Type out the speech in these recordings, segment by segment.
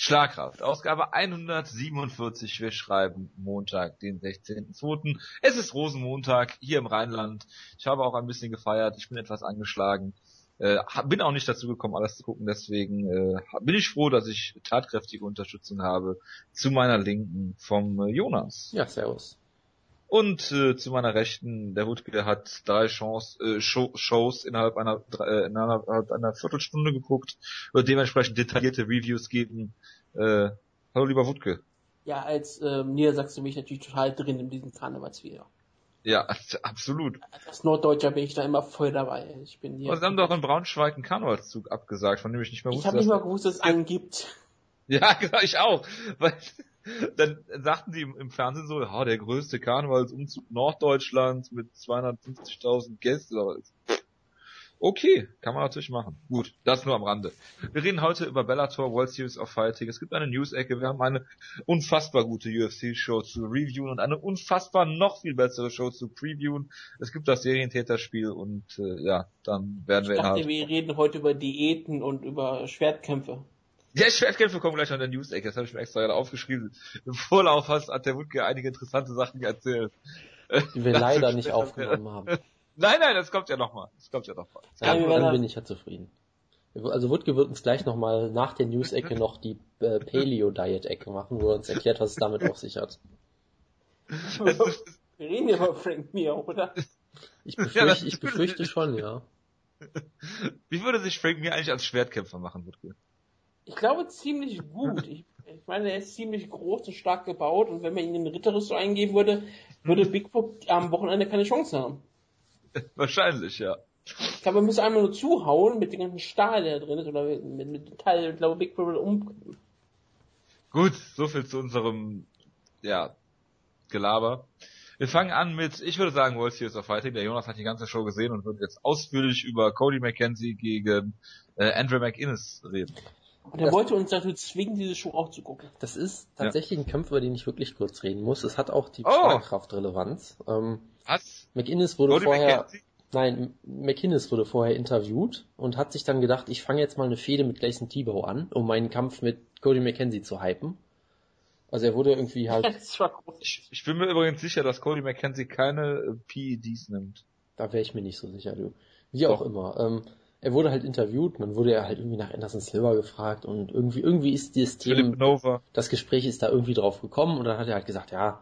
Schlagkraft, Ausgabe 147. Wir schreiben Montag, den 16.02. Es ist Rosenmontag hier im Rheinland. Ich habe auch ein bisschen gefeiert. Ich bin etwas angeschlagen. Äh, bin auch nicht dazu gekommen, alles zu gucken. Deswegen äh, bin ich froh, dass ich tatkräftige Unterstützung habe zu meiner Linken vom äh, Jonas. Ja, servus. Und äh, zu meiner Rechten, der Wutke hat drei Chance, äh, Show, Shows innerhalb einer, äh, innerhalb einer Viertelstunde geguckt, wird dementsprechend detaillierte Reviews geben. Äh, hallo lieber Wutke. Ja, als ähm, Niedersachse bin ich natürlich total drin in diesem Karnevalsvideo. Ja, absolut. Als Norddeutscher bin ich da immer voll dabei. Ich bin hier. Aber sie haben doch in Braunschweig einen Karnevalszug abgesagt, von dem ich nicht mehr ich wusste. habe nicht mal gewusst, dass es einen gibt. Ja, genau, ich auch. Weil dann sagten die im, im Fernsehen so, ja, der größte Karnevalsumzug Norddeutschlands mit 250.000 Gästen. Aber ist- Okay, kann man natürlich machen. Gut, das nur am Rande. Wir reden heute über Bellator World Series of Fighting. Es gibt eine News-Ecke. Wir haben eine unfassbar gute UFC-Show zu reviewen und eine unfassbar noch viel bessere Show zu previewen. Es gibt das Serientäterspiel und äh, ja, dann werden Ich wir dachte, innerhalb wir reden heute über Diäten und über Schwertkämpfe. Ja, Schwertkämpfe kommen gleich an der News-Ecke. Das habe ich mir extra gerade aufgeschrieben. Im Vorlauf hast, hat der Wutke einige interessante Sachen erzählt. Die wir leider nicht aufgenommen haben. Nein, nein, das kommt ja nochmal. Das kommt ja nochmal. Ja, wir Ja, werden dann bin ich ja zufrieden. Also Wutke wird uns gleich nochmal nach der News-Ecke noch die äh, Paleo-Diet-Ecke machen, wo er uns erklärt, was es damit auf sich hat. Wir reden ja über Frank Mir, oder? Ich befürchte, ich befürchte schon, ja. Wie würde sich Frank mir eigentlich als Schwertkämpfer machen, Wutke? Ich glaube ziemlich gut. Ich, ich meine, er ist ziemlich groß und stark gebaut und wenn man ihn in Ritterrüstung eingeben würde, würde Bigfoot am Wochenende keine Chance haben. Wahrscheinlich, ja. Ich glaube, man müsste einmal nur zuhauen mit dem ganzen Stahl, der da drin ist, oder mit, mit Metall. Ich glaube, Bigfoot würde um. Gut, so viel zu unserem, ja, Gelaber. Wir fangen an mit, ich würde sagen, World Series of Fighting. Der Jonas hat die ganze Show gesehen und wird jetzt ausführlich über Cody McKenzie gegen äh, Andrew McInnes reden. Und er wollte uns dazu zwingen, diese Show auch zu gucken. Das ist tatsächlich ein Kampf, über den ich wirklich kurz reden muss. Es hat auch die Oh. Schlagkraftrelevanz. Ähm, Was? McInnes wurde Cody vorher, McKenzie? nein, McInnes wurde vorher interviewt und hat sich dann gedacht, ich fange jetzt mal eine Fehde mit Gleison Tebow an, um meinen Kampf mit Cody McKenzie zu hypen. Also er wurde irgendwie halt, Das war groß. Ich, ich bin mir übrigens sicher, dass Cody McKenzie keine äh, PEDs nimmt. da wäre ich mir nicht so sicher, du. Wie auch Doch. immer. Ähm, er wurde halt interviewt, dann wurde er halt irgendwie nach Anderson Silver gefragt und irgendwie, irgendwie ist dieses Thema, das Gespräch ist da irgendwie drauf gekommen und dann hat er halt gesagt, ja,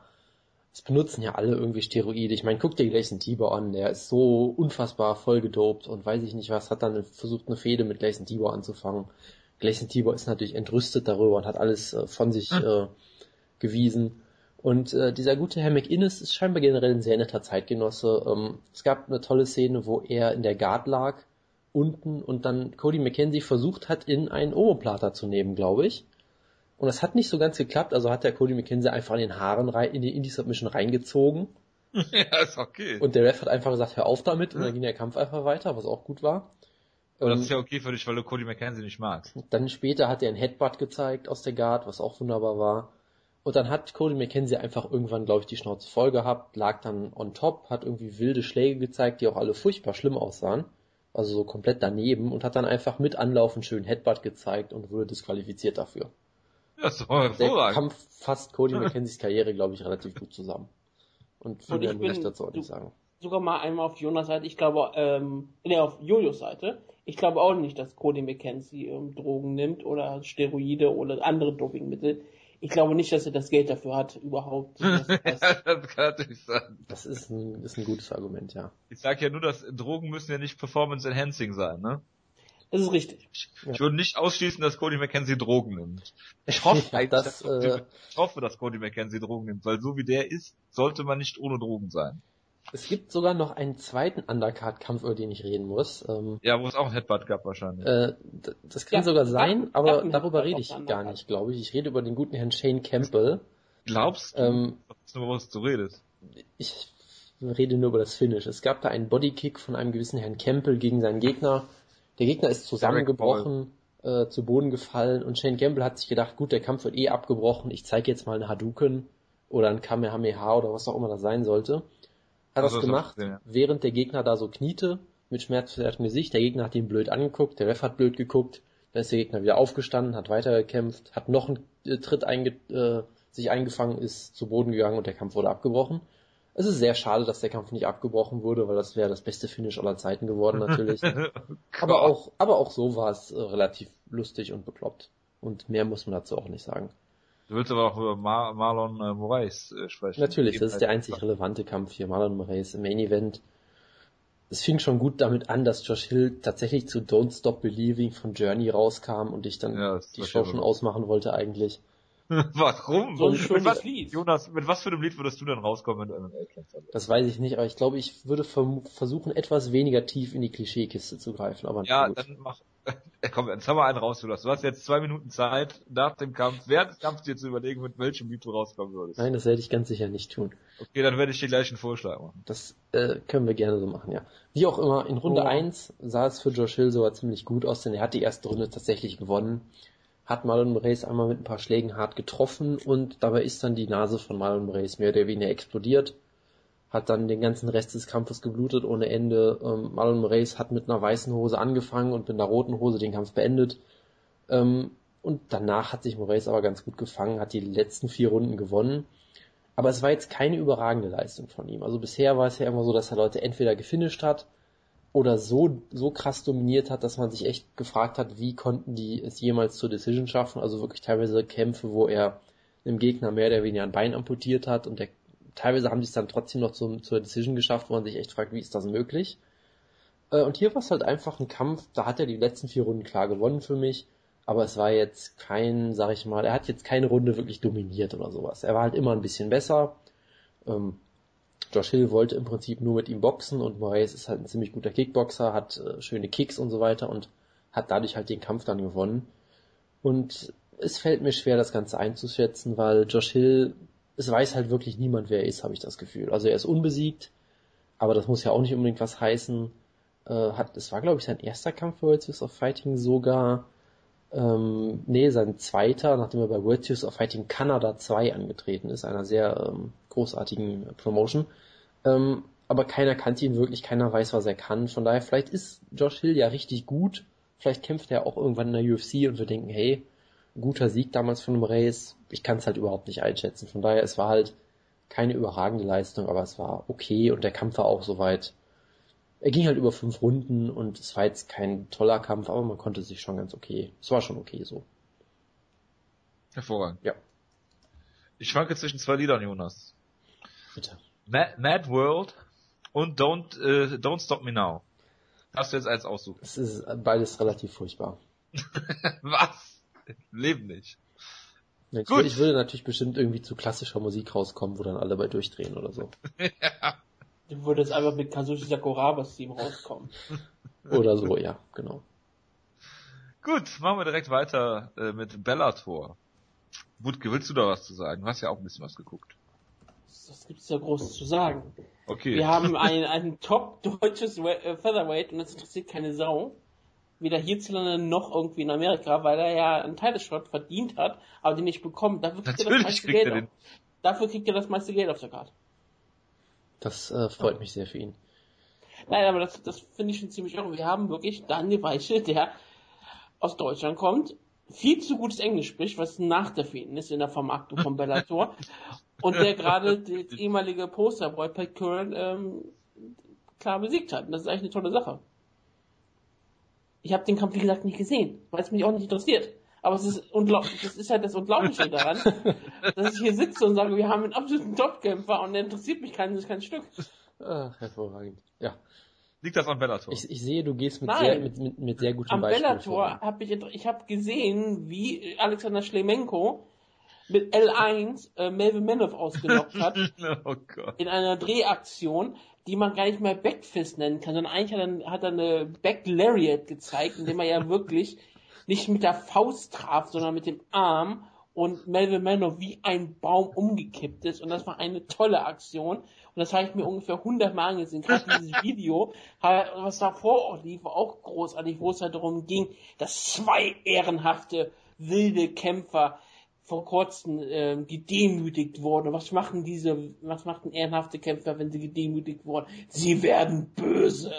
es benutzen ja alle irgendwie Steroide. Ich meine, guck dir Gleison Tibor an, der ist so unfassbar vollgedopt und weiß ich nicht was, hat dann versucht eine Fehde mit Gleison Tibor anzufangen. Gleison Tibor ist natürlich entrüstet darüber und hat alles äh, von sich äh, gewiesen. Und äh, dieser gute Herr McInnes ist scheinbar generell ein sehr netter Zeitgenosse. Ähm, es gab eine tolle Szene, wo er in der Guard lag, unten, und dann Cody McKenzie versucht hat, in einen Omoplata zu nehmen, glaube ich. Und das hat nicht so ganz geklappt, also hat der Cody McKenzie einfach in den Haaren rein, in die Indie-Submission reingezogen. ja, ist okay. Und der Ref hat einfach gesagt, hör auf damit, und dann ging der Kampf einfach weiter, was auch gut war. Aber das Ähm, ist ja okay für dich, weil du Cody McKenzie nicht magst. dann später hat er ein Headbutt gezeigt aus der Guard, was auch wunderbar war. Und dann hat Cody McKenzie einfach irgendwann, glaube ich, die Schnauze voll gehabt, lag dann on top, hat irgendwie wilde Schläge gezeigt, die auch alle furchtbar schlimm aussahen. Also so komplett daneben und hat dann einfach mit Anlauf einen schönen Headbutt gezeigt und wurde disqualifiziert dafür. Ja, ist doch Der. Kampf fasst Cody McKenzies Karriere, glaube ich, relativ gut zusammen. Und muss ich bin- dazu auch nicht sagen. Sogar mal einmal auf Jonas Seite. Ich glaube, ähm, nee, auf Jojos Seite. Ich glaube auch nicht, dass Cody McKenzie ähm, Drogen nimmt oder Steroide oder andere Dopingmittel. Ich glaube nicht, dass er das Geld dafür hat, überhaupt. Das, ja, das, das kann natürlich sein. Das ist ein, ist ein gutes Argument, ja. Ich sag ja nur, dass Drogen müssen ja nicht Performance Enhancing sein, ne? das ist richtig. Ich würde nicht ausschließen, dass Cody McKenzie Drogen nimmt. Ich hoffe Ja, das, dass, äh, ich hoffe, dass Cody McKenzie Drogen nimmt, weil so wie der ist, sollte man nicht ohne Drogen sein. Es gibt sogar noch einen zweiten Undercard-Kampf, über den ich reden muss. Ähm, Ja, wo es auch ein Headbutt gab wahrscheinlich. äh, das kann Ja, sogar sein, ja, aber darüber rede ich gar nicht, glaube ich. Ich rede über den guten Herrn Shane Campbell. Glaubst du, Ähm, du was du redest? ich rede nur über das Finish. Es gab da einen Bodykick von einem gewissen Herrn Campbell gegen seinen Gegner. Der Gegner ist zusammengebrochen, äh, zu Boden gefallen und Shane Campbell hat sich gedacht, gut, der Kampf wird eh abgebrochen, ich zeige jetzt mal einen Hadouken oder ein Kamehameha oder was auch immer das sein sollte. Hat Also, das gemacht, gesehen, ja. während der Gegner da so kniete, mit schmerzverzerrtem Gesicht. Der Gegner hat ihn blöd angeguckt, der Ref hat blöd geguckt, Dann ist der Gegner wieder aufgestanden, hat weitergekämpft, hat noch einen äh, Tritt einge äh, sich eingefangen, ist zu Boden gegangen und der Kampf wurde abgebrochen. Es ist sehr schade, dass der Kampf nicht abgebrochen wurde, weil das wäre das beste Finish aller Zeiten geworden natürlich. aber auch, aber auch so war es äh, relativ lustig und bekloppt. Und mehr muss man dazu auch nicht sagen. Du willst aber auch über Mar Marlon äh, Moraes äh, sprechen. Natürlich, das ist der einzig relevante Kampf hier, Marlon Moraes im Main Event. Es fing schon gut damit an, dass Josh Hill tatsächlich zu Don't Stop Believing von Journey rauskam und ich dann Ja, das die Show schon ausmachen wollte eigentlich. Warum? So ein mit schönes was, Lied. Jonas, mit was für einem Lied würdest du denn rauskommen, wenn du MMA-Kämpfer bist? Das weiß ich nicht, aber ich glaube, ich würde versuchen, etwas weniger tief in die Klischeekiste zu greifen. Aber Ja, gut. dann mach. Komm, jetzt haben wir einen raus, Jonas. Du hast jetzt zwei Minuten Zeit, nach dem Kampf, während des Kampfs dir zu überlegen, mit welchem Lied du rauskommen würdest. Nein, das werde ich ganz sicher nicht tun. Okay, dann werde ich dir gleich einen Vorschlag machen. Das äh, können wir gerne so machen, ja. Wie auch immer, in Runde Oh. 1 sah es für Josh Hill sogar ziemlich gut aus, denn er hat die erste Runde tatsächlich gewonnen. Hat Marlon Moraes einmal mit ein paar Schlägen hart getroffen und dabei ist dann die Nase von Marlon Moraes mehr oder weniger explodiert. Hat dann den ganzen Rest des Kampfes geblutet ohne Ende. Ähm, Marlon Moraes hat mit einer weißen Hose angefangen und mit einer roten Hose den Kampf beendet. Ähm, und danach hat sich Moraes aber ganz gut gefangen, hat die letzten vier Runden gewonnen. Aber es war jetzt keine überragende Leistung von ihm. Also bisher war es ja immer so, dass er Leute entweder gefinisht hat oder so, so krass dominiert hat, dass man sich echt gefragt hat, wie konnten die es jemals zur Decision schaffen. Also wirklich teilweise Kämpfe, wo er dem Gegner mehr oder weniger ein Bein amputiert hat und der, teilweise haben sie es dann trotzdem noch zum, zur Decision geschafft, wo man sich echt fragt, wie ist das möglich? Äh, Und hier war es halt einfach ein Kampf, da hat er die letzten vier Runden klar gewonnen für mich, aber es war jetzt kein, sag ich mal, er hat jetzt keine Runde wirklich dominiert oder sowas. Er war halt immer ein bisschen besser. Ähm, Josh Hill wollte im Prinzip nur mit ihm boxen und Moraes ist halt ein ziemlich guter Kickboxer, hat äh, schöne Kicks und so weiter und hat dadurch halt den Kampf dann gewonnen. Und es fällt mir schwer, das Ganze einzuschätzen, weil Josh Hill, es weiß halt wirklich niemand, wer er ist, habe ich das Gefühl. Also er ist unbesiegt, aber das muss ja auch nicht unbedingt was heißen. Äh, hat, es war, glaube ich, sein erster Kampf für World Series of Fighting sogar. Ähm, nee, sein zweiter, nachdem er bei World Series of Fighting Canada 2 angetreten ist, einer sehr ähm, großartigen Promotion. Ähm, aber keiner kannte ihn wirklich, keiner weiß, was er kann. Von daher, vielleicht ist Josh Hill ja richtig gut. Vielleicht kämpft er auch irgendwann in der UFC und wir denken, hey, guter Sieg damals von dem Race. Ich kann es halt überhaupt nicht einschätzen. Von daher, es war halt keine überragende Leistung, aber es war okay und der Kampf war auch soweit. Er ging halt über fünf Runden und es war jetzt kein toller Kampf, aber man konnte sich schon ganz okay. Es war schon okay so. Hervorragend. Ja. Ich schwanke zwischen zwei Liedern, Jonas. Bitte. Mad, Mad World und Don't, äh, Don't Stop Me Now. Darfst du jetzt eins aussuchen? Es ist beides relativ furchtbar. Was? Leben nicht. Ich, Gut. würde- ich würde natürlich bestimmt irgendwie zu klassischer Musik rauskommen, wo dann alle bei durchdrehen oder so. Du würdest einfach mit Kazushi Sakurabas Team rauskommen. Oder so, ja, genau. Gut, machen wir direkt weiter äh, mit Bellator. Wutke, willst du da was zu sagen? Du hast ja auch ein bisschen was geguckt. Das gibt's ja groß zu sagen. Okay. Wir haben ein, ein top deutsches We- äh, Featherweight und das interessiert keine Sau. Weder hierzulande noch irgendwie in Amerika, weil er ja einen Title-Shot verdient hat, aber den nicht bekommt. Dafür kriegt er das Natürlich meiste kriegt er Geld den. auf. Dafür kriegt er das meiste Geld auf der Karte. Das äh, freut mich sehr für ihn. Nein, aber das, das finde ich schon ziemlich irre. Wir haben wirklich Daniel Weichel, der aus Deutschland kommt, viel zu gutes Englisch spricht, was Nachteil für ihn ist in der Vermarktung von Bellator. und der gerade das ehemalige Posterboy Pat Curran ähm, klar besiegt hat. Und das ist eigentlich eine tolle Sache. Ich habe den Kampf, wie gesagt, nicht gesehen, weil es mich auch nicht interessiert. Aber es ist unglaublich, das ist halt das Unglaubliche daran, dass ich hier sitze und sage, wir haben einen absoluten Topkämpfer und der interessiert mich kein, kein Stück. Ach, hervorragend. Ja. Liegt das an Bellator? Ich, ich sehe, du gehst mit Nein. sehr, mit, mit, mit sehr gutem Am Beispiel Bellator voran. habe ich, ich habe gesehen, wie Alexander Schlemenko mit L1 äh, Melvin Manoff ausgelockt hat oh Gott. in einer Drehaktion, die man gar nicht mehr Backfist nennen kann, sondern eigentlich hat er, hat er eine Back Lariat gezeigt, indem er ja wirklich nicht mit der Faust traf, sondern mit dem Arm und Melvin Manoff wie ein Baum umgekippt ist und das war eine tolle Aktion und das habe ich mir ungefähr 100 Mal angesehen. Gerade dieses Video, was da vor Ort lief, war auch großartig, wo es halt darum ging, dass zwei ehrenhafte, wilde Kämpfer vor kurzem ähm, gedemütigt wurden. Was machen diese, was machten ehrenhafte Kämpfer, wenn sie gedemütigt wurden? Sie werden böse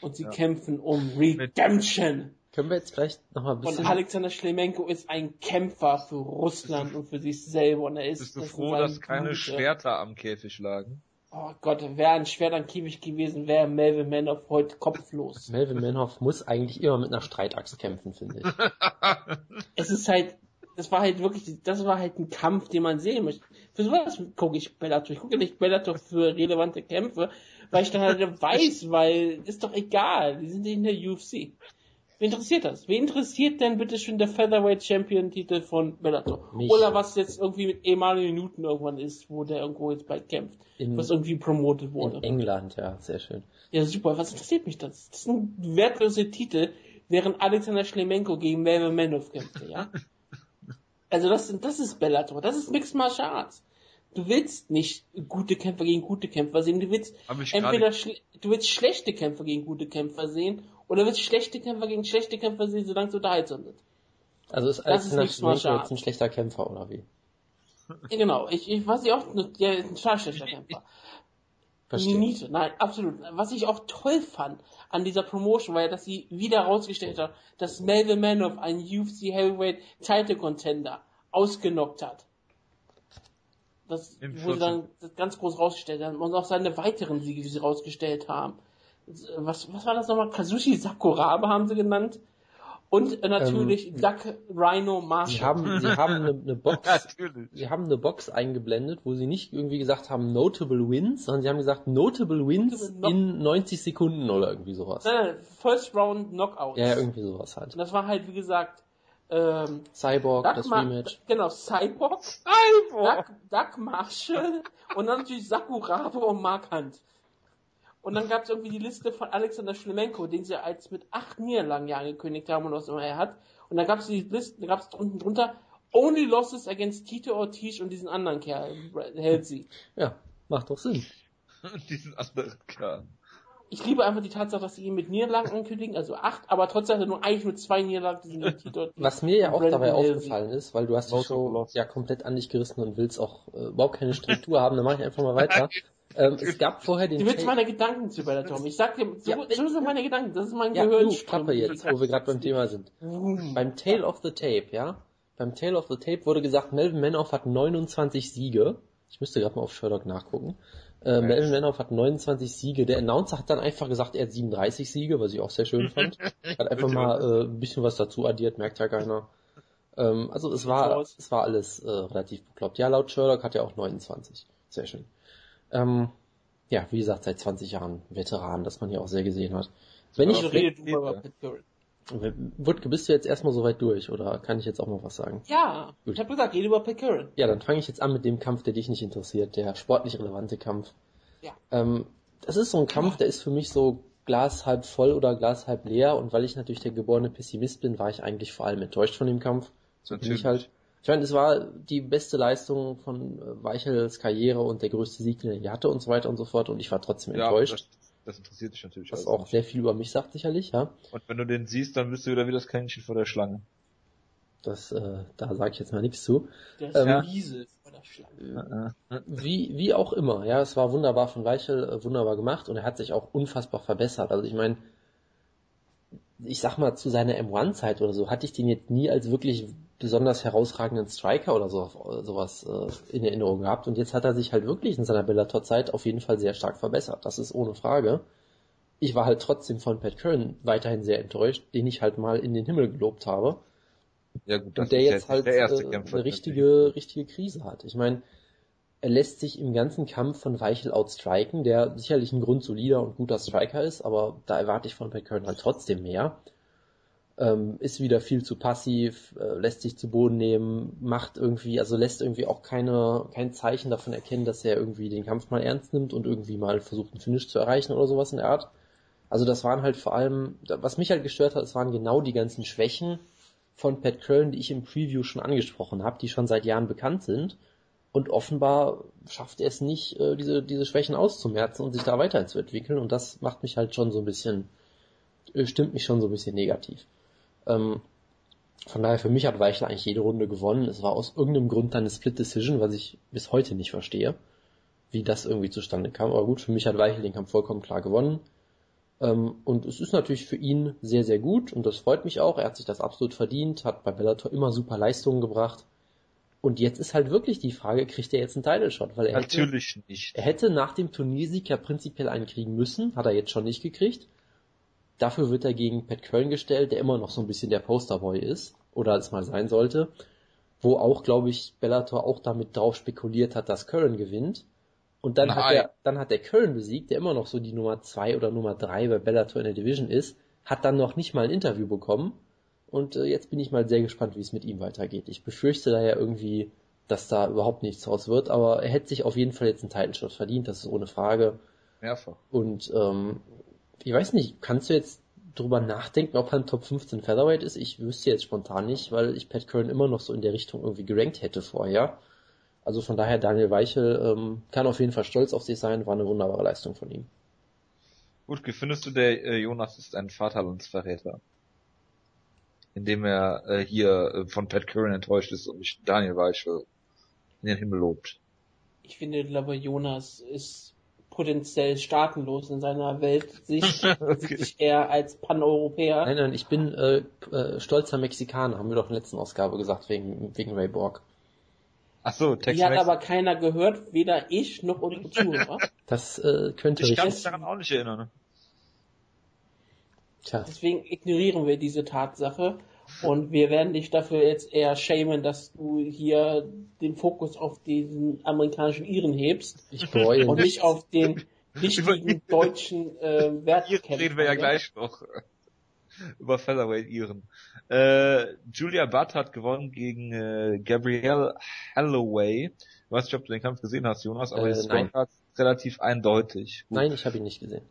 und sie kämpfen um Redemption. Können wir jetzt vielleicht noch mal ein bisschen... Und Alexander Schlemenko ist ein Kämpfer für Russland und für sich selber. Und er ist, Bist du froh, dass keine Blut, Schwerter am Käfig lagen? Oh Gott, wäre ein Schwert an Kiewig gewesen, wäre Melvin Manoff heute kopflos. Melvin Manhoff muss eigentlich immer mit einer Streitaxt kämpfen, finde ich. es ist halt, das war halt wirklich, das war halt ein Kampf, den man sehen möchte. Für sowas gucke ich Bellator. Ich gucke nicht Bellator für relevante Kämpfe, weil ich dann halt weiß, weil, ist doch egal, die sind in der UFC. Wen interessiert das? Wen interessiert denn bitte schon der Featherweight Champion Titel von Bellator? Mich. Oder was jetzt irgendwie mit Emanuel Newton irgendwann ist, wo der irgendwo jetzt bald kämpft. In- was irgendwie promotet In wurde. England, ja, sehr schön. Ja, super. Was interessiert mich das? Das sind wertlose Titel, während Alexander Schlemenko gegen Melvin Manov kämpfte, ja? Also das, sind, das ist Bellator. Das ist Mixed Martial Arts. Du willst nicht gute Kämpfer gegen gute Kämpfer sehen. Du willst entweder du willst schlechte Kämpfer gegen gute Kämpfer sehen oder willst schlechte Kämpfer gegen schlechte Kämpfer sehen, solange sie unterhaltsam sind. Also ist Das ist jetzt ein schlechter Kämpfer, oder wie? Ja, genau. Ich, ich was ich auch, ist ein total schlechter Kämpfer. Verstehe. Niete, nein, absolut. Was ich auch toll fand an dieser Promotion war ja, dass sie wieder herausgestellt hat, dass Melvin Manoff einen UFC Heavyweight Title Contender ausgenockt hat. Das Im wurde dann ganz groß rausgestellt haben. und auch seine weiteren Siege, die sie rausgestellt haben. Was, was war das nochmal? Kazushi Sakurabe haben sie genannt. Und äh, natürlich Duck Rhino Marshall. Sie haben, sie haben eine, eine Box, sie haben eine Box eingeblendet, wo sie nicht irgendwie gesagt haben Notable Wins, sondern sie haben gesagt Notable Wins Notable in 90 Sekunden oder irgendwie sowas. Nein, nein, First Round Knockout. Ja, irgendwie sowas halt. Und das war halt, wie gesagt, ähm, Cyborg, Duck das Ma- Rematch. Genau, Cyborg, Duck, Duck Marshall und dann natürlich Sakurabe und Mark Hunt. Und dann gab es irgendwie die Liste von Alexander Schlemenko, den sie als mit acht Niederlagen ja angekündigt haben und was immer er hat. Und dann gab es die Liste, da gab es unten drunter Only Losses against Tito Ortiz und diesen anderen Kerl, Halsey. Ja, macht doch Sinn. Diesen anderen Kerl. Ich liebe einfach die Tatsache, dass sie ihn mit Niederlagen ankündigen, also acht, aber trotzdem hat er nur eigentlich nur zwei Niederlagen, die sind gegen Tito Ortiz. Was mir ja auch Brandon dabei Halsey. aufgefallen ist, weil du hast the loss. ja komplett an dich gerissen und willst auch äh, überhaupt keine Struktur haben, dann mache ich einfach mal weiter. Ähm, es gab vorher den Du willst meine Gedanken zu Bellator. Ich sag dir, so, Ja. so sind meine Gedanken. Das ist mein Ja, Gehirn. Klappe jetzt, wo wir gerade beim Thema sind. Beim Tale of the Tape, ja? Beim Tale of the Tape wurde gesagt, Melvin Manoff hat 29 Siege. Ich müsste gerade mal auf Sherlock nachgucken. Äh, Melvin Manoff hat 29 Siege. Der Announcer hat dann einfach gesagt, er hat 37 Siege, was ich auch sehr schön fand. Hat einfach mal äh, ein bisschen was dazu addiert, merkt ja keiner. Ähm, also es war, es war alles äh, relativ bekloppt. Ja, laut Sherlock hat er auch 29. Sehr schön. Ähm, ja, wie gesagt, seit 20 Jahren Veteran, das man hier auch sehr gesehen hat. Wenn ich, Also rede über Pat Curran. Wutke, bist du jetzt erstmal soweit durch oder kann ich jetzt auch mal was sagen? Ja, Gut. ich habe gesagt, rede über Pat Curran. Ja, dann fange ich jetzt an mit dem Kampf, der dich nicht interessiert, der sportlich relevante Kampf. Ja. Ähm, das ist so ein Kampf, der ist für mich so Glas halb voll oder Glas halb leer und weil ich natürlich der geborene Pessimist bin, war ich eigentlich vor allem enttäuscht von dem Kampf. So bin ich halt. Ich meine, es war die beste Leistung von äh, Weichels Karriere und der größte Sieg, den er hatte und so weiter und so fort und ich war trotzdem Ja, enttäuscht. das, das interessiert dich natürlich was auch nicht. sehr viel über mich sagt sicherlich, ja. Und wenn du den siehst, dann bist du wieder wie das Kaninchen vor der Schlange. Das, äh, da sage ich jetzt mal nichts zu. Der Ähm, Wiesel vor der Schlange. Wie, wie auch immer, ja, es war wunderbar von Weichel, äh, wunderbar gemacht und er hat sich auch unfassbar verbessert. Also ich meine, ich sag mal, zu seiner M1-Zeit oder so hatte ich den jetzt nie als wirklich besonders herausragenden Striker oder so, sowas äh, in Erinnerung gehabt. Und jetzt hat er sich halt wirklich in seiner Bellator-Zeit auf jeden Fall sehr stark verbessert. Das ist ohne Frage. Ich war halt trotzdem von Pat Curran weiterhin sehr enttäuscht, den ich halt mal in den Himmel gelobt habe. Ja gut, das Und der ist jetzt halt der erste äh, Kämpfer. eine richtige, richtige Krise hat. Ich meine, er lässt sich im ganzen Kampf von Weichel outstriken, der sicherlich ein grundsolider und guter Striker ist, aber da erwarte ich von Pat Curran halt trotzdem mehr. Ähm, ist wieder viel zu passiv, äh, lässt sich zu Boden nehmen, macht irgendwie, also lässt irgendwie auch keine, kein Zeichen davon erkennen, dass er irgendwie den Kampf mal ernst nimmt und irgendwie mal versucht, einen Finish zu erreichen oder sowas in der Art. Also das waren halt vor allem, was mich halt gestört hat, es waren genau die ganzen Schwächen von Pat Curran, die ich im Preview schon angesprochen habe, die schon seit Jahren bekannt sind. Und offenbar schafft er es nicht, äh, diese, diese Schwächen auszumerzen und sich da weiterzuentwickeln. Und das macht mich halt schon so ein bisschen, äh, stimmt mich schon so ein bisschen negativ. Ähm, von daher, für mich hat Weichel eigentlich jede Runde gewonnen. Es war aus irgendeinem Grund dann eine Split Decision, was ich bis heute nicht verstehe, wie das irgendwie zustande kam. Aber gut, für mich hat Weichel den Kampf vollkommen klar gewonnen. Ähm, und es ist natürlich für ihn sehr, sehr gut und das freut mich auch. Er hat sich das absolut verdient, hat bei Bellator immer super Leistungen gebracht. Und jetzt ist halt wirklich die Frage, kriegt er jetzt einen Title Shot? Weil er Natürlich hätte, nicht. Er hätte nach dem Turniersieg ja prinzipiell einen kriegen müssen, hat er jetzt schon nicht gekriegt. Dafür wird er gegen Pat Curran gestellt, der immer noch so ein bisschen der Posterboy ist, oder es mal sein sollte. Wo auch, glaube ich, Bellator auch damit drauf spekuliert hat, dass Curran gewinnt. Und dann hat er, dann hat der Curran besiegt, der immer noch so die Nummer zwei oder Nummer drei bei Bellator in der Division ist, hat dann noch nicht mal ein Interview bekommen. Und äh, jetzt bin ich mal sehr gespannt, wie es mit ihm weitergeht. Ich befürchte da ja irgendwie, dass da überhaupt nichts raus wird, aber er hätte sich auf jeden Fall jetzt einen Title Shot verdient, das ist ohne Frage. Mehrfach. Und ähm, ich weiß nicht, kannst du jetzt drüber nachdenken, ob er ein Top 15 Featherweight ist? Ich wüsste jetzt spontan nicht, weil ich Pat Curran immer noch so in der Richtung irgendwie gerankt hätte vorher. Also von daher, Daniel Weichel ähm, kann auf jeden Fall stolz auf sich sein, war eine wunderbare Leistung von ihm. Gut, findest du, der äh, Jonas ist ein Vaterlandsverräter? Indem er äh, hier äh, von Pat Curran enttäuscht ist und nicht Daniel Weichel in den Himmel lobt. Ich finde, glaube Jonas ist potenziell staatenlos in seiner Weltsicht, okay. sich eher als Pan-Europäer. Nein, nein, ich bin äh, äh, stolzer Mexikaner, haben wir doch in der letzten Ausgabe gesagt, wegen, wegen Ray Borg. Ach so, Tex Die hat aber keiner gehört, weder ich noch unsere Zuhörer. Das äh, könnte Ich kann mich daran auch nicht erinnern. Tja. Deswegen ignorieren wir diese Tatsache und wir werden dich dafür jetzt eher schämen, dass du hier den Fokus auf diesen amerikanischen Iren hebst ich bereue und nicht auf den wichtigen deutschen äh, Wertkämpfer. reden wir ja gleich noch über Featherweight Iren. Äh, Julia Butt hat gewonnen gegen äh, Gabrielle Holloway. Ich weiß nicht, ob du den Kampf gesehen hast, Jonas, aber äh, die Scorecard ist relativ eindeutig. Gut. Nein, ich habe ihn nicht gesehen.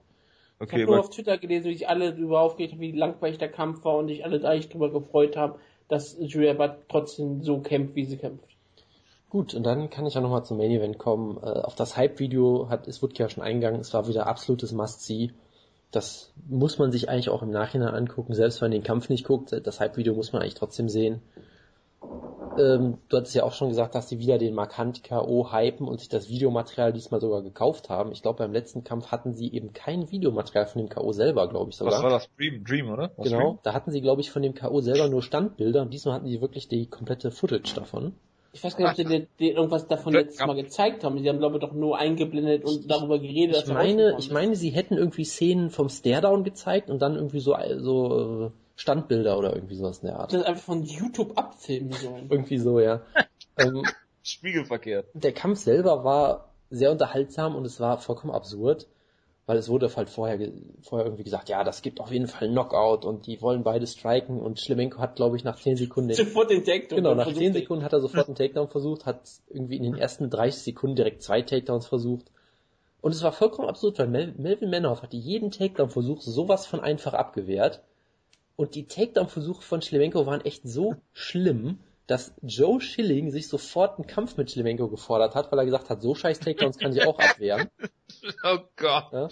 Okay, ich habe nur auf Twitter gelesen, wie sich alle darüber aufgeregt haben, wie langweilig der Kampf war und sich alle eigentlich darüber gefreut haben, dass Julia Butt trotzdem so kämpft, wie sie kämpft. Gut, und dann kann ich auch nochmal zum Main Event kommen. Äh, auf das Hype-Video hat, es wurde ja schon eingegangen, es war wieder absolutes Must-See. Das muss man sich eigentlich auch im Nachhinein angucken, selbst wenn man den Kampf nicht guckt. Das Hype-Video muss man eigentlich trotzdem sehen. Ähm, du hattest ja auch schon gesagt, dass sie wieder den markant K.O. hypen und sich das Videomaterial diesmal sogar gekauft haben. Ich glaube, beim letzten Kampf hatten sie eben kein Videomaterial von dem K.O. selber, glaube ich sogar. Was war das? Dream, Dream oder? Was genau, Dream? da hatten sie, glaube ich, von dem K.O. selber nur Standbilder und diesmal hatten sie wirklich die komplette Footage davon. Ich weiß gar nicht, ob sie dir irgendwas davon letztes Mal gezeigt haben. Sie haben, glaube ich, doch nur eingeblendet und darüber geredet. Ich meine, ich meine, sie hätten irgendwie Szenen vom Staredown gezeigt und dann irgendwie so, so äh, Standbilder oder irgendwie sowas in der Art. Das einfach von YouTube abfilmen sollen. irgendwie so, ja. ähm, Spiegelverkehrt. Der Kampf selber war sehr unterhaltsam und es war vollkommen absurd, weil es wurde halt vorher, vorher irgendwie gesagt, ja, das gibt auf jeden Fall einen Knockout und die wollen beide striken und Schlemenko hat, glaube ich, nach 10 Sekunden... Sofort den Takedown. Genau, nach 10 Sekunden hat er sofort einen Takedown versucht, hat irgendwie in den ersten 30 Sekunden direkt zwei Takedowns versucht. Und es war vollkommen absurd, weil Mel Melvin Manhoff hatte jeden Takedown-Versuch sowas von einfach abgewehrt und die Takedown-Versuche von Schlemenko waren echt so schlimm, dass Joe Schilling sich sofort einen Kampf mit Schlemenko gefordert hat, weil er gesagt hat, so scheiß Takedowns kann ich auch abwehren. Oh Gott. Ja?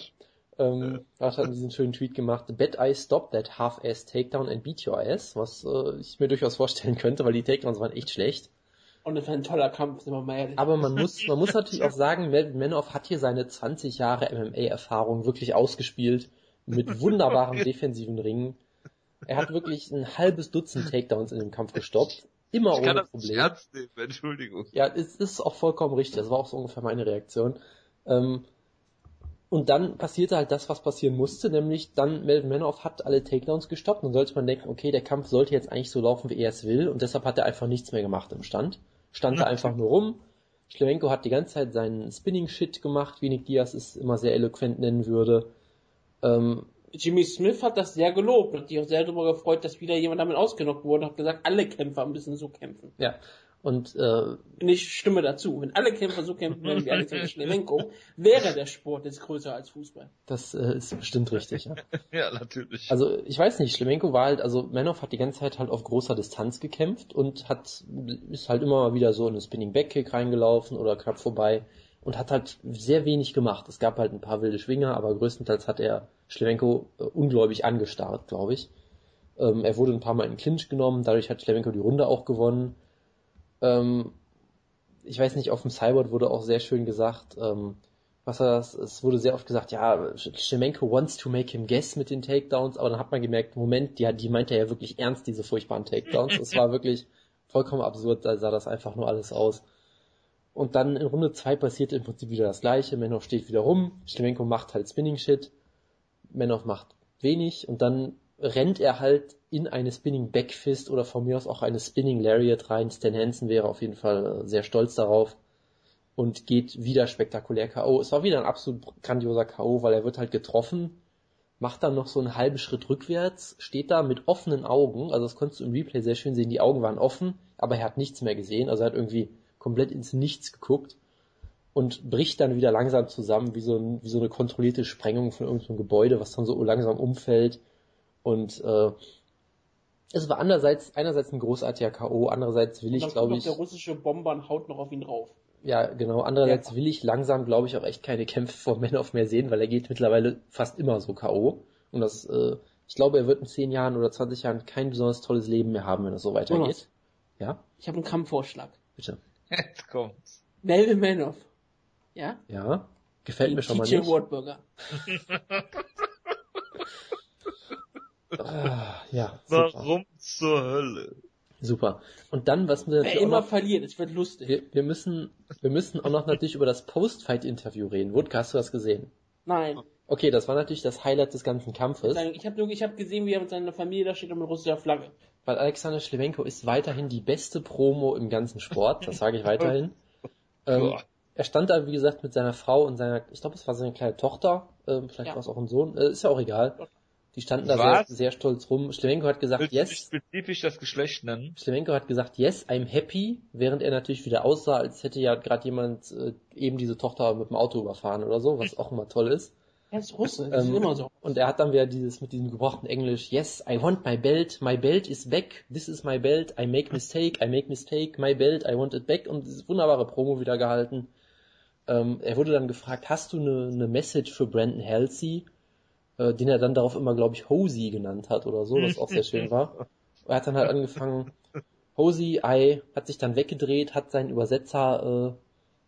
Ähm, er hat diesen schönen Tweet gemacht, Bet I stop that half-ass takedown and beat your ass, was äh, ich mir durchaus vorstellen könnte, weil die Takedowns waren echt schlecht. Und es war ein toller Kampf, sind wir mal ehrlich. Aber man muss, man muss natürlich auch sagen, Melvin Manoff hat hier seine 20 Jahre MMA-Erfahrung wirklich ausgespielt, mit wunderbaren defensiven Ringen er hat wirklich ein halbes Dutzend Takedowns in dem Kampf gestoppt. Immer ich ohne kann das Problem. Nicht ernst nehmen, Entschuldigung. Ja, es ist auch vollkommen richtig. Das war auch so ungefähr meine Reaktion. Ähm, und dann passierte halt das, was passieren musste, nämlich dann Melvin Manoff hat alle Takedowns gestoppt. Dann sollte man denken, okay, der Kampf sollte jetzt eigentlich so laufen, wie er es will. Und deshalb hat er einfach nichts mehr gemacht im Stand. Stand da einfach nur rum. Schlemenko hat die ganze Zeit seinen Spinning-Shit gemacht, wie Nick Diaz es immer sehr eloquent nennen würde. Ähm, Jimmy Smith hat das sehr gelobt und sich auch sehr darüber gefreut, dass wieder jemand damit ausgenockt wurde und hat gesagt, alle Kämpfer müssen so kämpfen. Ja. Und äh, ich stimme dazu. Wenn alle Kämpfer so kämpfen würden wie Alexander Schlemenko, wäre der Sport jetzt größer als Fußball. Das äh, ist bestimmt richtig, ja. ja, natürlich. Also ich weiß nicht, Schlemenko war halt, also Manoff hat die ganze Zeit halt auf großer Distanz gekämpft und hat ist halt immer mal wieder so in einen Spinning Backkick reingelaufen oder knapp vorbei und hat halt sehr wenig gemacht. Es gab halt ein paar wilde Schwinger, aber größtenteils hat er Schlewenko äh, ungläubig angestarrt, glaube ich. Ähm, er wurde ein paar Mal in Clinch genommen, dadurch hat Schlewenko die Runde auch gewonnen. Ähm, ich weiß nicht, auf dem Cyborg wurde auch sehr schön gesagt, ähm, was er, es wurde sehr oft gesagt, ja, Shemenko wants to make him guess mit den Takedowns, aber dann hat man gemerkt, Moment, die, die er ja wirklich ernst, diese furchtbaren Takedowns. es war wirklich vollkommen absurd, da sah das einfach nur alles aus. Und dann in Runde 2 passiert im Prinzip wieder das gleiche, Menov steht wieder rum, Shemenko macht halt Spinning Shit, Menov macht wenig und dann rennt er halt in eine Spinning Backfist oder von mir aus auch eine Spinning Lariat rein. Stan Hansen wäre auf jeden Fall sehr stolz darauf und geht wieder spektakulär K.O. Es war wieder ein absolut grandioser K.O., weil er wird halt getroffen, macht dann noch so einen halben Schritt rückwärts, steht da mit offenen Augen, also das konntest du im Replay sehr schön sehen, die Augen waren offen, aber er hat nichts mehr gesehen, also er hat irgendwie komplett ins Nichts geguckt und bricht dann wieder langsam zusammen, wie so, ein, wie so eine kontrollierte Sprengung von irgendeinem Gebäude, was dann so langsam umfällt und äh, es war andererseits einerseits ein großartiger K.O., andererseits will ich, glaube ich... Der russische Bomber haut noch auf ihn drauf. Ja, genau. Andererseits ja. will ich langsam, glaube ich, auch echt keine Kämpfe vor of mehr sehen, weil er geht mittlerweile fast immer so K.O. Und das, äh, ich glaube, er wird in 10 Jahren oder 20 Jahren kein besonders tolles Leben mehr haben, wenn es so weitergeht. Jonas, ja? Ich habe einen Kampfvorschlag. Bitte. Jetzt kommt's. Melvin Manoff. Ja? Ja. Gefällt mir schon mal nicht. Wardburger. ah, ja. Super. Warum zur Hölle? Super. Und dann, was wir Wer immer noch, verliert, es wird lustig. Wir, wir, müssen, wir müssen auch noch natürlich über das Post-Fight-Interview reden. Wutke, hast du das gesehen? Nein. Okay, das war natürlich das Highlight des ganzen Kampfes. Ich habe nur, ich habe gesehen, wie er mit seiner Familie da steht und mit russischer Flagge. Weil Alexander Schlewenko ist weiterhin die beste Promo im ganzen Sport, das sage ich weiterhin. ähm, er stand da, wie gesagt, mit seiner Frau und seiner, ich glaube, es war seine kleine Tochter, äh, vielleicht ja. war es auch ein Sohn, äh, ist ja auch egal. Die standen da sehr, sehr, stolz rum. Schlemenko hat gesagt, Willst yes. Spezifisch das Geschlecht nennen. Schlemenko hat gesagt, yes, I'm happy, während er natürlich wieder aussah, als hätte ja gerade jemand äh, eben diese Tochter mit dem Auto überfahren oder so, was auch immer toll ist. Er ist Russe, das ähm, ist immer so. Und er hat dann wieder dieses mit diesem gebrochenen Englisch, yes, I want my belt, my belt is back, this is my belt, I make mistake, I make mistake, my belt, I want it back und dieses wunderbare Promo wieder gehalten. Ähm, er wurde dann gefragt, hast du eine, eine Message für Brandon Halsey? äh, den er dann darauf immer, glaube ich, Hosey genannt hat oder so, was auch sehr schön war. Er hat dann halt angefangen, Hosey, I, hat sich dann weggedreht, hat seinen Übersetzer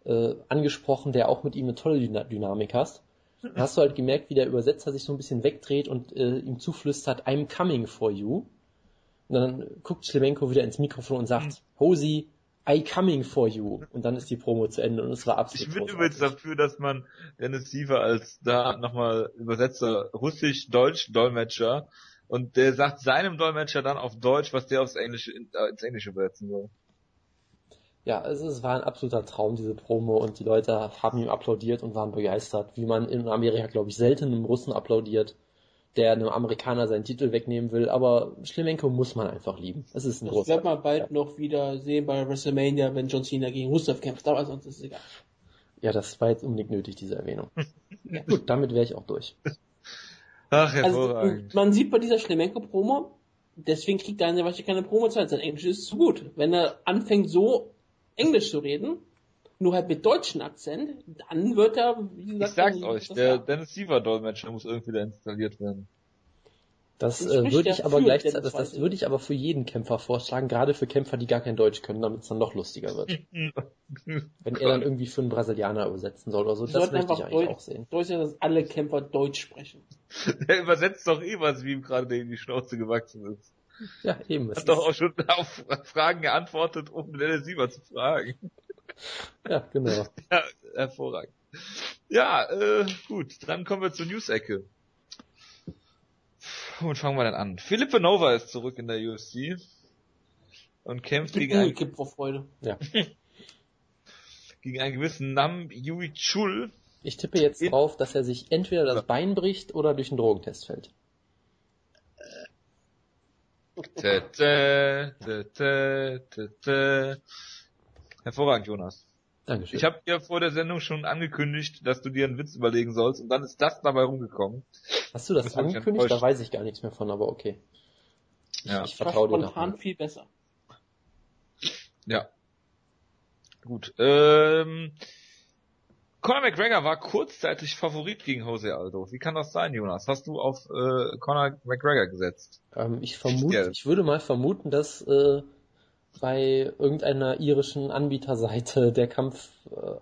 äh, äh, angesprochen, der auch mit ihm eine tolle Dyna Dynamik hat. Dann hast du halt gemerkt, wie der Übersetzer sich so ein bisschen wegdreht und äh, ihm zuflüstert, I'm coming for you. Und dann guckt Schlemenko wieder ins Mikrofon und sagt, Hosey, I coming for you. Und dann ist die Promo zu Ende und es war absolut Ich bin übrigens dafür, dass man Dennis Siever als da nochmal Übersetzer Russisch-Deutsch Dolmetscher und der sagt seinem Dolmetscher dann auf Deutsch, was der aufs Englische, äh, ins Englische übersetzen soll. Ja, es, es war ein absoluter Traum, diese Promo, und die Leute haben ihm applaudiert und waren begeistert, wie man in Amerika, glaube ich, selten einem Russen applaudiert der einem Amerikaner seinen Titel wegnehmen will, aber Schlemenko muss man einfach lieben. Es ist ein das großer. Das wird man bald ja. noch wieder sehen bei WrestleMania, wenn John Cena gegen Rusev kämpft, aber sonst ist es egal. Ja, das war jetzt unbedingt nötig, diese Erwähnung. ja. Gut, damit wäre ich auch durch. Ach, hervorragend. Also, man sieht bei dieser Schlemenko-Promo, deswegen kriegt er eine Weile keine Promo-Zeit. Sein Englisch ist zu gut. Wenn er anfängt so Englisch zu reden, nur halt mit deutschen Akzent, dann wird er, wie gesagt, ich sag's euch, der Dennis Siever Dolmetscher muss irgendwie da installiert werden. Das äh, würde ich aber gleichzeitig, das, das würde ich aber für jeden Kämpfer vorschlagen, gerade für Kämpfer, die gar kein Deutsch können, damit es dann noch lustiger wird. Wenn er dann irgendwie für einen Brasilianer übersetzen soll oder so, das möchte ich eigentlich Deutsch, auch sehen. Deutsch dass alle Kämpfer Deutsch sprechen. Der übersetzt doch eh was, wie ihm gerade in die Schnauze gewachsen ist. Ja, eben. Hat doch auch schon auf Fragen geantwortet, um Dennis Siever zu fragen. Ja, genau. Ja, hervorragend. Ja, äh, gut, dann kommen wir zur News-Ecke. Womit fangen wir denn an? Philippe Nova ist zurück in der UFC und kämpft gegen einen, gibt vor Freude. Ja. gegen einen gewissen Nam Yui Chul. Ich tippe jetzt drauf, dass er sich entweder das Bein bricht oder durch einen Drogentest fällt. Tä, tä, tä, Hervorragend, Jonas. Dankeschön. Ich habe dir vor der Sendung schon angekündigt, dass du dir einen Witz überlegen sollst und dann ist das dabei rumgekommen. Hast du das, das angekündigt? Da weiß ich gar nichts mehr von, aber okay. Ich, ja. ich vertraue dir spontan viel besser. Ja. Gut. Ähm, Conor McGregor war kurzzeitig Favorit gegen Jose Aldo. Wie kann das sein, Jonas? Hast du auf äh, Conor McGregor gesetzt? Ähm, ich vermute, ich würde mal vermuten, dass äh, bei irgendeiner irischen Anbieterseite der Kampf äh,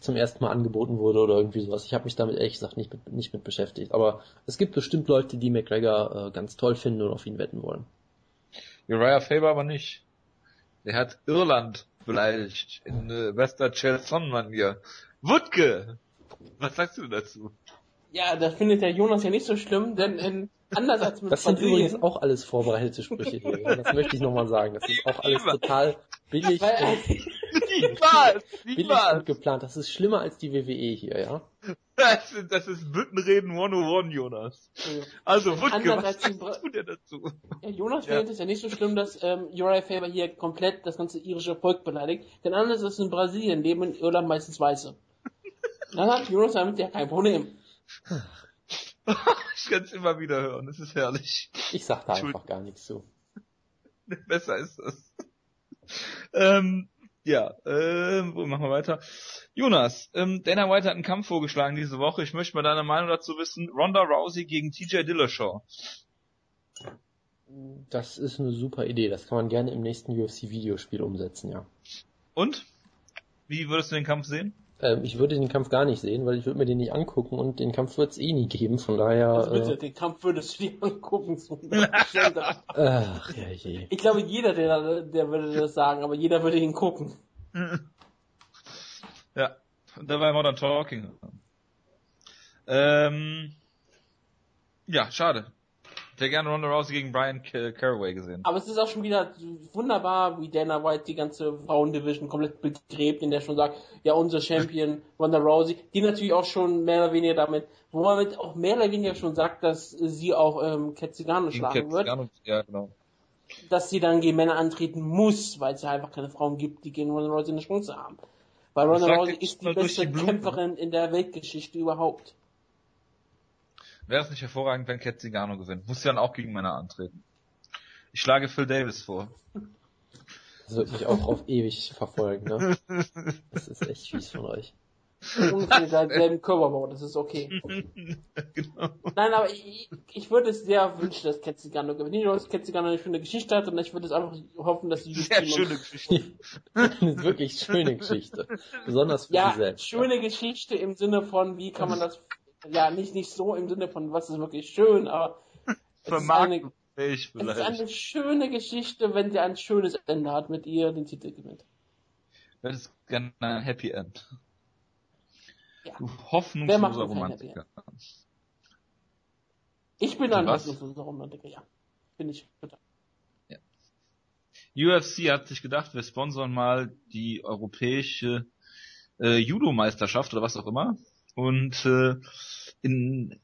zum ersten Mal angeboten wurde oder irgendwie sowas. Ich habe mich damit ehrlich gesagt nicht mit, nicht mit beschäftigt. Aber es gibt bestimmt Leute, die McGregor äh, ganz toll finden und auf ihn wetten wollen. Uriah Faber aber nicht. Der hat Irland beleidigt in äh, Wester Chelsea-Manier. Wutke! Was sagst du dazu? Ja, das findet der Jonas ja nicht so schlimm, denn in, anders als mit Das sind Brasilien, übrigens auch alles vorbereitete Sprüche hier. Ja? Das möchte ich nochmal sagen. Das ist auch alles total billig weil, und, Niemals! billig und geplant. Das ist schlimmer als die WWE hier, ja? Das ist, das ist Büttenreden 101, Jonas. Also, Wutke, Anders was sagst du denn dazu? Ja, Jonas Ja. findet es ja nicht so schlimm, dass ähm, Uriah Faber hier komplett das ganze irische Volk beleidigt, denn anders als in Brasilien leben in Irland meistens Weiße. Dann hat Jonas damit ja kein Problem. ich kann es immer wieder hören, das ist herrlich. Ich sag da einfach gar nichts zu. Besser ist das. ähm, ja, ähm, wo machen wir weiter? Jonas, ähm, Dana White hat einen Kampf vorgeschlagen diese Woche. Ich möchte mal deine Meinung dazu wissen. Ronda Rousey gegen TJ Dillashaw. Das ist eine super Idee. Das kann man gerne im nächsten UFC-Videospiel umsetzen, ja. Und? Wie würdest du den Kampf sehen? Ähm, ich würde den Kampf gar nicht sehen, weil ich würde mir den nicht angucken und den Kampf wird es eh nie geben. Von daher. Also bitte, Äh, den Kampf würdest du dir angucken. So. ach, ja, je. ich glaube, jeder, der, der würde das sagen, aber jeder würde ihn gucken. Ja, da war Modern Talking. Ähm, ja, schade. Ich hätte gerne Ronda Rousey gegen Brian Car- Caraway gesehen. Aber es ist auch schon wieder wunderbar, wie Dana White die ganze Frauendivision komplett begräbt, in der schon sagt, ja, unser Champion Ronda Rousey, die natürlich auch schon mehr oder weniger damit, wo man mit auch mehr oder weniger schon sagt, dass sie auch ähm, Gegen schlagen Kat wird, Ja, genau. dass sie dann gegen Männer antreten muss, weil es ja einfach keine Frauen gibt, die gegen Ronda Rousey eine Chance haben. Weil Ronda Rousey ist die beste die. Kämpferin in der Weltgeschichte überhaupt. Wäre es nicht hervorragend, wenn Cat Zingano gewinnt. Muss sie dann auch gegen Männer antreten. Ich schlage Phil Davis vor. Das wird mich auch auf ewig verfolgen, ne? Das ist echt fies von euch. Ungefähr derselben Körperbau, das ist okay. genau. Nein, aber ich, ich würde es sehr wünschen, dass Cat Zingano gewinnt. Nicht nur, dass Cat Zingano eine schöne Geschichte hat, sondern ich würde es einfach hoffen, dass die Sehr schöne Geschichte. Eine wirklich schöne Geschichte. Besonders für Ja, sie selbst. schöne Geschichte im Sinne von, wie kann man das, ja, nicht, nicht so im Sinne von, was ist wirklich schön, aber es ist, eine, es ist eine schöne Geschichte, wenn sie ein schönes Ende hat, mit ihr den Titel gewinnt. Das ist gerne ein Happy End. Ja. Du Wer macht hoffnungsloser Romantiker. Ich bin ein hoffnungsloser Romantiker, ja. Bin ich. bitte. UFC hat sich gedacht, wir sponsern mal die europäische äh, Judo-Meisterschaft oder was auch immer. Und äh, in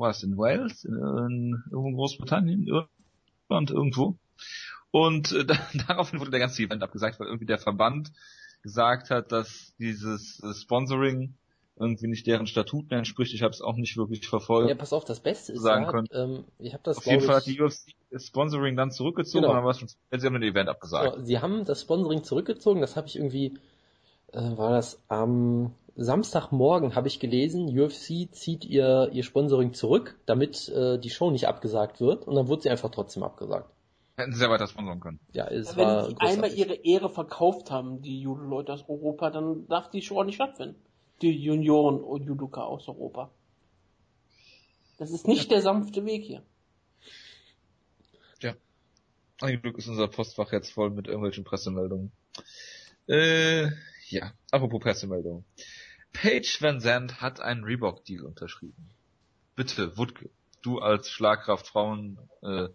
es in Wales, in, in irgendwo in Großbritannien, Irland irgendwo. Und äh, da, daraufhin wurde der ganze Event abgesagt, weil irgendwie der Verband gesagt hat, dass dieses äh, Sponsoring irgendwie nicht deren Statuten entspricht. Ich habe es auch nicht wirklich verfolgt. Ja, pass auf, das Beste ist sagen ja, können. ähm, ich habe das Auf jeden Fall hat die UFC Sponsoring dann zurückgezogen Genau. und dann war es schon, sie haben den Event abgesagt. So, sie haben das Sponsoring zurückgezogen, das habe ich irgendwie, äh, war das am Samstagmorgen habe ich gelesen, UFC zieht ihr, ihr Sponsoring zurück, damit äh, die Show nicht abgesagt wird und dann wurde sie einfach trotzdem abgesagt. Hätten sie ja weiter sponsern können. Ja, es Wenn war die einmal ihre Ehre verkauft haben, die Judo-Leute aus Europa, dann darf die Show auch nicht stattfinden. Die Junioren und Judoka aus Europa. Das ist nicht der sanfte Weg hier. Ein Glück ist unser Postfach jetzt voll mit irgendwelchen Pressemeldungen. Äh, ja, apropos Pressemeldungen. Paige Van Zandt hat einen Reebok-Deal unterschrieben. Bitte, Wutke, du als Schlagkraft Frauen äh,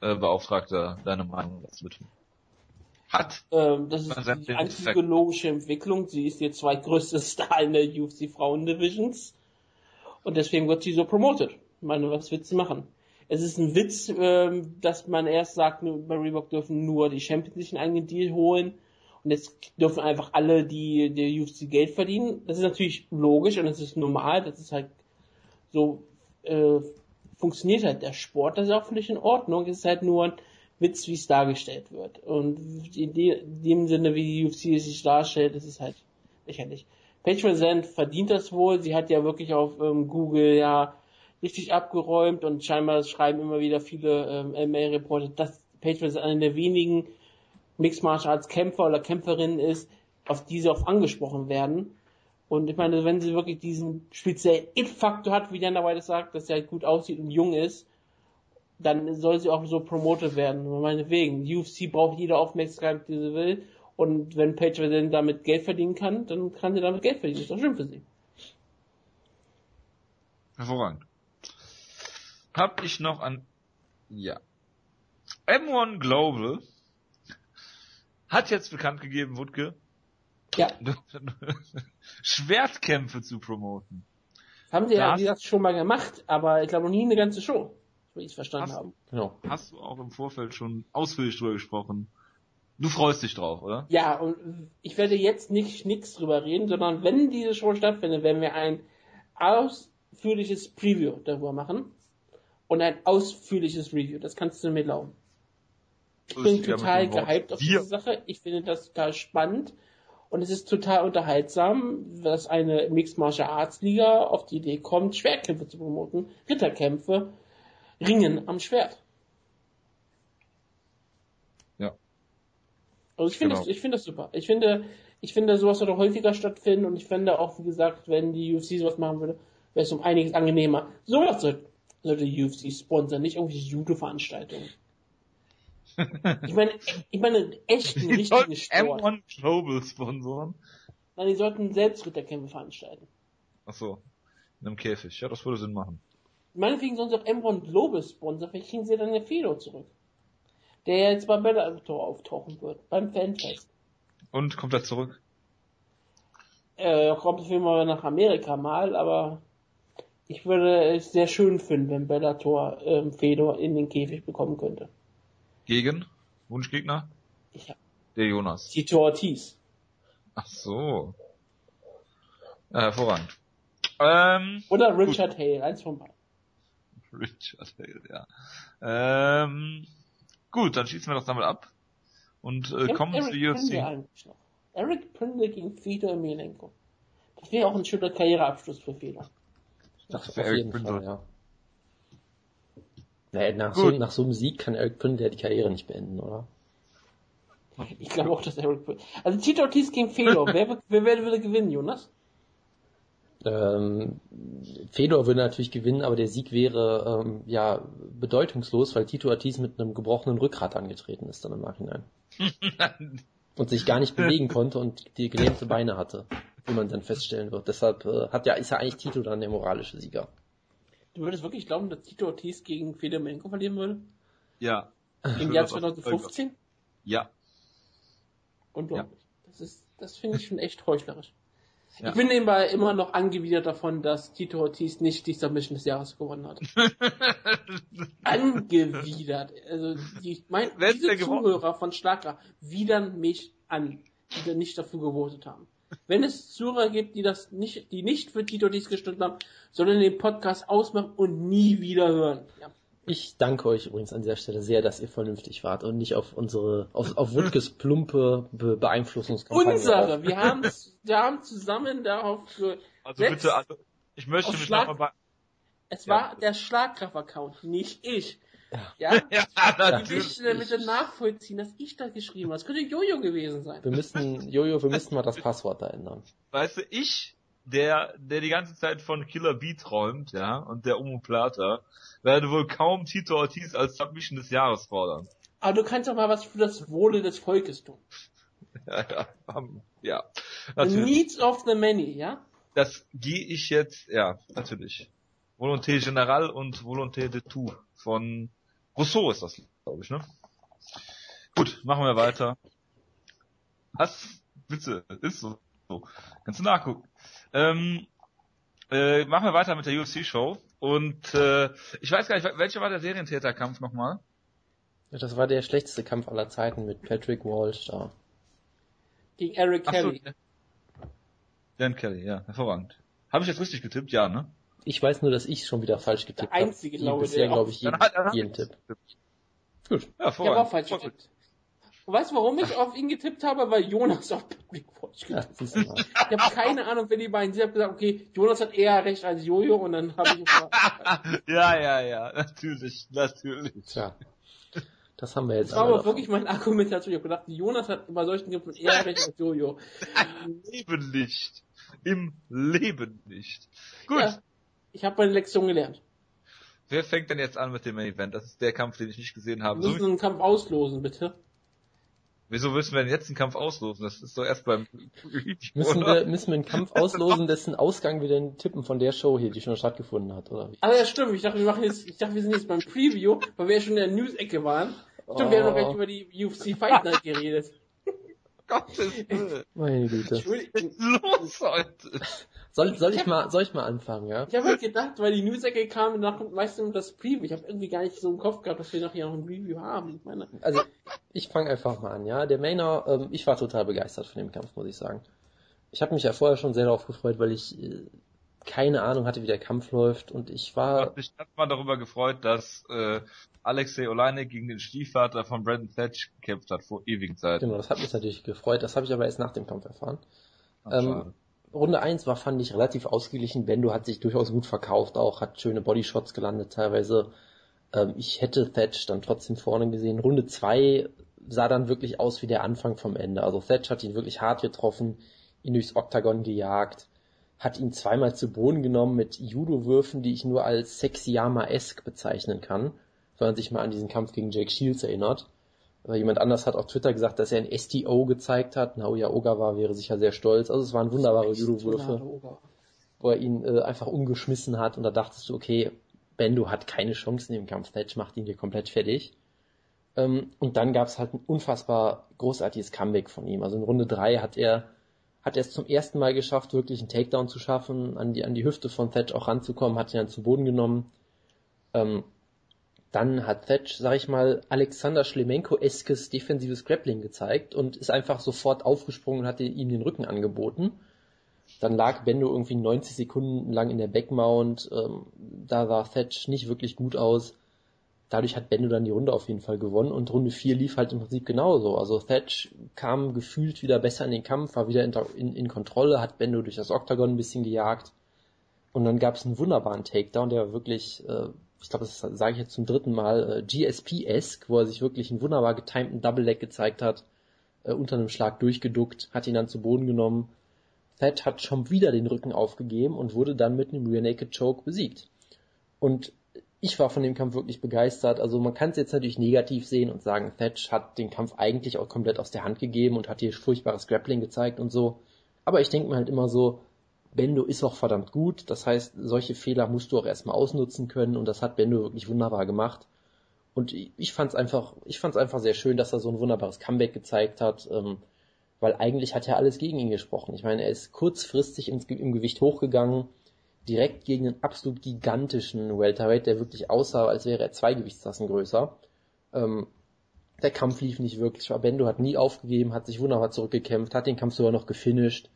äh, Beauftragter, deine Meinung dazu bitte. Hat Ähm, das ist die den einzige Effekt. logische Entwicklung. Sie ist jetzt zweitgrößte Star in der UFC Frauen Divisions. Und deswegen wird sie so promoted. Ich meine, was wird sie machen? Es ist ein Witz, ähm, dass man erst sagt, bei Reebok dürfen nur die Champions sich einen eigenen Deal holen. Und jetzt dürfen einfach alle, die der UFC Geld verdienen. Das ist natürlich logisch und das ist normal. Das ist halt so, äh, funktioniert halt der Sport. Das ist auch völlig in Ordnung. Es ist halt nur ein Witz, wie es dargestellt wird. Und in, de in dem Sinne, wie die UFC es sich darstellt, ist halt lächerlich. Van Zandt verdient das wohl. Sie hat ja wirklich auf ähm, Google ja richtig abgeräumt und scheinbar schreiben immer wieder viele ähm, MMA-Reporter, dass Van Zandt eine der wenigen Mixed Martial Arts Kämpfer oder Kämpferin ist, auf diese auch angesprochen werden. Und ich meine, wenn sie wirklich diesen speziellen It-Faktor hat, wie dabei das sagt, dass sie halt gut aussieht und jung ist, dann soll sie auch so promotet werden. Meinetwegen. UFC braucht jede Aufmerksamkeit, die sie will. Und wenn Paige Van damit Geld verdienen kann, dann kann sie damit Geld verdienen. Das ist doch schön für sie. Hervorragend. Hab ich noch an, ja. M1 Global hat jetzt bekannt gegeben, Wutke, Ja, Schwertkämpfe zu promoten. haben sie ja, Das- wie gesagt, schon mal gemacht, aber ich glaube noch nie eine ganze Show. Wie ich es verstanden Hast- habe. Genau. Hast du auch im Vorfeld schon ausführlich drüber gesprochen. Du freust dich drauf, oder? Ja, und ich werde jetzt nicht nix drüber reden, sondern wenn diese Show stattfindet, werden wir ein ausführliches Preview darüber machen und ein ausführliches Review. Das kannst du mir glauben. Ich bin total gehypt auf wir. diese Sache. Ich finde das total spannend und es ist total unterhaltsam, dass eine Mixed Martial Arts Liga auf die Idee kommt, Schwertkämpfe zu promoten, Ritterkämpfe, Ringen am Schwert. Ja. Also ich finde Genau. das, ich finde das super. Ich finde, ich finde, sowas sollte häufiger stattfinden und ich finde auch, wie gesagt, wenn die UFC sowas machen würde, wäre es um einiges angenehmer. Sowas sollte, sollte die UFC sponsern, nicht irgendwie Judo-Veranstaltungen. Ich meine, ich meine, echten, Die richtigen Sport. M1 Global sponsoren. Nein, die sollten selbst Ritterkämpfe veranstalten. Ach so. In einem Käfig. Ja, das würde Sinn machen. Meinetwegen sie auch M1 Global sponsern, vielleicht kriegen sie dann eine Fedor zurück. Der jetzt beim Bellator auftauchen wird, beim Fanfest. Und kommt er zurück? Äh, kommt auf jeden Fall nach Amerika mal, aber ich würde es sehr schön finden, wenn Bellator ähm, Fedor in den Käfig bekommen könnte. Gegen? Wunschgegner? Ich hab Der Jonas. Tito Ortiz. Ach so. Ja, hervorragend. Ähm, Oder Richard Hale, eins von beiden. Richard Hale, ja. Ähm, gut, dann schießen wir das damit ab. Und äh, Ja, kommen Eric zu UFC. Eric Prindle gegen Fedor Emelianenko. Das wäre auch ein schöner Karriereabschluss für Fedor. Das auf Eric Prindle. Ja. Naja, nach, so, nach so einem Sieg kann Eric Prindle ja die Karriere nicht beenden, oder? Ich glaube auch, dass Eric Prindle... Also Tito Ortiz gegen Fedor. wer, wird- wer, wer würde gewinnen, Jonas? Ähm, Fedor würde natürlich gewinnen, aber der Sieg wäre ähm, ja bedeutungslos, weil Tito Ortiz mit einem gebrochenen Rückgrat angetreten ist dann im Nachhinein. und sich gar nicht bewegen konnte und die gelähmte Beine hatte, wie man dann feststellen wird. Deshalb äh, hat ja, ist ja eigentlich Tito dann der moralische Sieger. Du würdest wirklich glauben, dass Tito Ortiz gegen Fedor Emelianenko verlieren würde? ja. Im Jahr 2015? Ja. Unglaublich. Das ist, das finde ich schon echt heuchlerisch. Ja. Ich bin nebenbei immer noch angewidert davon, dass Tito Ortiz nicht die Submission des Jahres gewonnen hat. angewidert. Also die, mein, diese? Zuhörer von Schlager widern mich an, die da nicht dafür gewotet haben. Wenn es Zuhörer gibt, die das nicht, die nicht für Tito Ortiz gestimmt haben, sollen den Podcast ausmachen und nie wieder hören. Ja. Ich danke euch übrigens an dieser Stelle sehr, dass ihr vernünftig wart und nicht auf unsere, auf, auf Wutges plumpe Be Beeinflussungskampagne. Unsere, wir haben, wir haben zusammen darauf ge Also bitte, also, ich möchte auf mich nochmal bei... Es Ja. war der Schlagkraft-Account, nicht ich. Ja? Ja, natürlich. Geschichte bitte nachvollziehen, dass ich da geschrieben habe. Das könnte Jojo gewesen sein. Wir müssen, Jojo, wir müssen mal das Passwort da ändern. Weißt du, ich, der, der die ganze Zeit von Killer B träumt, ja, und der Omoplata, werde wohl kaum Tito Ortiz als Submission des Jahres fordern. Aber du kannst doch mal was für das Wohle des Volkes tun. Ja, ja, ähm, ja. The Natürlich. needs of the many, ja? Das gehe ich jetzt, ja, natürlich. Volonté Générale und Volonté de tout von Rousseau ist das, glaube ich, ne? Gut, machen wir weiter. Was? Bitte, ist so. so. Kannst du nachgucken. Ähm, äh, machen wir weiter mit der UFC-Show. Und äh, ich weiß gar nicht, welcher war der Serientäterkampf nochmal? Das war der schlechteste Kampf aller Zeiten mit Patrick Walsh da. Gegen Eric Ach so, Kelly. Dan Kelly, ja, hervorragend. Habe ich jetzt richtig getippt? Ja, ne? Ich weiß nur, dass ich schon wieder falsch getippt Der einzige, habe. glaube ich, Bisher, der glaube ich, jeden, hat- hat- jeden Tipp. Gut. Ja, Ich habe auch falsch getippt. Und weißt du, warum ich auf ihn getippt habe? Weil Jonas auf Patrick Walsh Ja, getippt mal. Ich habe keine Ahnung, wer die beiden sind. Ich habe gesagt, okay, Jonas hat eher recht als Jojo und dann habe ich ja, ja, ja, natürlich, natürlich. Tja. Das haben wir jetzt Das war aber wirklich mein Argumentation. Ich habe gedacht, Jonas hat bei solchen Kämpfen eher recht als Jojo. Im Leben nicht. Im Leben nicht. Gut. Ja, ich habe meine Lektion gelernt. Wer fängt denn jetzt an mit dem Main Event? Das ist der Kampf, den ich nicht gesehen habe. Wir müssen einen Kampf auslosen, bitte. Wieso müssen wir denn jetzt einen Kampf auslosen? Das ist doch erst beim Müssen wir, müssen wir einen Kampf auslosen, dessen Ausgang wir denn tippen von der Show hier, die schon stattgefunden hat, oder wie? Ah ja, stimmt. Ich dachte, wir machen jetzt, ich dachte, wir sind jetzt beim Preview, weil wir ja schon in der News-Ecke waren. Stimmt, wir haben noch Oh. gar nicht über die UFC Fight Night geredet. Gottes Willen. Meine Güte. Entschuldigung. Los heute. Soll, soll ich mal, soll ich mal anfangen, ja? Ich habe halt gedacht, weil die News-Ecke kam, nach meistens das Preview. Ich habe irgendwie gar nicht so im Kopf gehabt, dass wir nachher noch ein Preview haben. Ich meine, Also, ich fange einfach mal an, ja. Der Mainer, ähm, ich war total begeistert von dem Kampf, muss ich sagen. Ich habe mich ja vorher schon sehr darauf gefreut, weil ich äh, keine Ahnung hatte, wie der Kampf läuft und ich Ich war, hab mich erstmal darüber gefreut, dass äh, Alexei Oleinik gegen den Stiefvater von Brandon Thatch gekämpft hat vor ewigen Zeiten. genau, das hat mich natürlich gefreut, das habe ich aber erst nach dem Kampf erfahren. Ach, ähm. Runde 1 war, fand ich, relativ ausgeglichen. Bendo hat sich durchaus gut verkauft, auch hat schöne Bodyshots gelandet teilweise. Ähm, ich hätte Thatch dann trotzdem vorne gesehen. Runde 2 sah dann wirklich aus wie der Anfang vom Ende. Also Thatch hat ihn wirklich hart getroffen, ihn durchs Oktagon gejagt, hat ihn zweimal zu Boden genommen mit Judo-Würfen, die ich nur als Sexyama-esque bezeichnen kann, wenn man sich mal an diesen Kampf gegen Jake Shields erinnert. Weil jemand anders hat auf Twitter gesagt, dass er ein STO gezeigt hat. Naoya Ogawa wäre sicher sehr stolz. Also es waren wunderbare Judo-Würfe, wo er ihn äh, einfach umgeschmissen hat und da dachtest du, okay, Bendo hat keine Chance in dem Kampf. Thatch macht ihn hier komplett fertig. Ähm, und dann gab es halt ein unfassbar großartiges Comeback von ihm. Also in Runde drei hat er hat er es zum ersten Mal geschafft, wirklich einen Takedown zu schaffen, an die, an die Hüfte von Thatch auch ranzukommen, hat ihn dann zu Boden genommen. Ähm, dann hat Thatch, sag ich mal, Alexander Schlemenko-eskes defensives Grappling gezeigt und ist einfach sofort aufgesprungen und hat ihm den Rücken angeboten. Dann lag Bendo irgendwie 90 Sekunden lang in der Backmount. Ähm, da sah Thatch nicht wirklich gut aus. Dadurch hat Bendo dann die Runde auf jeden Fall gewonnen und Runde 4 lief halt im Prinzip genauso. Also Thatch kam gefühlt wieder besser in den Kampf, war wieder in, in, in Kontrolle, hat Bendo durch das Oktagon ein bisschen gejagt. Und dann gab es einen wunderbaren Takedown, der wirklich, äh, ich glaube, das sage ich jetzt zum dritten Mal, äh, GSP-esque, wo er sich wirklich einen wunderbar getimten Double Leg gezeigt hat, äh, unter einem Schlag durchgeduckt, hat ihn dann zu Boden genommen. Thatch hat schon wieder den Rücken aufgegeben und wurde dann mit einem Rear Naked Choke besiegt. Und ich war von dem Kampf wirklich begeistert. Also man kann es jetzt natürlich negativ sehen und sagen, Thatch hat den Kampf eigentlich auch komplett aus der Hand gegeben und hat hier furchtbares Grappling gezeigt und so. Aber ich denke mir halt immer so, Bendo ist auch verdammt gut. Das heißt, solche Fehler musst du auch erstmal ausnutzen können und das hat Bendo wirklich wunderbar gemacht. Und ich fand's einfach, ich fand's einfach sehr schön, dass er so ein wunderbares Comeback gezeigt hat, ähm, weil eigentlich hat ja alles gegen ihn gesprochen. Ich meine, er ist kurzfristig ins, im Gewicht hochgegangen, direkt gegen einen absolut gigantischen Welterweight, der wirklich aussah, als wäre er zwei Gewichtsklassen größer. Ähm, der Kampf lief nicht wirklich. Bendo hat nie aufgegeben, hat sich wunderbar zurückgekämpft, hat den Kampf sogar noch gefinisht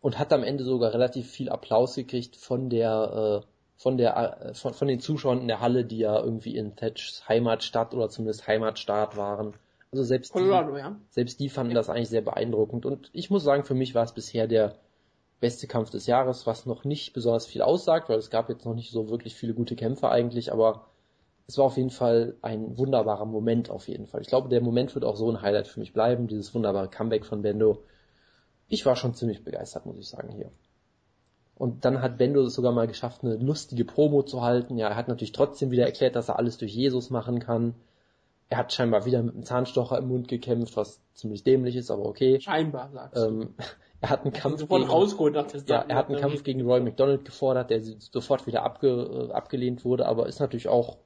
und hat am Ende sogar relativ viel Applaus gekriegt von der äh, von der äh, von, von den Zuschauern in der Halle, die ja irgendwie in Thatchs Heimatstadt oder zumindest Heimatstaat waren. Also selbst Colorado, die, ja. selbst die fanden das eigentlich sehr beeindruckend und ich muss sagen, für mich war es bisher der beste Kampf des Jahres, was noch nicht besonders viel aussagt, weil es gab jetzt noch nicht so wirklich viele gute Kämpfe eigentlich, aber es war auf jeden Fall ein wunderbarer Moment auf jeden Fall. Ich glaube, der Moment wird auch so ein Highlight für mich bleiben, dieses wunderbare Comeback von Bendo. Ich war schon ziemlich begeistert, muss ich sagen, hier. Und dann hat Bendo es sogar mal geschafft, eine lustige Promo zu halten. Ja, er hat natürlich trotzdem wieder erklärt, dass er alles durch Jesus machen kann. Er hat scheinbar wieder mit einem Zahnstocher im Mund gekämpft, was ziemlich dämlich ist, aber okay. Scheinbar, sagst du. Ähm, er hat einen Kampf sofort rausgeholt nach der ja, er hat einen Kampf gegen Roy McDonald gefordert, der sofort wieder abge, äh, abgelehnt wurde, aber ist natürlich auch,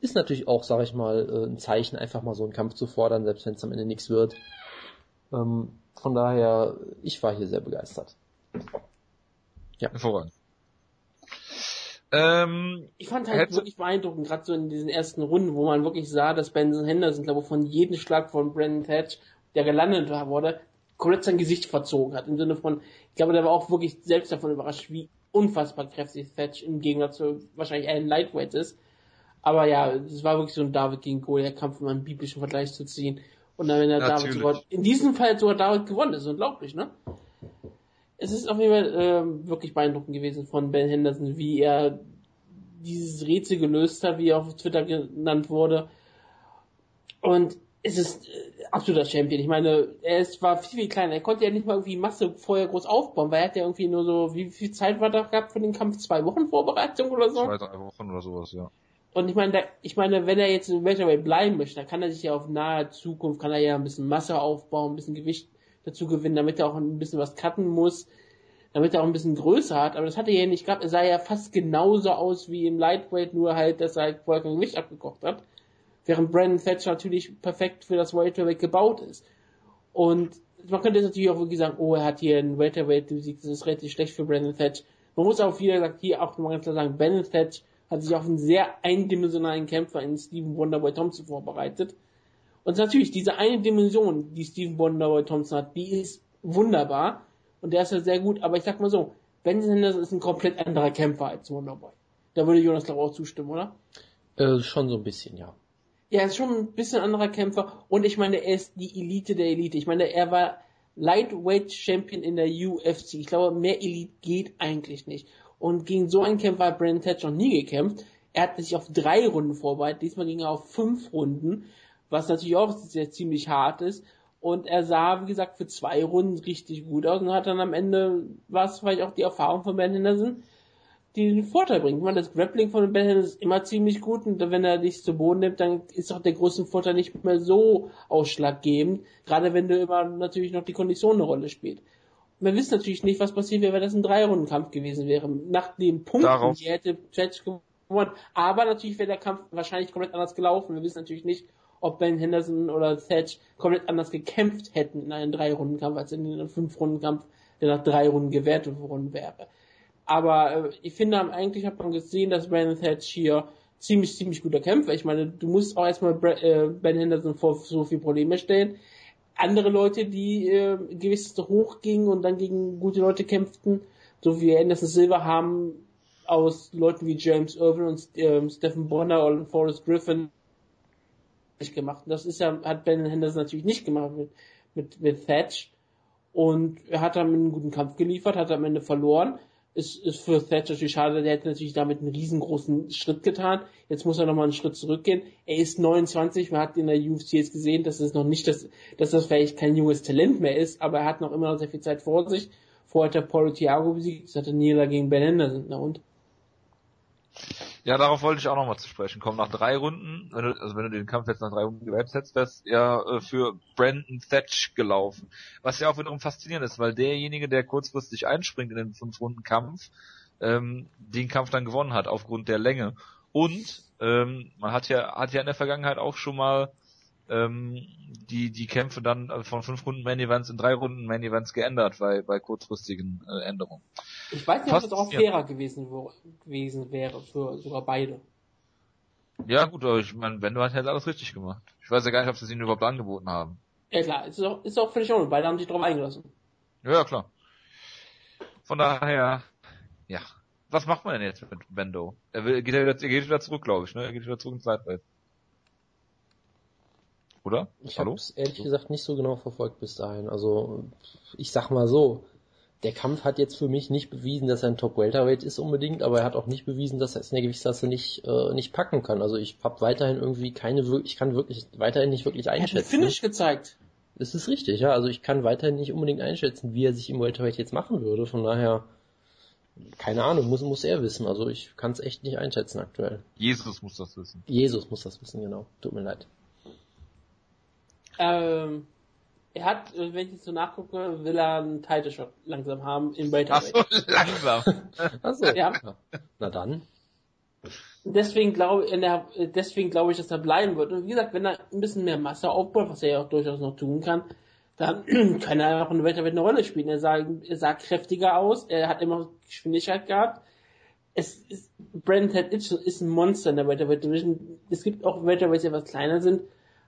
ist natürlich auch, sag ich mal, äh, ein Zeichen, einfach mal so einen Kampf zu fordern, selbst wenn es am Ende nichts wird. Ähm, von daher, ich war hier sehr begeistert. Ja. Hervorragend. Ähm, Ich fand halt Hätte- wirklich beeindruckend, gerade so in diesen ersten Runden, wo man wirklich sah, dass Benson Henderson, glaube ich, von jedem Schlag von Brandon Thatch, der gelandet wurde, komplett sein Gesicht verzogen hat. Im Sinne von, ich glaube, der war auch wirklich selbst davon überrascht, wie unfassbar kräftig Thatch im Gegensatz zu wahrscheinlich allen Lightweights ist. Aber ja, es war wirklich so ein David gegen Goliath-Kampf, um einen biblischen Vergleich zu ziehen. Und dann, wenn der David sogar, in diesem Fall sogar David gewonnen, das ist unglaublich, ne? Es ist auf jeden Fall ähm, wirklich beeindruckend gewesen von Ben Henderson, wie er dieses Rätsel gelöst hat, wie er auf Twitter genannt wurde. Und es ist äh, absoluter Champion. Ich meine, er ist, war viel, viel kleiner. Er konnte ja nicht mal irgendwie Masse vorher groß aufbauen, weil er hat ja irgendwie nur so, wie viel Zeit war da gehabt für den Kampf? Zwei Wochen Vorbereitung oder so? Zwei, drei Wochen oder sowas, ja. Und ich meine, da, ich meine, wenn er jetzt in Welterweight bleiben möchte, dann kann er sich ja auf nahe Zukunft, kann er ja ein bisschen Masse aufbauen, ein bisschen Gewicht dazu gewinnen, damit er auch ein bisschen was cutten muss, damit er auch ein bisschen größer hat. Aber das hat er ja nicht gehabt. Er sah ja fast genauso aus wie im Lightweight, nur halt, dass er halt vorher kein Gewicht abgekocht hat während Brandon Thatcher natürlich perfekt für das Welterweight gebaut ist. Und man könnte jetzt natürlich auch wirklich sagen, oh, er hat hier einen Welterweight besiegt, das ist relativ schlecht für Brandon Thatch. Man muss auch wieder gesagt, hier auch mal ganz klar sagen, Brandon Thatch hat sich auf einen sehr eindimensionalen Kämpfer in Stephen Wonderboy Thompson vorbereitet. Und natürlich, diese eine Dimension, die Stephen Wonderboy Thompson hat, die ist wunderbar. Und der ist ja sehr gut, aber ich sag mal so, Benson Henderson ist ein komplett anderer Kämpfer als Wonderboy. Da würde Jonas glaube auch zustimmen, oder? Äh, schon so ein bisschen, ja. Ja, er ist schon ein bisschen anderer Kämpfer und ich meine, er ist die Elite der Elite. Ich meine, er war Lightweight Champion in der UFC. Ich glaube, mehr Elite geht eigentlich nicht. Und gegen so einen Kämpfer hat Brandon Thatch noch nie gekämpft. Er hat sich auf drei Runden vorbereitet. Diesmal ging er auf fünf Runden, was natürlich auch sehr ziemlich hart ist. Und er sah, wie gesagt, für zwei Runden richtig gut aus und hat dann am Ende, war es vielleicht auch die Erfahrung von Ben Henderson, die den Vorteil bringt. Ich meine, das Grappling von Ben Henderson ist immer ziemlich gut und wenn er dich zu Boden nimmt, dann ist auch der größte Vorteil nicht mehr so ausschlaggebend, gerade wenn du immer natürlich noch die Kondition eine Rolle spielt. Wir wissen natürlich nicht, was passiert wäre, wenn das ein Drei-Runden-Kampf gewesen wäre. Nach dem Punkt, Darauf. die hätte Judge gewonnen. Aber natürlich wäre der Kampf wahrscheinlich komplett anders gelaufen. Wir wissen natürlich nicht, ob Ben Henderson oder Thatch komplett anders gekämpft hätten in einem Drei-Runden-Kampf als in einem Fünf-Runden-Kampf, der nach drei Runden gewertet worden wäre. Aber äh, ich finde, eigentlich hat man gesehen, dass Brandon Thatch hier ziemlich, ziemlich guter Kämpfer. Ich meine, du musst auch erstmal Bra äh, Ben Henderson vor so viele Probleme stellen. Andere Leute, die äh, gewiss hochgingen und dann gegen gute Leute kämpften, so wie Anderson Silver, haben aus Leuten wie James Irvin und äh, Stephen Bonner und Forrest Griffin gemacht. Das ist ja, hat Ben Henderson natürlich nicht gemacht mit, mit, mit Thatch. Und er hat dann einen guten Kampf geliefert, hat am Ende verloren ist, ist für Thatcher natürlich schade, der hätte natürlich damit einen riesengroßen Schritt getan. Jetzt muss er nochmal einen Schritt zurückgehen. Er ist 29, man hat in der UFC jetzt gesehen, dass es noch nicht, das, dass das vielleicht kein junges Talent mehr ist, aber er hat noch immer noch sehr viel Zeit vor sich. Vorher hat er Paulo Thiago besiegt, jetzt hat er Niederlage gegen Ben Henderson. Na und? Ja, darauf wollte ich auch nochmal zu sprechen kommen. Nach drei Runden, wenn du, also wenn du den Kampf jetzt nach drei Runden gewählt hättest, wär's ja äh, für Brandon Thatch gelaufen. Was ja auch wiederum faszinierend ist, weil derjenige, der kurzfristig einspringt in den fünf Runden Kampf, ähm, den Kampf dann gewonnen hat aufgrund der Länge. Und ähm, man hat ja hat ja in der Vergangenheit auch schon mal ähm, die die Kämpfe dann von fünf Runden Main Events in drei Runden Main Events geändert bei bei kurzfristigen äh, Änderungen. Ich weiß nicht, ob das auch fairer gewesen, gewesen wäre für sogar beide. Ja gut, aber ich meine, Bendo hat halt alles richtig gemacht. Ich weiß ja gar nicht, ob sie es ihnen überhaupt angeboten haben. Ja klar, ist auch, ist auch völlig ohne. Beide haben sich drauf eingelassen. Ja, klar. Von daher, ja. Was macht man denn jetzt mit Bendo? Er, will, geht, er, wieder, er geht wieder zurück, glaube ich, ne? Er geht wieder zurück ins Lightweight. Oder? Ich habe es ehrlich gesagt nicht so genau verfolgt bis dahin. Also ich sag mal so, der Kampf hat jetzt für mich nicht bewiesen, dass er ein Top Welterweight ist unbedingt, aber er hat auch nicht bewiesen, dass er es in der Gewichtsklasse nicht äh, nicht packen kann. Also ich habe weiterhin irgendwie keine ich kann wirklich weiterhin nicht wirklich einschätzen. Er hat Finish gezeigt. Das ist richtig, ja. Also ich kann weiterhin nicht unbedingt einschätzen, wie er sich im Welterweight jetzt machen würde. Von daher keine Ahnung, muss muss er wissen. Also ich kann es echt nicht einschätzen aktuell. Jesus muss das wissen. Jesus muss das wissen, genau. Tut mir leid. Ähm, er hat, äh, wenn ich jetzt so nachgucke, will er einen Title Shot langsam haben im Welterweight. Ach so, langsam. Ach so. Ja. Na dann. Deswegen glaube deswegen glaube ich, dass er bleiben wird. Und wie gesagt, wenn er ein bisschen mehr Masse aufbaut, was er ja auch durchaus noch tun kann, dann kann er auch in der Welterweight eine Rolle spielen. Er sah, er sah kräftiger aus, er hat immer Geschwindigkeit gehabt. Es ist, Brandon Ted ist ein Monster in der Welterweight Division. Es gibt auch Welterweights, die etwas kleiner sind,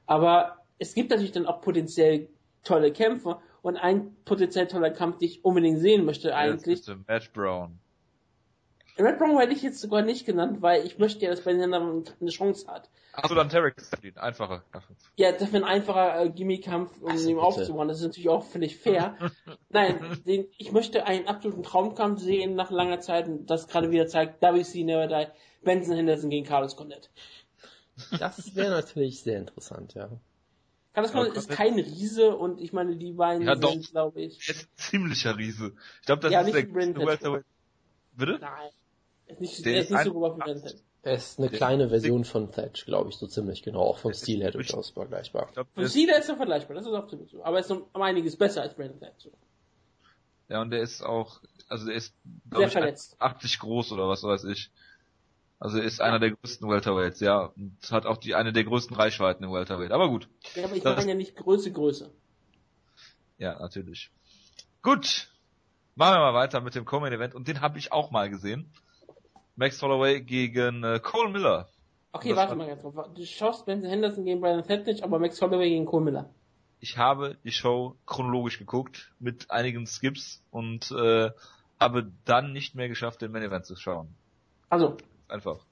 aber es gibt natürlich dann auch potenziell tolle Kämpfe und ein potenziell toller Kampf, den ich unbedingt sehen möchte eigentlich. Ist Matt Brown. Red Brown hätte ich jetzt sogar nicht genannt, weil ich möchte ja, dass Ben Henderson eine Chance hat. Achso, dann Tarek einfacher Kampf. Ja, das wäre ein einfacher äh, Gimmie-Kampf, um also, ihn aufzubauen. Das ist natürlich auch, finde ich, fair. Nein, den, ich möchte einen absoluten Traumkampf sehen nach langer Zeit, und das gerade wieder zeigt, WC Never Die, Benson Henderson gegen Carlos Condit. Das wäre natürlich sehr interessant, ja. Condit ist kein Riese und ich meine, die beiden Ja, sind, glaube ich. Er ist ein ziemlicher Riese. Ich glaube, das Ja, ist nicht der. Welterweight. Bitte? Nein. Er ist nicht, Der er ist ist nicht so groß wie Brandon Thatcher. Er ist eine Der- kleine Version von Thatch, glaube ich, so ziemlich genau. Auch vom Stil her durchaus vergleichbar. Glaub, ist, Stil her ist er vergleichbar, das ist auch ziemlich so. Aber er ist noch um einiges besser als Brandon Thatcher. ja, und der ist auch, also der ist, glaube ich, verletzt. 80 groß oder was weiß ich. Also er ist einer der größten Welterweights, ja. Und hat auch die, eine der größten Reichweiten im Welterweight. Aber gut. Ja, aber ich Das- meine ja nicht Größe, Größe. Ja, natürlich. Gut. Machen wir mal weiter mit dem Coleman Event. Und den habe ich auch mal gesehen. Max Holloway gegen äh, Cole Miller. Okay, warte war- mal ganz kurz. Du schaust Benson Henderson gegen Thatcher, nicht, aber Max Holloway gegen Cole Miller. Ich habe die Show chronologisch geguckt mit einigen Skips und äh, habe dann nicht mehr geschafft, den Main Event zu schauen. Also, Einfach.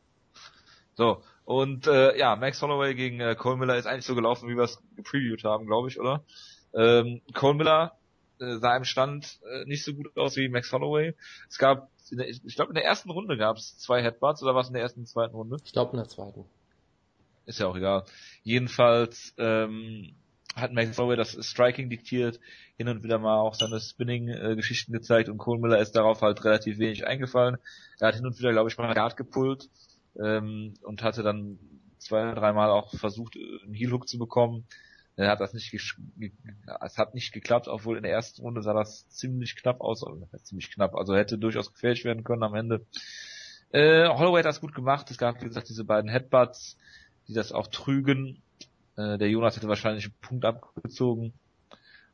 So, und äh, ja, Max Holloway gegen äh, Cole Miller ist eigentlich so gelaufen, wie wir es gepreviewt haben, glaube ich, oder? Ähm, Cole Miller äh, sah im Stand äh, nicht so gut aus wie Max Holloway. Es gab, in der, ich glaube in der ersten Runde gab es zwei Headbutts oder was in der ersten und zweiten Runde? Ich glaube in der zweiten. Ist ja auch egal. Jedenfalls ähm, hat Max Holloway das Striking diktiert, hin und wieder mal auch seine Spinning-Geschichten gezeigt und Cole Miller ist darauf halt relativ wenig eingefallen. Er hat hin und wieder, glaube ich, mal eine Guard gepullt ähm, und hatte dann zwei, dreimal auch versucht, äh, einen Heel-Hook zu bekommen. Er hat das nicht, es hat nicht geklappt, obwohl in der ersten Runde sah das ziemlich knapp aus, also ziemlich knapp, also hätte durchaus gefährlich werden können am Ende. Äh, Holloway hat das gut gemacht. Es gab, wie gesagt, diese beiden Headbutts, die das auch trügen. Äh, der Jonas hätte wahrscheinlich einen Punkt abgezogen.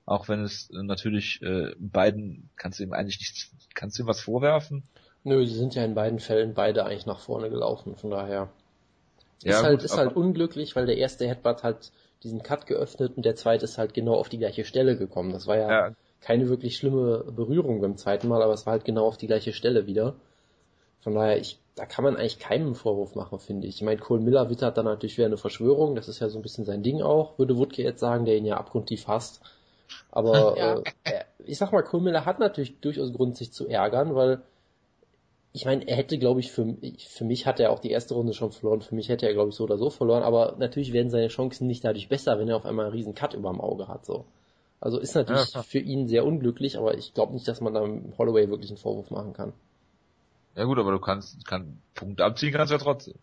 Auch wenn es äh, natürlich äh, beiden kannst du ihm eigentlich nichts, kannst du ihm was vorwerfen? Nö, sie sind ja in beiden Fällen beide eigentlich nach vorne gelaufen, von daher. Ja, ist halt, gut, ist halt unglücklich, weil der erste Headbutt hat diesen Cut geöffnet und der zweite ist halt genau auf die gleiche Stelle gekommen. Das war ja, Ja, keine wirklich schlimme Berührung beim zweiten Mal, aber es war halt genau auf die gleiche Stelle wieder. Von daher, ich, da kann man eigentlich keinen Vorwurf machen, finde ich. Ich meine, Cole Miller wittert dann natürlich wieder eine Verschwörung, das ist ja so ein bisschen sein Ding auch, würde Woodke jetzt sagen, der ihn ja abgrundtief hasst. Aber Ja. äh, ich sag mal, Cole Miller hat natürlich durchaus Grund, sich zu ärgern, weil ich meine, er hätte, glaube ich, für, für mich hat er auch die erste Runde schon verloren, für mich hätte er, glaube ich, so oder so verloren, aber natürlich werden seine Chancen nicht dadurch besser, wenn er auf einmal einen riesen Cut überm Auge hat, so. Also ist natürlich Ja, für ihn sehr unglücklich, aber ich glaube nicht, dass man da Holloway wirklich einen Vorwurf machen kann. Ja gut, aber du kannst, kann Punkte abziehen kannst du ja trotzdem.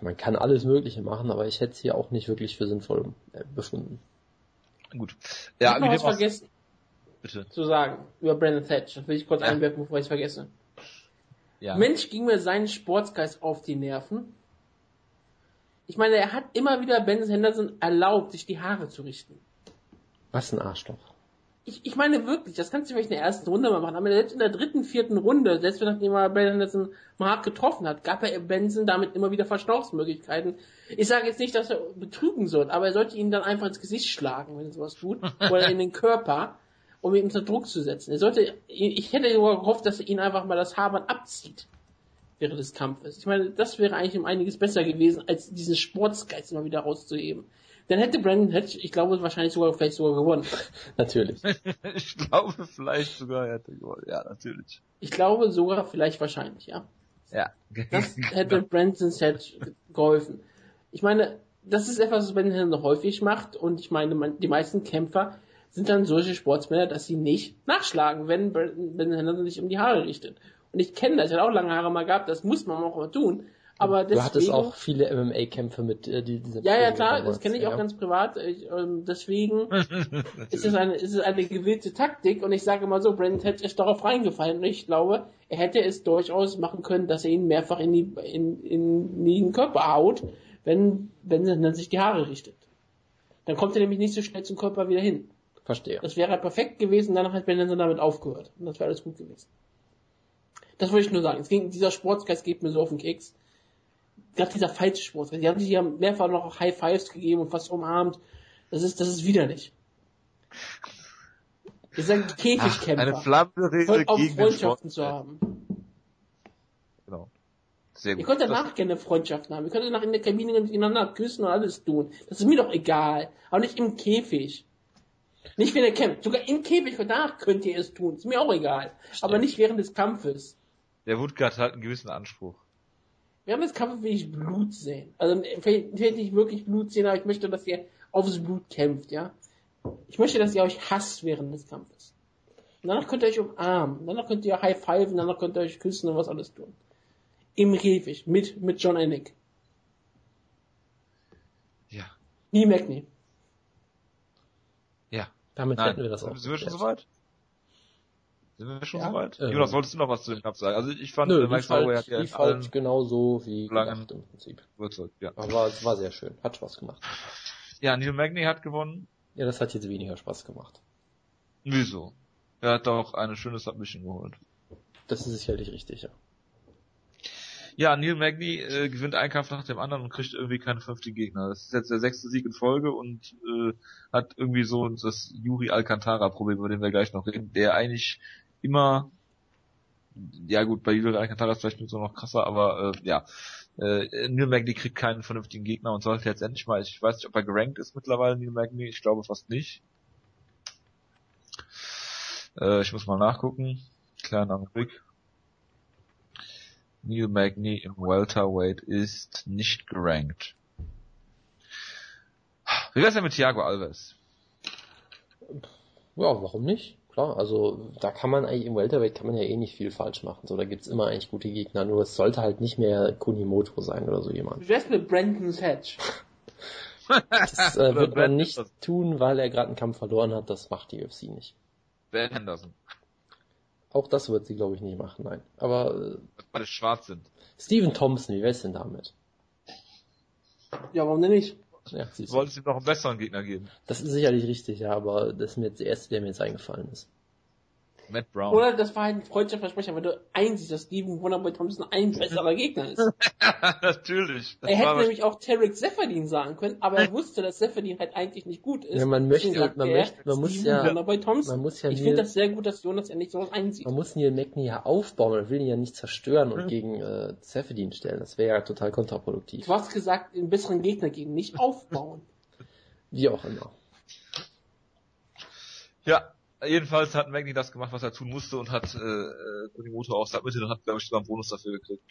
Man kann alles Mögliche machen, aber ich hätte es hier auch nicht wirklich für sinnvoll äh, befunden. Gut. ich Ja, habe dem auch, vergessen bitte. zu sagen über Brandon Thatcher. Das will ich kurz Ja. einwerfen, bevor ich es vergesse. Ja. Mensch ging mir seinen Sportsgeist auf die Nerven. Ich meine, er hat immer wieder Benson Henderson erlaubt, sich die Haare zu richten. Was ein Arschloch. Ich, ich meine wirklich, das kannst du vielleicht in der ersten Runde mal machen, aber selbst in der dritten, vierten Runde, selbst wenn nachdem er Benson mal hart getroffen hat, gab er Benson damit immer wieder Verschnaufsmöglichkeiten. Ich sage jetzt nicht, dass er betrügen soll, aber er sollte ihn dann einfach ins Gesicht schlagen, wenn er sowas tut, oder in den Körper, um ihn unter Druck zu setzen. Er sollte, ich hätte sogar gehofft, dass er ihn einfach mal das Haarband abzieht während des Kampfes. Ich meine, das wäre eigentlich um einiges besser gewesen, als diesen Sportsgeist immer wieder rauszuheben. Dann hätte Brandon Hedge, ich glaube, wahrscheinlich sogar vielleicht sogar gewonnen. Natürlich. ich glaube vielleicht sogar, er hätte gewonnen. Ja, natürlich. Ich glaube sogar vielleicht wahrscheinlich, ja. Ja. Das hätte Brandon Hedge geholfen. Ich meine, das ist etwas, was Brandon Henderson häufig macht und ich meine, man, die meisten Kämpfer sind dann solche Sportsmänner, dass sie nicht nachschlagen, wenn Brandon Henderson sich um die Haare richtet. Und ich kenne das, ich habe auch lange Haare mal gehabt, das muss man auch mal tun. Aber Du deswegen, hattest auch viele MMA-Kämpfe mit äh, die, diese Ja, ja, klar, das kenne ich auch ja. ganz privat. Ich, ähm, deswegen ist es eine, ist es eine gewillte Taktik und ich sage mal so, Brandon Hedge ist darauf reingefallen und ich glaube, er hätte es durchaus machen können, dass er ihn mehrfach in, die, in, in den Körper haut, wenn, wenn er dann sich die Haare richtet. Dann kommt er nämlich nicht so schnell zum Körper wieder hin. Verstehe. Das wäre perfekt gewesen, danach hat Brandon damit aufgehört. Und das wäre alles gut gewesen. Das wollte ich nur sagen. Es ging, dieser Sportsgeist geht mir so auf den Keks. Gerade dieser Sportsgeist. Die haben sich ja mehrfach noch High Fives gegeben und fast umarmt. Das ist, das ist widerlich. Wir sind Ach, Käfigkämpfer. eine flammende Rede gegen. Freundschaften zu haben. Genau. Sehr gut. Ihr könnt Das- danach gerne Freundschaften haben. Ihr könnt danach in der Kabine miteinander küssen und alles tun. Das ist mir doch egal. Aber nicht im Käfig. Nicht wenn ihr kämpft. Sogar im Käfig und danach könnt ihr es tun. Ist mir auch egal. Aber nicht während des Kampfes. Der Woodcut hat einen gewissen Anspruch. Während des Kampfes will ich Blut sehen. Also vielleicht will nicht wirklich Blut sehen, aber ich möchte, dass ihr aufs Blut kämpft, ja. Ich möchte, dass ihr euch hasst während des Kampfes. Und danach könnt ihr euch umarmen, danach könnt ihr High Five, danach könnt ihr euch küssen und was alles tun. Im Käfig, mit, mit John Anik. Ja. Nie Magni. Ja. Damit Nein. hätten wir das auch. Sind wir schon soweit? Sind wir schon Ja. soweit? Ähm. Jonas, wolltest du noch was zu dem Kampf sagen? Also ich fand, Nö, äh, Mike lief halt, hat ja lief halt genauso wie gedacht im Prinzip. überzeugt, ja. Aber es war sehr schön. Hat Spaß gemacht. Ja, Neil Magny hat gewonnen. Ja, das hat jetzt weniger Spaß gemacht. Wieso? Er hat doch eine schöne Submission geholt. Das ist sicherlich richtig, ja. Ja, Neil Magny äh, gewinnt einen Kampf nach dem anderen und kriegt irgendwie keine fünften Gegner. Das ist jetzt der sechste Sieg in Folge und äh, hat irgendwie so das Yuri Alcantara-Problem, über den wir gleich noch reden, der eigentlich immer, ja gut, bei Yuri Alcantara ist vielleicht so noch krasser, aber äh, ja, äh, Neil Magny kriegt keinen vernünftigen Gegner und sollte jetzt endlich mal, ich weiß nicht, ob er gerankt ist mittlerweile, Neil Magny, ich glaube fast nicht. Äh, ich muss mal nachgucken. Kleinen Augenblick. Neil Magny im Welterweight ist nicht gerankt. Wie wär's denn mit Thiago Alves? Ja, warum nicht? Klar, also da kann man eigentlich im Welterweight kann man ja eh nicht viel falsch machen. So, da gibt's immer eigentlich gute Gegner, nur es sollte halt nicht mehr Kunimoto sein oder so jemand. Wär's mit Brandon Hedge? Das äh, wird man nicht tun, weil er gerade einen Kampf verloren hat. Das macht die UFC nicht. Ben Henderson. Auch das wird sie, glaube ich, nicht machen, nein. Aber äh, Weil beide schwarz sind. Steven Thompson, wie wär's denn damit? Ja, warum denn nicht? Ja, Du wolltest ihm noch einen besseren Gegner geben. Das ist sicherlich richtig, ja, aber das ist mir jetzt der erste, der mir jetzt eingefallen ist. Matt Brown. Oder das war halt ein freudscher Versprecher, weil du einsiehst, dass Steven Wonderboy Thompson ein besserer Gegner ist. Natürlich. Das Er hätte nämlich auch Tarek Seferdin sagen können, aber er wusste, dass Seferdin halt eigentlich nicht gut ist. Ja, man möchte- sagt man er, möchte- man muss Steven ja- Wonderboy Thompson. Man muss ja ich finde das sehr gut, dass Jonas ja nicht sowas einsieht. Man muss Neil Magny ja aufbauen, man will ihn ja nicht zerstören und Hm. gegen äh, Seferdin stellen. Das wäre ja total kontraproduktiv. Du hast gesagt, einen besseren Gegner geben, nicht aufbauen. Wie auch immer. Ja, jedenfalls hat Magny das gemacht, was er tun musste und hat äh, äh, Kunimoto auch submitted und hat, glaube ich, sogar einen Bonus dafür gekriegt.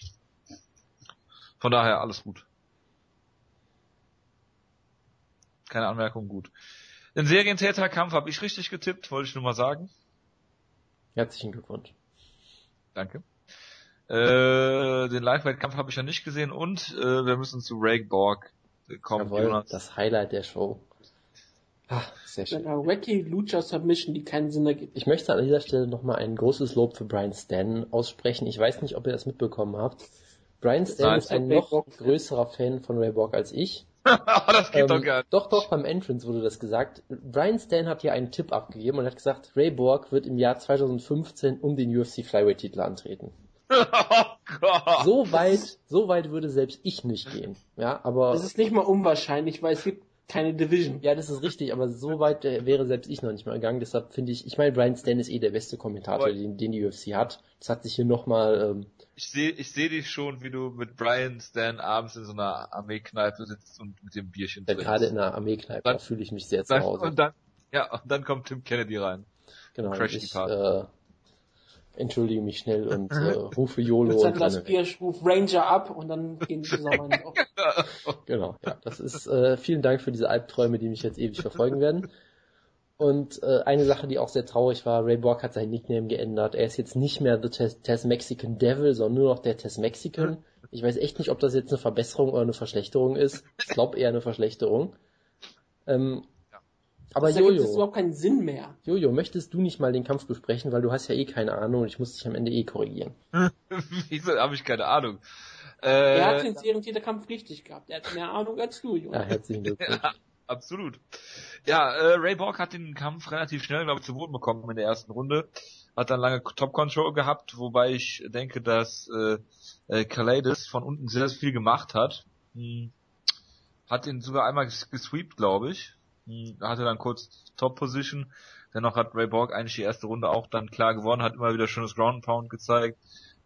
Von daher alles gut. Keine Anmerkung, gut. Den Serientäterkampf habe ich richtig getippt, wollte ich nur mal sagen. Herzlichen Glückwunsch. Danke. Äh, den Lightweight-Kampf habe ich ja nicht gesehen und äh, wir müssen zu Ray Borg kommen. Jawohl, Jonas. das Highlight der Show. Ah, sehr Mit schön. einer wacky Lucha Submission, die keinen Sinn ergibt. Ich möchte an dieser Stelle nochmal ein großes Lob für Brian Stan aussprechen. Ich weiß nicht, ob ihr das mitbekommen habt. Brian Stan Nein, ist ein noch Borg. größerer Fan von Ray Borg als ich. Aber das geht doch Ähm, gar nicht. doch, doch, beim Entrance wurde das gesagt. Brian Stan hat hier einen Tipp abgegeben und hat gesagt, Ray Borg wird im Jahr 2015 um den UFC Flyweight Titel antreten. oh Gott. So weit, so weit würde selbst ich nicht gehen. Ja, aber Das ist nicht mal unwahrscheinlich, weil es gibt keine Division. ja, das ist richtig, aber so weit äh, wäre selbst ich noch nicht mal gegangen. Deshalb finde ich, ich meine, Brian Stan ist eh der beste Kommentator, den, den die UFC hat. Das hat sich hier nochmal, ähm, Ich sehe ich seh dich schon, wie du mit Brian Stan abends in so einer Armeekneipe sitzt und mit dem Bierchen ja, trinkst. gerade in der Armeekneipe, da fühle ich mich sehr zu Hause. Und dann, ja, und dann kommt Tim Kennedy rein. Genau, crash die ich Party. äh, entschuldige mich schnell und äh, rufe YOLO und renne Bier weg. ruft Ranger ab und dann gehen die zusammen auf. Genau, ja, das ist, äh, vielen Dank für diese Albträume, die mich jetzt ewig verfolgen werden. Und äh, eine Sache, die auch sehr traurig war, Ray Borg hat seinen Nickname geändert. Er ist jetzt nicht mehr The Tes, Tes Mexican Devil, sondern nur noch der Tes Mexican. Ich weiß echt nicht, ob das jetzt eine Verbesserung oder eine Verschlechterung ist. Ich glaube eher eine Verschlechterung. Ähm, aber Da gibt es Jojo, überhaupt keinen Sinn mehr. Jojo, möchtest du nicht mal den Kampf besprechen, weil du hast ja eh keine Ahnung und ich muss dich am Ende eh korrigieren. Wieso habe ich keine Ahnung. Äh, Er hat den Serientitelkampf richtig gehabt. Er hat mehr Ahnung als du, Ja, Jonas. herzlichen Glückwunsch. Ja, absolut. Ja, äh, Ray Borg hat den Kampf relativ schnell, glaube ich, zu Boden bekommen in der ersten Runde. Hat dann lange Top-Control gehabt, wobei ich denke, dass äh, äh, Kaleides von unten sehr, sehr viel gemacht hat. Hm. Hat ihn sogar einmal ges- gesweept, glaube ich. Hm. Hatte dann kurz Top-Position. Dennoch hat Ray Borg eigentlich die erste Runde auch dann klar gewonnen, hat immer wieder schönes Ground Pound gezeigt.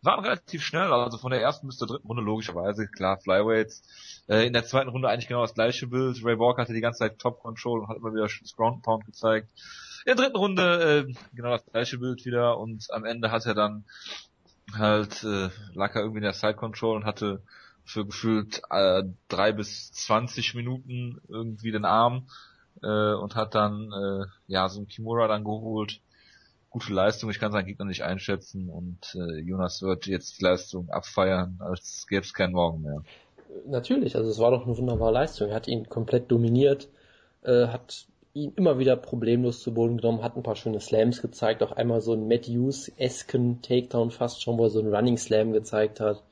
Waren relativ schnell, also von der ersten bis zur dritten Runde logischerweise, klar, Flyweights. Äh, in der zweiten Runde eigentlich genau das gleiche Bild. Ray Borg hatte die ganze Zeit Top Control und hat immer wieder schönes Ground Pound gezeigt. In der dritten Runde äh, genau das gleiche Bild wieder und am Ende hat er dann halt äh, lag er irgendwie in der Side Control und hatte für gefühlt äh, drei bis zwanzig Minuten irgendwie den Arm äh, und hat dann äh, ja so ein Kimura dann geholt. Gute Leistung, ich kann seinen Gegner nicht einschätzen und äh, Jonas wird jetzt die Leistung abfeiern, als gäbe es keinen Morgen mehr. Natürlich, also es war doch eine wunderbare Leistung. Er hat ihn komplett dominiert, äh, hat ihn immer wieder problemlos zu Boden genommen, hat ein paar schöne Slams gezeigt, auch einmal so einen Matthews-esken Takedown fast schon, wo er so einen Running Slam gezeigt hat.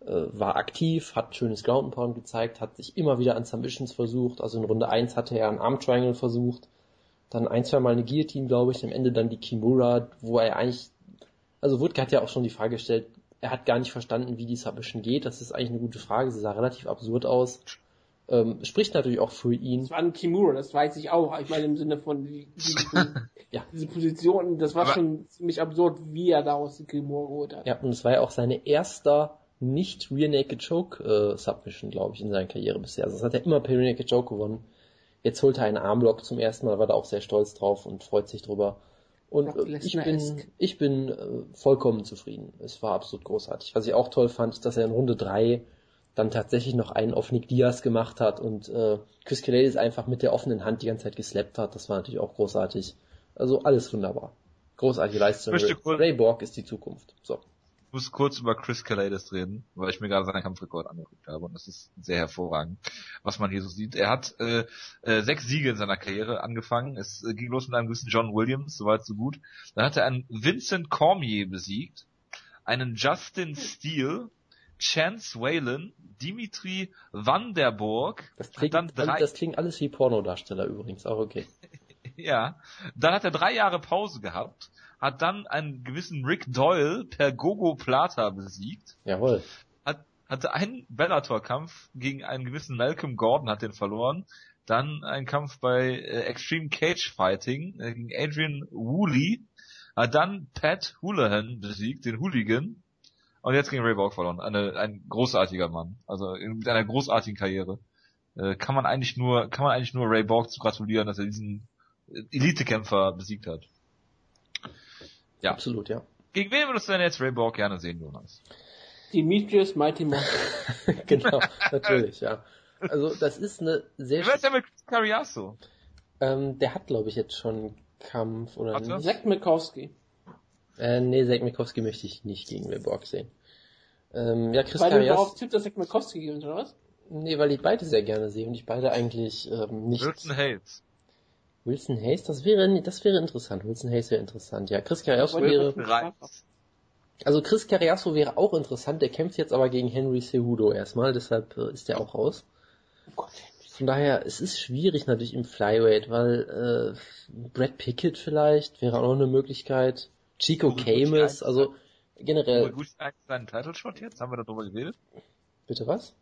Äh, war aktiv, hat schönes Ground Pound gezeigt, hat sich immer wieder an Submissions versucht. Also in Runde 1 hatte er einen Arm Triangle versucht, dann ein, zwei Mal eine Guillotine, glaube ich, am Ende dann die Kimura, wo er eigentlich, also Woodke hat ja auch schon die Frage gestellt, er hat gar nicht verstanden, wie die Submission geht. Das ist eigentlich eine gute Frage. Sie sah relativ absurd aus. Ähm, spricht natürlich auch für ihn. Das war ein Kimura, das weiß ich auch. Ich meine im Sinne von die, die, ja. diese Position, das war Aber schon ziemlich absurd, wie er daraus die Kimura geholt hat. Ja, und es war ja auch seine erster nicht Rear Naked Choke äh, Submission, glaube ich, in seiner Karriere bisher. Also das hat er immer per Rear Naked Choke gewonnen. Jetzt holt er einen Armblock zum ersten Mal, war da auch sehr stolz drauf und freut sich drüber. Und äh, ich bin, ich bin äh, vollkommen zufrieden. Es war absolut großartig. Was ich auch toll fand, ist, dass er in Runde drei dann tatsächlich noch einen auf Nick Diaz gemacht hat und äh, Chris Kelly einfach mit der offenen Hand die ganze Zeit geslappt hat. Das war natürlich auch großartig. Also alles wunderbar. Großartige Leistung. Ray Borg ist die Zukunft. So. Ich muss kurz über Chris Calades reden, weil ich mir gerade seinen Kampfrekord angeguckt habe und das ist sehr hervorragend, was man hier so sieht. Er hat äh, äh, sechs Siege in seiner Karriere angefangen. Es äh, ging los mit einem gewissen John Williams, soweit so gut. Dann hat er einen Vincent Cormier besiegt, einen Justin Steele, Chance Whalen, Dimitri Vanderburg. Das klingt, dann drei... das klingt alles wie Pornodarsteller übrigens, auch okay. ja. Dann hat er drei Jahre Pause gehabt, hat dann einen gewissen Rick Doyle per Gogo Plata besiegt. Jawohl. Hat, hatte einen Bellator-Kampf gegen einen gewissen Malcolm Gordon, hat den verloren. Dann ein Kampf bei äh, Extreme Cage Fighting äh, gegen Adrian Woolley. Hat dann Pat Houlihan besiegt, den Hooligan und jetzt gegen Ray Borg verloren. Eine, ein großartiger Mann. Also mit einer großartigen Karriere. Äh, kann man eigentlich nur, kann man eigentlich nur Ray Borg zu gratulieren, dass er diesen Elitekämpfer besiegt hat. Ja. Absolut, ja. Gegen wen würdest du denn jetzt Ray Borg gerne sehen, Jonas? Demetrius Mighty Mouse. genau, natürlich, ja. Also das ist eine sehr... Wie wär's denn mit Cariasso? Ähm, der hat, glaube ich, jetzt schon einen Kampf, oder nicht? Zack Mikowski. Äh, nee, Zack Mikowski möchte ich nicht gegen Reborg sehen. Ähm, ja, Chris Weil Karias, du darauf dass Zack Mikowski gewinnt, oder was? Nee, weil ich beide sehr gerne sehe und ich beide eigentlich ähm, nicht. Wilson Hayes. Wilson Hayes, das wäre, das wäre interessant. Wilson Hayes wäre interessant. Ja, Chris Cariaso wäre. Also Chris Cariaso wäre auch interessant. Der kämpft jetzt aber gegen Henry Cejudo erstmal, deshalb äh, ist der auch raus. Oh. Von daher, es ist schwierig natürlich im Flyweight, weil äh, Brad Pickett vielleicht wäre auch noch eine Möglichkeit. Chico Camus, also generell. Gut seinen Title Shot jetzt? Haben wir darüber geredet? Bitte was?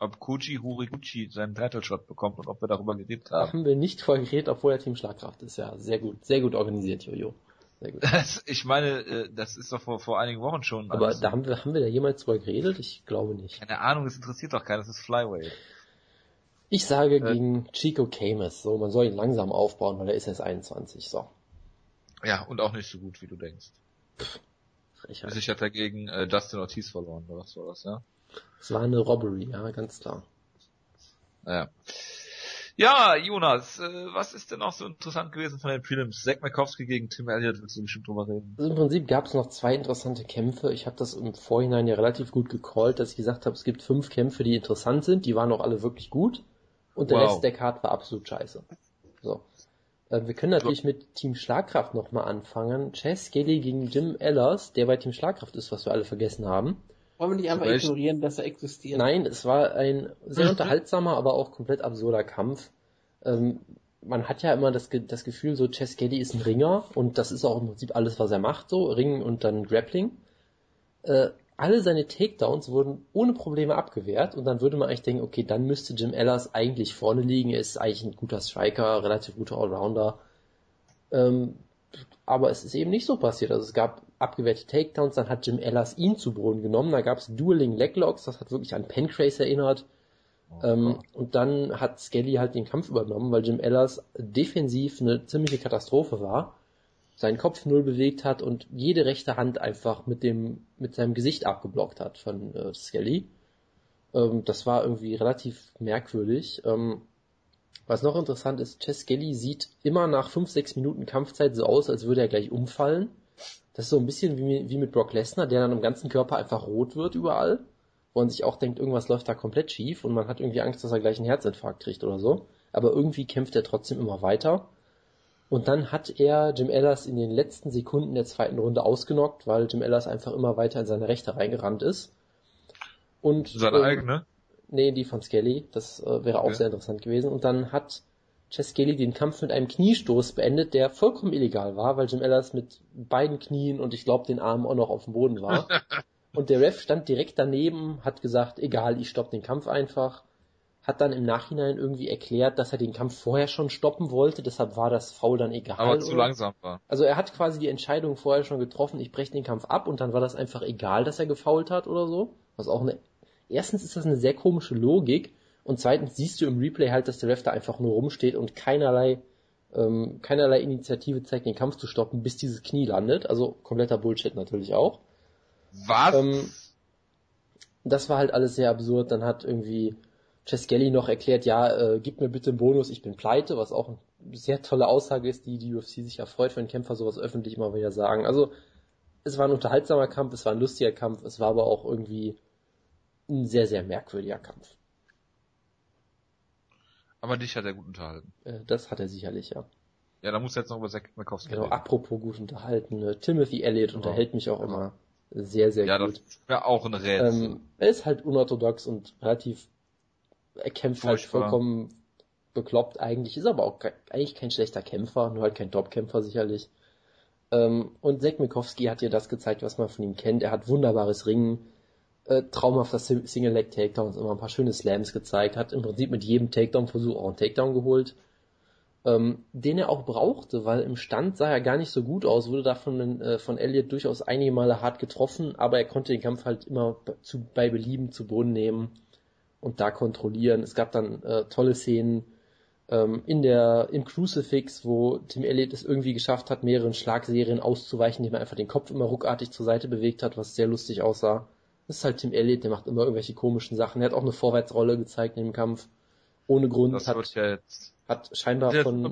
Ob Koji Horiguchi seinen Title Shot bekommt und ob wir darüber geredet haben. Haben wir nicht vorher geredet, obwohl er Team Schlagkraft ist. Ja, sehr gut. Sehr gut organisiert, Jojo. Sehr gut. Das, ich meine, äh, das ist doch vor, vor einigen Wochen schon. Aber da haben wir, haben wir da jemals drüber geredet? Ich glaube nicht. Keine Ahnung, das interessiert doch keinen, das ist Flyweight. Ich sage äh, gegen Chico Camus, so, man soll ihn langsam aufbauen, weil er ist erst 21, so. Ja, und auch nicht so gut, wie du denkst. Frechheit. Ich hatte gegen äh, Justin Ortiz verloren, oder was war das, ja? Es war eine Robbery, ja, ganz klar. Naja. Ja, Jonas, äh, was ist denn noch so interessant gewesen von den Prelims? Zack Makowski gegen Tim Elliott, willst du bestimmt drüber reden? Also Im Prinzip gab es noch zwei interessante Kämpfe. Ich habe das im Vorhinein ja relativ gut gecallt, dass ich gesagt habe, es gibt fünf Kämpfe, die interessant sind. Die waren auch alle wirklich gut. Und der wow. Rest der Card war absolut scheiße. So. Äh, wir können natürlich mit Team Schlagkraft nochmal anfangen. Chess Kelly gegen Jim Ellers, der bei Team Schlagkraft ist, was wir alle vergessen haben. Wollen wir nicht einfach Vielleicht. ignorieren, dass er existiert? Nein, es war ein sehr unterhaltsamer, aber auch komplett absurder Kampf. Ähm, man hat ja immer das, das Gefühl, so Chess Kelly ist ein Ringer und das ist auch im Prinzip alles, was er macht, so Ringen und dann Grappling. Äh, alle seine Takedowns wurden ohne Probleme abgewehrt und dann würde man eigentlich denken, okay, dann müsste Jim Ellers eigentlich vorne liegen, er ist eigentlich ein guter Striker, relativ guter Allrounder. Ähm, aber es ist eben nicht so passiert. Also es gab abgewehrte Takedowns, dann hat Jim Ellers ihn zu Boden genommen, da gab es Dueling Leglocks, das hat wirklich an Pancrase erinnert. Oh, ähm, und dann hat Skelly halt den Kampf übernommen, weil Jim Ellers defensiv eine ziemliche Katastrophe war seinen Kopf null bewegt hat und jede rechte Hand einfach mit dem mit seinem Gesicht abgeblockt hat von äh, Skelly. Ähm, das war irgendwie relativ merkwürdig. Ähm, was noch interessant ist, Chess Kelly sieht immer nach 5, 6 Minuten Kampfzeit so aus, als würde er gleich umfallen. Das ist so ein bisschen wie, wie mit Brock Lesnar, der dann im ganzen Körper einfach rot wird überall, wo man sich auch denkt, irgendwas läuft da komplett schief und man hat irgendwie Angst, dass er gleich einen Herzinfarkt kriegt oder so. Aber irgendwie kämpft er trotzdem immer weiter. Und dann hat er Jim Ellis in den letzten Sekunden der zweiten Runde ausgenockt, weil Jim Ellis einfach immer weiter in seine Rechte reingerannt ist. Und Seine ähm, eigene? Nee, die von Skelly. Das äh, wäre auch Okay. sehr interessant gewesen. Und dann hat Chess Skelly den Kampf mit einem Kniestoß beendet, der vollkommen illegal war, weil Jim Ellis mit beiden Knien und ich glaube den Armen auch noch auf dem Boden war. und der Ref stand direkt daneben, hat gesagt, egal, ich stopp den Kampf einfach. Hat dann im Nachhinein irgendwie erklärt, dass er den Kampf vorher schon stoppen wollte, deshalb war das Foul dann egal. Aber zu langsam war. also er hat quasi die Entscheidung vorher schon getroffen, ich breche den Kampf ab und dann war das einfach egal, dass er gefault hat oder so. Was auch eine, erstens ist das eine sehr komische Logik und zweitens siehst du im Replay halt, dass der Ref da einfach nur rumsteht und keinerlei, ähm, keinerlei Initiative zeigt, den Kampf zu stoppen, bis dieses Knie landet. Also kompletter Bullshit natürlich auch. Was? Ähm, das war halt alles sehr absurd. Dann hat irgendwie Cesgelli noch erklärt, ja, äh, gib mir bitte einen Bonus, ich bin pleite, was auch eine sehr tolle Aussage ist, die die UFC sich erfreut, wenn Kämpfer sowas öffentlich mal wieder sagen. Also es war ein unterhaltsamer Kampf, es war ein lustiger Kampf, es war aber auch irgendwie ein sehr, sehr merkwürdiger Kampf. Aber dich hat er gut unterhalten. Äh, das hat er sicherlich, ja. Ja, da muss jetzt noch über Zack Mikowski Genau, reden. apropos gut unterhalten, äh, Timothy Elliott Genau. unterhält mich auch immer sehr, sehr Ja, gut. das wäre auch ein Rätsel. Ähm, er ist halt unorthodox und relativ, er kämpft halt Furchtbar. vollkommen bekloppt eigentlich, ist aber auch eigentlich kein schlechter Kämpfer, nur halt kein Top-Kämpfer sicherlich. Ähm, und Zek Mikowski hat dir das gezeigt, was man von ihm kennt. Er hat wunderbares Ringen, äh, traumhafter Sim- Single-Leg-Takedowns, immer ein paar schöne Slams gezeigt, hat im Prinzip mit jedem Takedown-Versuch auch einen Takedown geholt, ähm, den er auch brauchte, weil im Stand sah er gar nicht so gut aus, wurde da von, äh, von Elliott durchaus einige Male hart getroffen, aber er konnte den Kampf halt immer zu, bei Belieben zu Boden nehmen und da kontrollieren. Es gab dann äh, tolle Szenen ähm, in der im Crucifix, wo Tim Elliott es irgendwie geschafft hat, mehreren Schlagserien auszuweichen, indem er einfach den Kopf immer ruckartig zur Seite bewegt hat, was sehr lustig aussah. Das ist halt Tim Elliott, der macht immer irgendwelche komischen Sachen. Er hat auch eine Vorwärtsrolle gezeigt in dem Kampf. Ohne Grund das hat, ja jetzt hat scheinbar von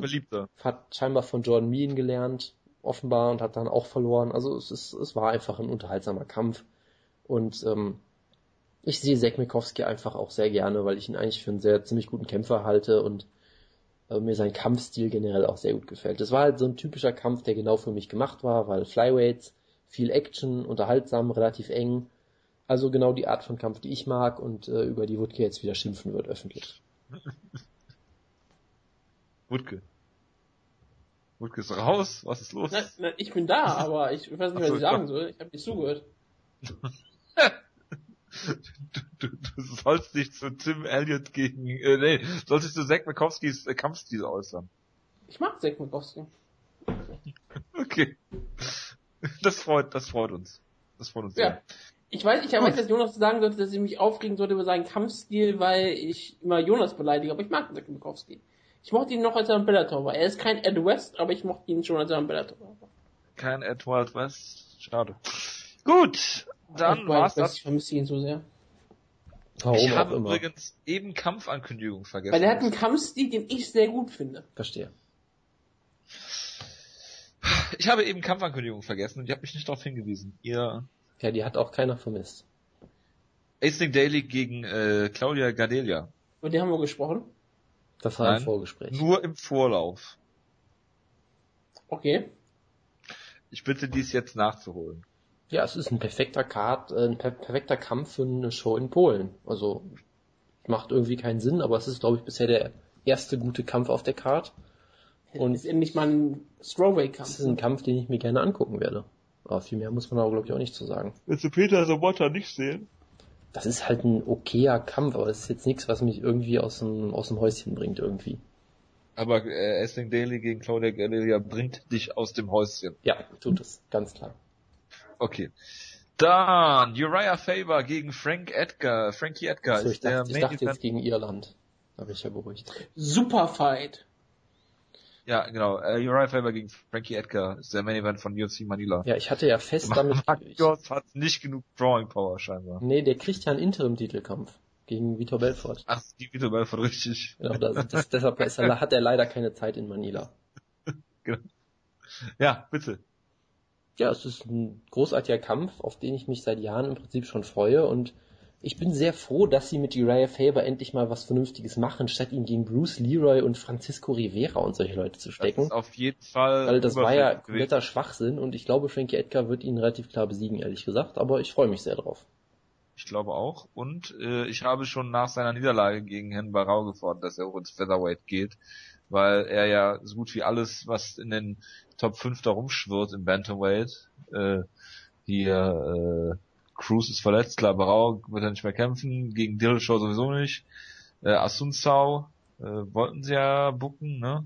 hat scheinbar von Jordan Mean gelernt, offenbar, und hat dann auch verloren. Also es ist, es war einfach ein unterhaltsamer Kampf. Und ähm, ich sehe Zach Mikowski einfach auch sehr gerne, weil ich ihn eigentlich für einen sehr ziemlich guten Kämpfer halte und äh, mir sein Kampfstil generell auch sehr gut gefällt. Das war halt so ein typischer Kampf, der genau für mich gemacht war, weil Flyweights, viel Action, unterhaltsam, relativ eng. Also genau die Art von Kampf, die ich mag und äh, über die Wutke jetzt wieder schimpfen wird öffentlich. Wutke. Wutke ist raus. Was ist los? Na, na, ich bin da, aber ich weiß nicht, was ich sagen soll. Ich habe nicht zugehört. Du, du, du sollst dich zu Tim Elliott gegen, äh, nee, sollst dich zu Zack Mikowskis äh, Kampfstil äußern. Ich mag Zack Mikowski. Okay. Das freut, das freut uns. Das freut uns sehr. Ich weiß, ich weiß, dass Jonas sagen sollte, dass ich mich aufregen sollte über seinen Kampfstil, weil ich immer Jonas beleidige, aber ich mag Zack Mikowski. Ich mochte ihn noch, als er im Bellator war. Er ist kein Ed West, aber ich mochte ihn schon, als er im Bellator war. Kein Edward West. Schade. Gut, dann ich war's das. Ich vermisse ihn so sehr. Warum Ich habe immer. übrigens eben Kampfankündigung vergessen. Weil er hat einen Kampfstil, den ich sehr gut finde. Verstehe. ich habe eben Kampfankündigung vergessen und ihr habt mich nicht darauf hingewiesen. Ihr Ja, die hat auch keiner vermisst. Asting Daily gegen äh, Claudia Gadelia. Über den haben wir gesprochen. Das war Nein. im Vorgespräch. Nur im Vorlauf. Okay. Ich bitte dies jetzt nachzuholen. Ja, es ist ein perfekter Card, äh, ein per perfekter Kampf für eine Show in Polen. Also macht irgendwie keinen Sinn, aber es ist, glaube ich, bisher der erste gute Kampf auf der Card. Und ist endlich mal ein Strawweight-Kampf. es ist ein Kampf, den ich mir gerne angucken werde. Aber viel mehr muss man aber, glaube ich, auch nicht zu sagen. Willst du Peter Sobotta nicht sehen? Das ist halt ein okayer Kampf, aber es ist jetzt nichts, was mich irgendwie aus dem, aus dem Häuschen bringt irgendwie. Aber äh, Asting Daily gegen Claudia Gadelia bringt dich aus dem Häuschen. Ja, tut es, ganz klar. Okay. Dann Uriah Faber gegen Frank Edgar. Frankie Edgar So, ich ist der dachte, ich Main dachte Event. jetzt gegen Irland. Da bin ich ja beruhigt. Super Fight. Ja, genau. Äh, Uriah Faber gegen Frankie Edgar ist der Main Event von UFC Manila. Ja, ich hatte ja fest damit. Ich, Marcos hat nicht genug Drawing Power scheinbar. nee, der kriegt ja einen Interim-Titelkampf. gegen Vitor Belfort. Ach, die Vitor Belfort, richtig. Genau, das, das, deshalb er, hat er leider keine Zeit in Manila. Genau. Ja, bitte. Ja, es ist ein großartiger Kampf, auf den ich mich seit Jahren im Prinzip schon freue und ich bin sehr froh, dass sie mit Uriah Faber endlich mal was Vernünftiges machen, statt ihn gegen Bruce Leroy und Francisco Rivera und solche Leute zu stecken. Das ist auf jeden Fall. Weil das war ja kompletter Schwachsinn und ich glaube, Frankie Edgar wird ihn relativ klar besiegen, ehrlich gesagt, aber ich freue mich sehr drauf. Ich glaube auch. Und äh, ich habe schon nach seiner Niederlage gegen Herrn Barau gefordert, dass er auch ins Featherweight geht, weil er ja so gut wie alles, was in den Top 5 da rumschwirrt im Bantamweight, äh, hier äh, Cruz ist verletzt, klar, Barau wird er nicht mehr kämpfen, gegen Dillashaw sowieso nicht. Äh, Asunsau äh, wollten sie ja bucken, ne?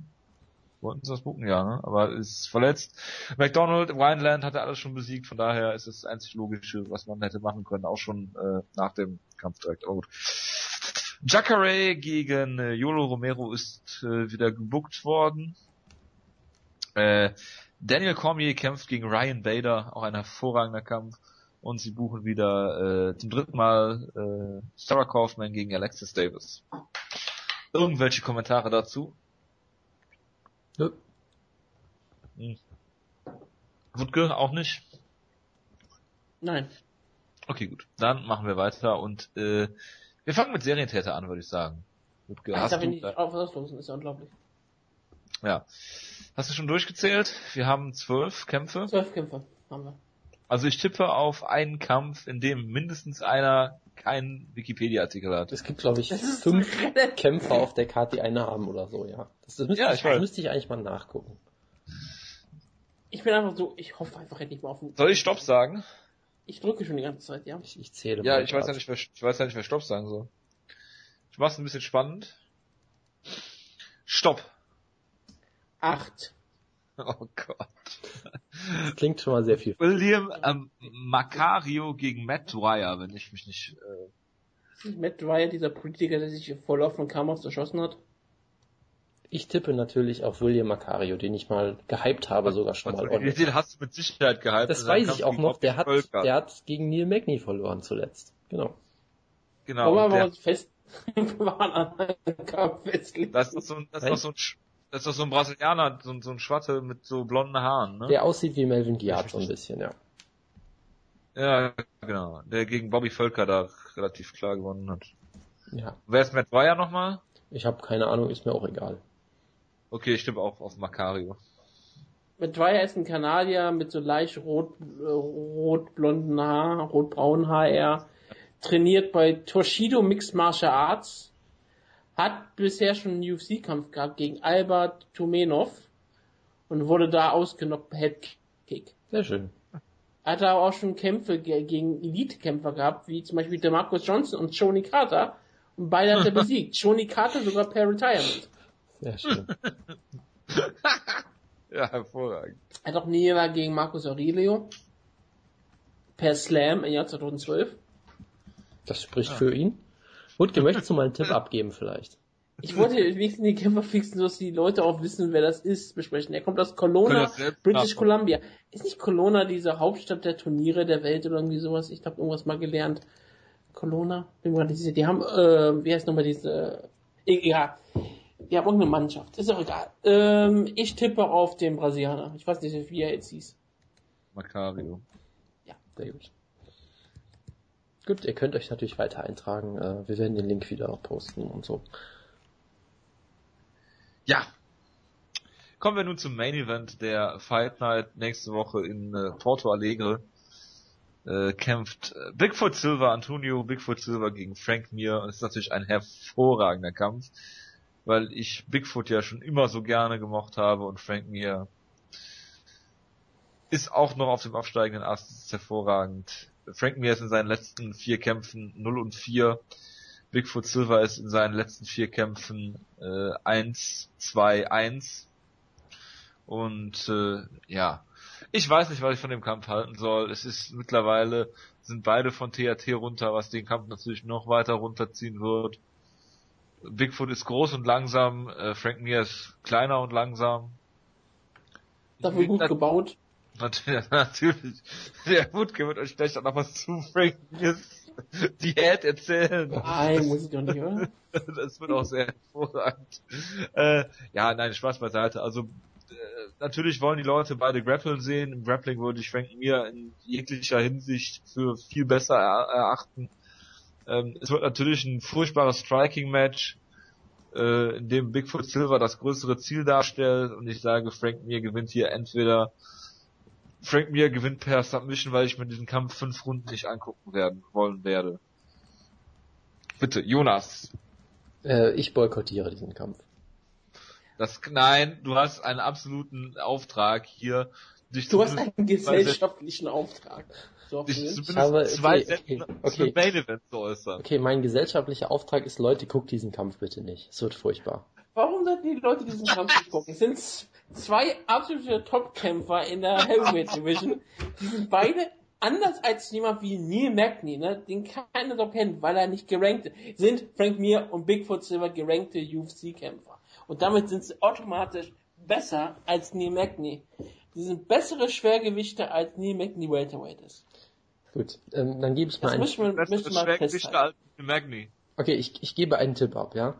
Wollten sie das bucken, ja, ne? Aber ist verletzt. McDonald, Wineland hat er alles schon besiegt, von daher ist das einzig Logische, was man hätte machen können, auch schon äh, nach dem Kampf direkt. Aber gut. Jacare gegen äh, Yolo Romero ist äh, wieder gebuckt worden. Äh, Daniel Cormier kämpft gegen Ryan Bader, auch ein hervorragender Kampf und sie buchen wieder äh, zum dritten Mal äh, Sarah Kaufman gegen Alexis Davis. Irgendwelche Kommentare dazu? Ja. Hm. Wutke auch nicht? Nein. Okay, gut. Dann machen wir weiter und äh, wir fangen mit Serientäter an, würde ich sagen. Wutke, Ach, hast da du, ich auf was los, ist ja unglaublich. Ja. Hast du schon durchgezählt? Wir haben zwölf Kämpfe. Zwölf Kämpfe haben wir. Also ich tippe auf einen Kampf, in dem mindestens einer keinen Wikipedia-Artikel hat. Es gibt, glaube ich, fünf Kämpfer auf der Karte, die eine haben oder so, ja. Das, das müsste, ja, ich, das müsste ich eigentlich mal nachgucken. Ich bin einfach so, ich hoffe einfach endlich mal auf den... Soll ich Stopp sagen? Ich drücke schon die ganze Zeit, ja. Ich, ich zähle Ja, ich weiß ja nicht, wer, ich weiß ja nicht, wer Stopp sagen soll. Ich mach's ein bisschen spannend. Stopp. Acht. Oh Gott. Das klingt schon mal sehr viel. William ähm, Macario gegen Matt Dwyer, wenn ich mich nicht. Äh... Matt Dwyer dieser Politiker, der sich vor laufenden Kameras erschossen hat? Ich tippe natürlich auf William Macario, den ich mal gehypt habe, sogar schon mal. Den, den hast du mit Sicherheit gehypt. Das weiß ich auch noch. Der hat, der hat gegen Neil Magny verloren zuletzt. Genau. Genau. Wollen wir uns fest waren an einem Kampf festlegen. Das ist so, das ist so ein das ist doch so ein Brasilianer, so, so ein Schwatte mit so blonden Haaren, ne? Der aussieht wie Melvin Giard so ein bisschen, ja. Ja, genau. Der gegen Bobby Völker da relativ klar gewonnen hat. Ja. Wer ist Matt Weyer nochmal? Ich habe keine Ahnung, ist mir auch egal. Okay, ich stimme auch auf Macario. Matt Weyer ist ein Kanadier mit so leicht rot, äh, rot-blonden Haar, rot-braunen Haar eher. Trainiert bei Toshido Mixed Martial Arts hat bisher schon einen UFC-Kampf gehabt gegen Albert Tumenov und wurde da ausgenockt per Headkick. Sehr schön. Hat aber auch schon Kämpfe gegen Elite-Kämpfer gehabt, wie zum Beispiel der Marcus Johnson und Shoni Carter. Und beide hat er besiegt. Shoni Carter sogar per Retirement. Sehr schön. ja, hervorragend. Er hat auch Niederlage gegen Marcus Aurelio. Per Slam im Jahr 2012. Das spricht ja. für ihn. Wutke, möchtest du mal einen Tipp abgeben vielleicht? Ich wollte wenigstens die Kämpfer fixen, dass die Leute auch wissen, wer das ist, besprechen. Er kommt aus Kelowna, British Columbia. Ist nicht Kelowna diese Hauptstadt der Turniere der Welt oder irgendwie sowas? Ich habe irgendwas mal gelernt. Kelowna? Die haben, äh, wie heißt nochmal diese, äh, ja, die haben irgendeine Mannschaft. Ist auch egal. Ähm, ich tippe auf den Brasilianer. Ich weiß nicht, wie er jetzt hieß. Macario. Ja, sehr gut. Gut, ihr könnt euch natürlich weiter eintragen. Äh, wir werden den Link wieder posten und so. Ja. Kommen wir nun zum Main Event der Fight Night nächste Woche in äh, Porto Alegre. Äh, kämpft Bigfoot Silver, Antonio Bigfoot Silver gegen Frank Mir. Und es ist natürlich ein hervorragender Kampf, weil ich Bigfoot ja schon immer so gerne gemocht habe und Frank Mir ist auch noch auf dem aufsteigenden Ast. Ist hervorragend. Frank Mir ist in seinen letzten vier Kämpfen 0 und 4. Bigfoot Silver ist in seinen letzten vier Kämpfen äh, 1, 2, 1. Und äh, ja, ich weiß nicht, was ich von dem Kampf halten soll. Es ist mittlerweile, sind beide von THT runter, was den Kampf natürlich noch weiter runterziehen wird. Bigfoot ist groß und langsam, äh, Frank Mir ist kleiner und langsam. Dafür gut gebaut. Natürlich. Der Wutke wird euch gleich auch noch was zu Frank Mir Diät erzählen. Nein, muss ich doch nicht, oder? Das wird auch sehr hervorragend. Äh, ja, nein, Spaß beiseite. Also äh, natürlich wollen die Leute beide grappeln sehen. Im Grappling würde ich Frank Mir in jeglicher Hinsicht für viel besser er erachten. Ähm, es wird natürlich ein furchtbares Striking-Match, äh, in dem Bigfoot Silver das größere Ziel darstellt und ich sage, Frank Mir gewinnt hier entweder Frank Mir gewinnt per Submission, weil ich mir diesen Kampf fünf Runden nicht angucken werden wollen werde. Bitte, Jonas. Äh, ich boykottiere diesen Kampf. Das, nein, du hast einen absoluten Auftrag hier, dich Du hast einen gesellschaftlichen Auftrag. So, dich zumindest habe- zwei okay, Sätzen okay, zu okay. dem Main Event zu äußern. Okay, mein gesellschaftlicher Auftrag ist, Leute, guckt diesen Kampf bitte nicht. Es wird furchtbar. Warum sollten die Leute diesen Kampf nicht gucken? Es sind zwei absolute Top-Kämpfer in der Heavyweight Division. Die sind beide anders als jemand wie Neil Magny, ne, den keiner doch kennt, weil er nicht gerankt ist, sind Frank Mir und Bigfoot Silver gerankte UFC-Kämpfer. Und damit sind sie automatisch besser als Neil Magny. Die sind bessere Schwergewichte als Neil Magny Welterweight ist. Gut, ähm, dann gebe ich mal Das einen. müssen wir, Das müssen ist wir mal Schwergewichte als Magni. Okay, ich, ich gebe einen Tipp ab, ja.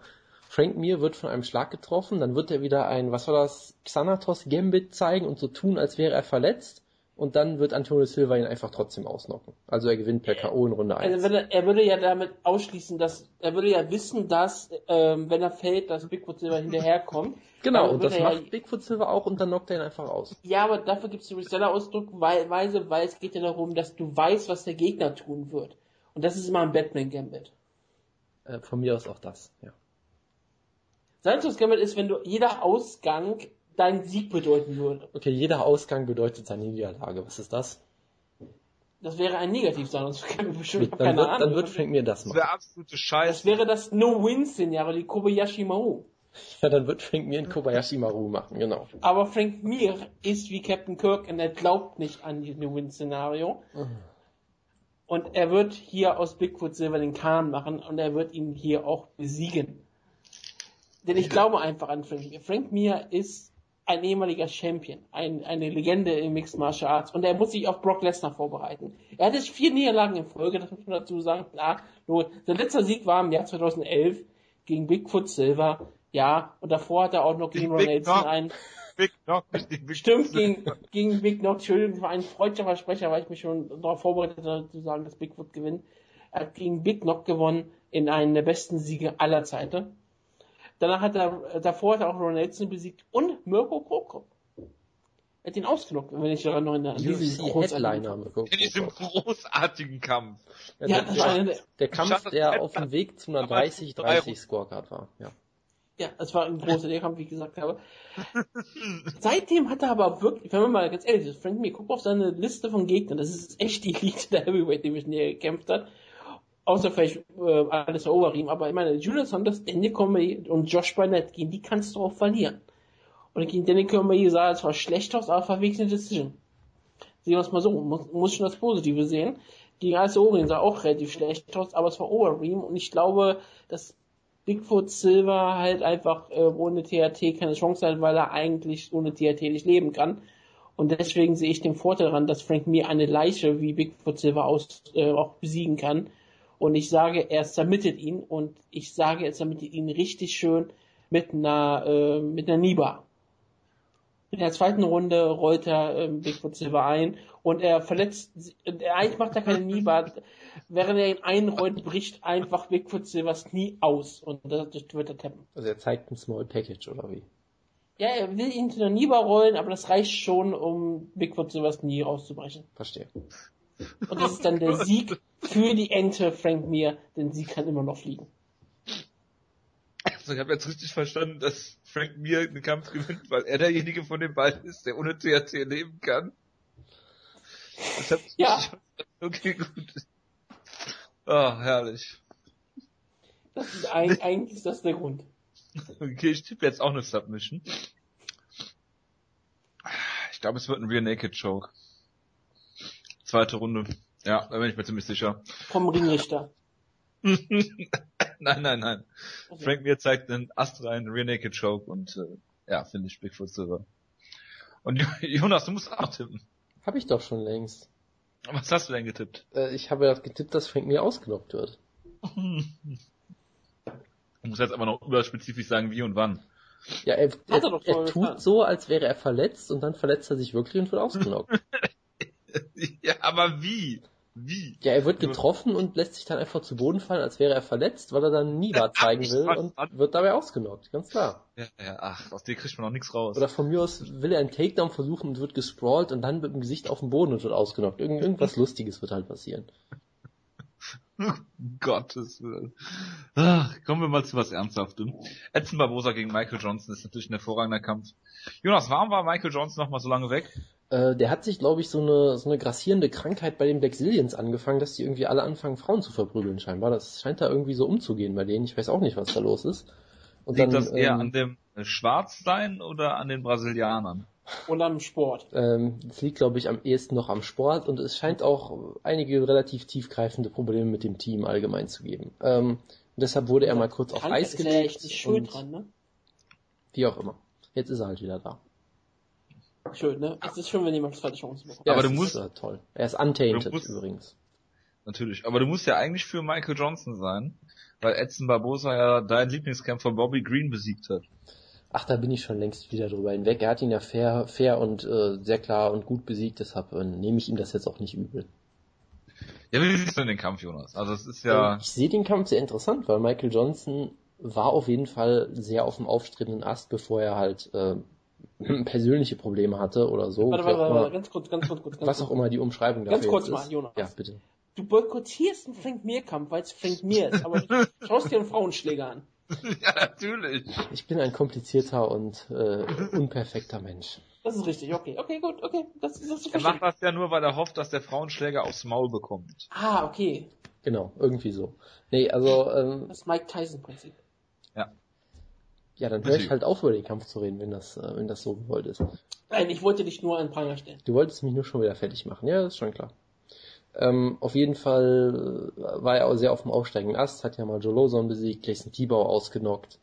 Frank Mir wird von einem Schlag getroffen, dann wird er wieder ein, was war das, Xanatos Gambit zeigen und so tun, als wäre er verletzt. Und dann wird Antonio Silva ihn einfach trotzdem ausnocken. Also er gewinnt per K.O. in Runde 1. Also er, er würde ja damit ausschließen, dass er würde ja wissen, dass ähm, wenn er fällt, dass Bigfoot Silver hinterherkommt. genau, Aber und das er ja- macht Bigfoot Silva auch und dann knockt er ihn einfach aus. Ja, aber dafür gibt es die Reseller-Ausdruckweise, weil es geht ja darum, dass du weißt, was der Gegner tun wird. Und das ist immer ein Batman-Gambit. Äh, von mir aus auch das, ja. Santos Gambit ist, wenn du jeder Ausgang deinen Sieg bedeuten würde. Okay, jeder Ausgang bedeutet seine Niederlage. Was ist das? Das wäre ein Negativ-Santos Gambit bestimmt. Ich hab Dann keine wird, Ahnung. dann wird Frank Mir das Das machen. wäre absolute das Scheiße. wäre das No-Win-Szenario, die Kobayashi Maru. Ja, dann wird Frank Mir in Kobayashi Maru machen, genau. Aber Frank Mir ist wie Captain Kirk und er glaubt nicht an die No-Win-Szenario. Und er wird hier aus Bigfoot Silver den Kahn machen und er wird ihn hier auch besiegen. Denn ich glaube einfach an Frank Mir. Frank Mir ist ein ehemaliger Champion, ein, eine Legende im Mixed Martial Arts und er muss sich auf Brock Lesnar vorbereiten. Er hatte vier Niederlagen in Folge, das muss man dazu sagen. Klar, nur sein letzter Sieg war im Jahr 2011 gegen Bigfoot Silver. Ja, und davor hat er auch noch gegen Ron Big Nelson einen Big Knock, die Big Stimmt, gegen, gegen Big Knock, Entschuldigung, war ein freudscher Versprecher, weil ich mich schon darauf vorbereitet hatte, zu sagen, dass Bigfoot gewinnt. Er hat gegen Big Knock gewonnen in einem der besten Siege aller Zeiten. Danach hat er, davor hat er auch Ron Nelson besiegt und Mirko Krokop. Er hat ihn ausgenockt, wenn ich daran noch in der Headliner. In diesem großartigen Kampf. Ja, Ja, der, war der- der Kampf, der auf dem. Weg zu einer Aber 30-30 Scorecard war. Ja. Ja, das war ein großer Kampf, wie ich gesagt habe. Seitdem hat er aber wirklich, wenn man mal ganz ehrlich ist, Frank Mir, guck auf seine Liste von Gegnern, das ist echt die Elite der Heavyweight Division, die er gekämpft hat. Außer vielleicht äh, alles Overeem, aber ich meine, Julius Saunders, Daniel Cormier und Josh Barnett, gegen die kannst du auch verlieren. Und gegen Daniel Cormier sah er zwar schlecht aus, aber eine Decision. Sehen wir es mal so, muss, muss schon das Positive sehen. Gegen Alice Overeem sah auch relativ schlecht aus, aber es war Overeem und ich glaube, dass Bigfoot Silver halt einfach äh, ohne THT keine Chance hat, weil er eigentlich ohne THT nicht leben kann. Und deswegen sehe ich den Vorteil daran, dass Frank Mir eine Leiche wie Bigfoot Silver aus, äh, auch besiegen kann. Und ich sage, er zermittelt ihn und ich sage, er zermittelt ihn richtig schön mit einer, äh, mit einer Niba. In der zweiten Runde rollt er ähm, Bigfoot Silver ein und er verletzt, er eigentlich macht er keine Niba. Während er ihn einrollt, bricht einfach Bigfoot Silvers Knie aus und das wird er tappen. Also er zeigt ein Small Package oder wie? Ja, er will ihn zu einer Niba rollen, aber das reicht schon, um Bigfoot Silvers Knie rauszubrechen. Verstehe. Und das ist dann der Sieg für die Ente Frank Mir, denn sie kann immer noch fliegen. Also ich habe jetzt richtig verstanden, dass Frank Mir den Kampf gewinnt, weil er derjenige von den beiden ist, der ohne THT leben kann. Das hat Ja. Okay, gut. Ah, herrlich. Das ist ein, eigentlich ist das der Grund. Okay, ich tippe jetzt auch eine Submission. Ich glaube, es wird ein Rear Naked Choke. Zweite Runde. Ja, da bin ich mir ziemlich sicher. Vom Ringrichter. nein, nein, nein. Okay. Frank Mir zeigt einen astreinen Rear Naked Choke und äh, ja, finde ich Bigfoot Silver. Und Jo- Jonas, du musst auch tippen. Hab ich doch schon längst. Was hast du denn getippt? Äh, ich habe ja getippt, dass Frank Mir ausgenockt wird. Du musst jetzt aber noch überspezifisch sagen, wie und wann. Ja, er, er er, er tut so, als wäre er verletzt und dann verletzt er sich wirklich und wird ausgenockt. ja, aber wie? Wie? ja, er wird getroffen und lässt sich dann einfach zu Boden fallen, als wäre er verletzt, weil er dann Niva zeigen will und wird dabei ausgenockt, ganz klar. Ja, ja, ach, aus dir kriegt man noch nichts raus. Oder von mir aus will er einen Takedown versuchen und wird gesprawlt und dann mit dem Gesicht auf dem Boden und wird ausgenockt. Irgend, irgendwas Lustiges wird halt passieren. Gottes Willen. Ach, kommen wir mal zu was Ernsthaftem. Edson Barbosa gegen Michael Johnson ist natürlich ein hervorragender Kampf. Jonas, warum war Michael Johnson noch mal so lange weg? Äh, der hat sich, glaube ich, so eine, so eine grassierende Krankheit bei den Blackzilians angefangen, dass die irgendwie alle anfangen, Frauen zu verprügeln scheinbar. Das scheint da irgendwie so umzugehen bei denen. Ich weiß auch nicht, was da los ist. Und Liegt dann, das eher ähm, an dem Schwarzsein oder an den Brasilianern? Und am Sport. Ähm, das liegt, glaube ich, am ehesten noch am Sport und es scheint auch einige relativ tiefgreifende Probleme mit dem Team allgemein zu geben. Ähm, deshalb wurde er mal kurz auf Eis ist ja echt gelegt schuld dran, ne? wie auch immer. Jetzt ist er halt wieder da. Schön, ne? Es ist schön, wenn jemand zweite Chance bekommt. Aber es du ist, musst- äh, toll. Er ist untainted Du musst- übrigens. Natürlich. Aber du musst ja eigentlich für Michael Johnson sein, weil Edson Barbosa ja deinen Lieblingskämpfer Bobby Green besiegt hat. Ach, da bin ich schon längst wieder drüber hinweg. Er hat ihn ja fair, fair und äh, sehr klar und gut besiegt, deshalb äh, nehme ich ihm das jetzt auch nicht übel. Ja, wie siehst du denn den Kampf, Jonas? Also es ist ja, Ähm, Ich sehe den Kampf sehr interessant, weil Michael Johnson war auf jeden Fall sehr auf dem aufstrebenden Ast, bevor er halt äh, persönliche Probleme hatte oder so. Warte, warte, warte, warte, ganz kurz, ganz kurz, ganz kurz. was auch immer die Umschreibung dafür Ganz kurz jetzt mal, ist. Jonas. Ja, bitte. Du boykottierst einen Frank Mir-Kampf, weil es Frank Mir ist, aber du schaust dir einen Frauenschläger an. ja natürlich. Ich bin ein komplizierter und äh, unperfekter Mensch. Das ist richtig, okay, okay, gut, okay. Das, das ist Er macht das ja nur, weil er hofft, dass der Frauenschläger aufs Maul bekommt. Ah, okay. Genau, irgendwie so. Nee, also, ähm, Das Mike Tyson-Prinzip. Ja, dann höre ich halt auf, über den Kampf zu reden, wenn das, äh, wenn das so gewollt ist. Nein, ich wollte dich nur an Pranger stellen. Du wolltest mich nur schon wieder fertig machen, ja, das ist schon klar. Ähm, auf jeden Fall äh, war er auch sehr auf dem aufsteigenden Ast, hat ja mal Joe Lawson besiegt, Jason Tibau ausgenockt,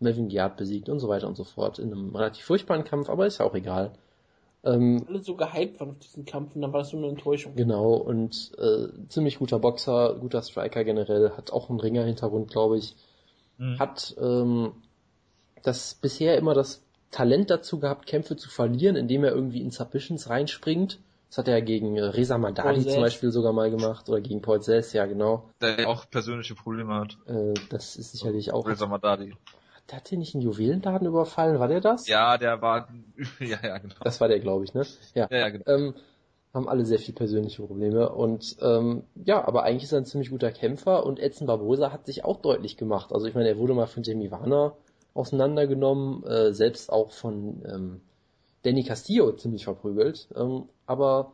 Melvin Giard besiegt und so weiter und so fort in einem relativ furchtbaren Kampf, aber ist ja auch egal. Ähm, Alle so gehypt waren auf diesen Kampf und dann war das nur eine Enttäuschung. genau, und äh, ziemlich guter Boxer, guter Striker generell, hat auch einen Ringer-Hintergrund, glaube ich, Mhm. hat ähm, das bisher immer das Talent dazu gehabt, Kämpfe zu verlieren, indem er irgendwie in Submissions reinspringt. Das hat er gegen äh, Reza Madadi Paul zum. Beispiel sogar mal gemacht oder gegen Paul Sess, ja genau. Der ja auch persönliche Probleme hat. Äh, das ist sicherlich auch. Reza Madadi. Hat der nicht einen Juwelenladen überfallen? War der das? Ja, der war, ja, ja, genau. Das war der, glaube ich, ne? Ja. Ja, ja, genau. Ähm, haben alle sehr viel persönliche Probleme und ähm, ja, aber eigentlich ist er ein ziemlich guter Kämpfer und Edson Barbosa hat sich auch deutlich gemacht. Also ich meine, er wurde mal von Jamie Warner auseinandergenommen, äh, selbst auch von ähm, Danny Castillo ziemlich verprügelt, ähm, aber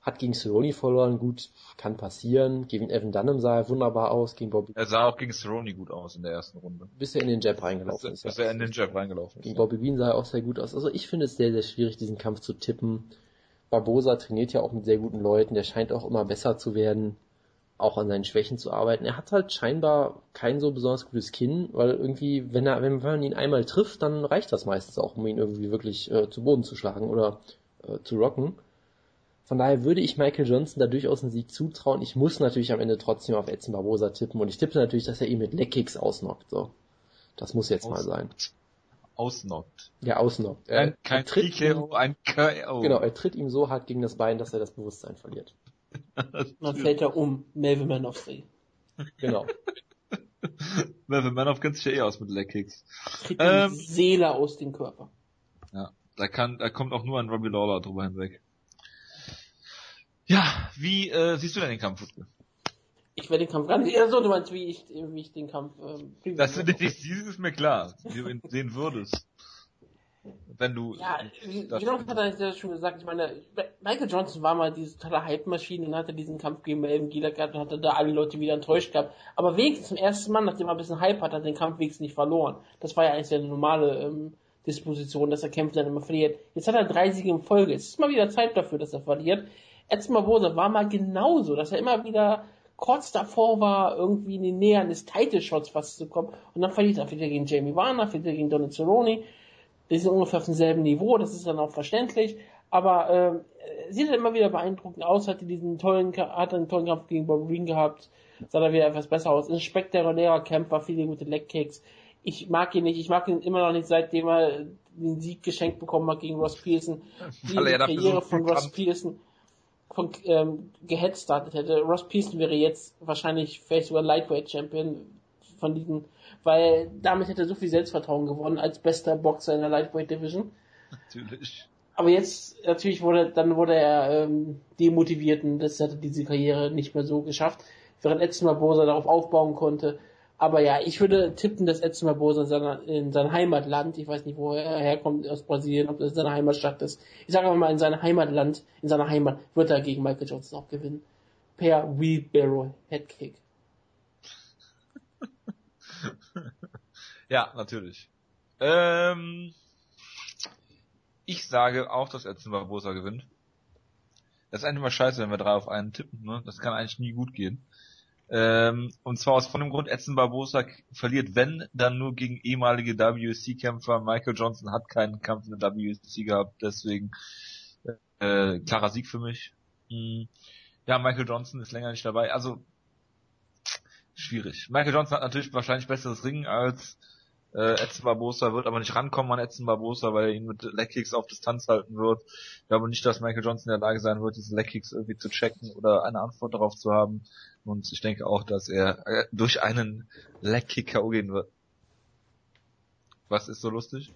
hat gegen Cerrone verloren, gut, kann passieren. Gegen Evan Dunham sah er wunderbar aus, gegen Bobby, Er sah auch gegen Cerrone gut aus in der ersten Runde. bis er in den Jab Bis, reingelaufen er- ist. bis ja. er in den Jab reingelaufen ist. Gegen Bobby Green sah er auch sehr gut aus. Also ich finde es sehr, sehr schwierig, diesen Kampf zu tippen. Barbosa trainiert ja auch mit sehr guten Leuten. Der scheint auch immer besser zu werden, auch an seinen Schwächen zu arbeiten. Er hat halt scheinbar kein so besonders gutes Kinn, weil irgendwie, wenn er, wenn man ihn einmal trifft, dann reicht das meistens auch, um ihn irgendwie wirklich äh, zu Boden zu schlagen oder äh, zu rocken. Von daher würde ich Michael Johnson da durchaus einen Sieg zutrauen. Ich muss natürlich am Ende trotzdem auf Edson Barbosa tippen und ich tippe natürlich, dass er ihn mit Leckkicks ausnockt. So. Das muss jetzt mal Aus- sein. Ausnockt. Ja, ausnockt. Er, Kein, kein er tritt TKO, ihm, ein KO. genau, er tritt ihm so hart gegen das Bein, dass er das Bewusstsein verliert. Dann fällt er um. Melvin Manofsky. Genau. Melvin Manoff kennt sich ja eh aus mit Leg Kicks. Kriegt Ähm. die Seele aus dem Körper. Ja, da kann, da kommt auch nur ein Robbie Lawler drüber hinweg. Ja, wie äh, siehst du denn den Kampf? Ich werde den Kampf gar nicht. Ja, so, du meinst, wie ich, wie ich den Kampf. Ähm, Das dieses ist mir klar, wie du ihn sehen würdest. Wenn du Ja, wie das- Jonas hat das ja schon gesagt, ich meine, Michael Johnson war mal diese tolle Hype-Maschine und hatte diesen Kampf gegen Melvin Gieler gehabt und hatte da alle Leute wieder enttäuscht gehabt. Aber wenigstens zum ersten Mal, nachdem er ein bisschen Hype hat, hat er den Kampf wenigstens nicht verloren. Das war ja eigentlich seine normale ähm, Disposition, dass er kämpft dann immer verliert. Jetzt hat er drei Siege in Folge. Es ist mal wieder Zeit dafür, dass er verliert. Edson Barbosa war mal genauso, dass er immer wieder kurz davor war, irgendwie in die Nähe eines Title-Shots fast zu kommen und dann verliert er wieder gegen Jamie Warner, wieder gegen Donald Cerrone. Die sind ungefähr auf demselben Niveau, das ist dann auch verständlich. Aber äh, sieht halt immer wieder beeindruckend aus, hatte diesen tollen, hat einen tollen Kampf gegen Bob Green gehabt, sah da wieder etwas besser aus. Ein spektakulärer Kämpfer, viele gute Legkicks. Ich mag ihn nicht, ich mag ihn immer noch nicht, seitdem er den Sieg geschenkt bekommen hat gegen Ross Pearson. Die Karriere von Ross Pearson von, ähm, geheadstartet hätte. Ross Pearson wäre jetzt wahrscheinlich vielleicht sogar Lightweight Champion von diesen, weil damit hätte er so viel Selbstvertrauen gewonnen als bester Boxer in der Lightweight Division. Natürlich. Aber jetzt natürlich wurde dann wurde er ähm, demotiviert und das hatte diese Karriere nicht mehr so geschafft, während Edson Barbosa darauf aufbauen konnte. Aber ja, ich würde tippen, dass Edson Barbosa in, seiner, in sein Heimatland, ich weiß nicht, wo er herkommt, aus Brasilien, ob das seine Heimatstadt ist. Ich sage aber mal, in seinem Heimatland, in seiner Heimat, wird er gegen Michael Johnson auch gewinnen. Per Wheelbarrow Headkick. Ja, natürlich. Ähm, ich sage auch, dass Edson Barbosa gewinnt. Das ist eigentlich mal scheiße, wenn wir drei auf einen tippen, ne? Das kann eigentlich nie gut gehen. Ähm, und zwar aus vollem Grund, Edson Barbosa verliert, wenn, dann nur gegen ehemalige WC-Kämpfer. Michael Johnson hat keinen Kampf in der WC gehabt, deswegen äh, klarer Sieg für mich. Hm. Ja, Michael Johnson ist länger nicht dabei. Also schwierig. Michael Johnson hat natürlich wahrscheinlich besseres Ringen als äh, Edson Barbosa, wird aber nicht rankommen an Edson Barbosa, weil er ihn mit Legkicks auf Distanz halten wird. Ich glaube nicht, dass Michael Johnson in der Lage sein wird, diese Legkicks irgendwie zu checken oder eine Antwort darauf zu haben. Und ich denke auch, dass er äh, durch einen Legkick K.O. gehen wird. Was ist so lustig?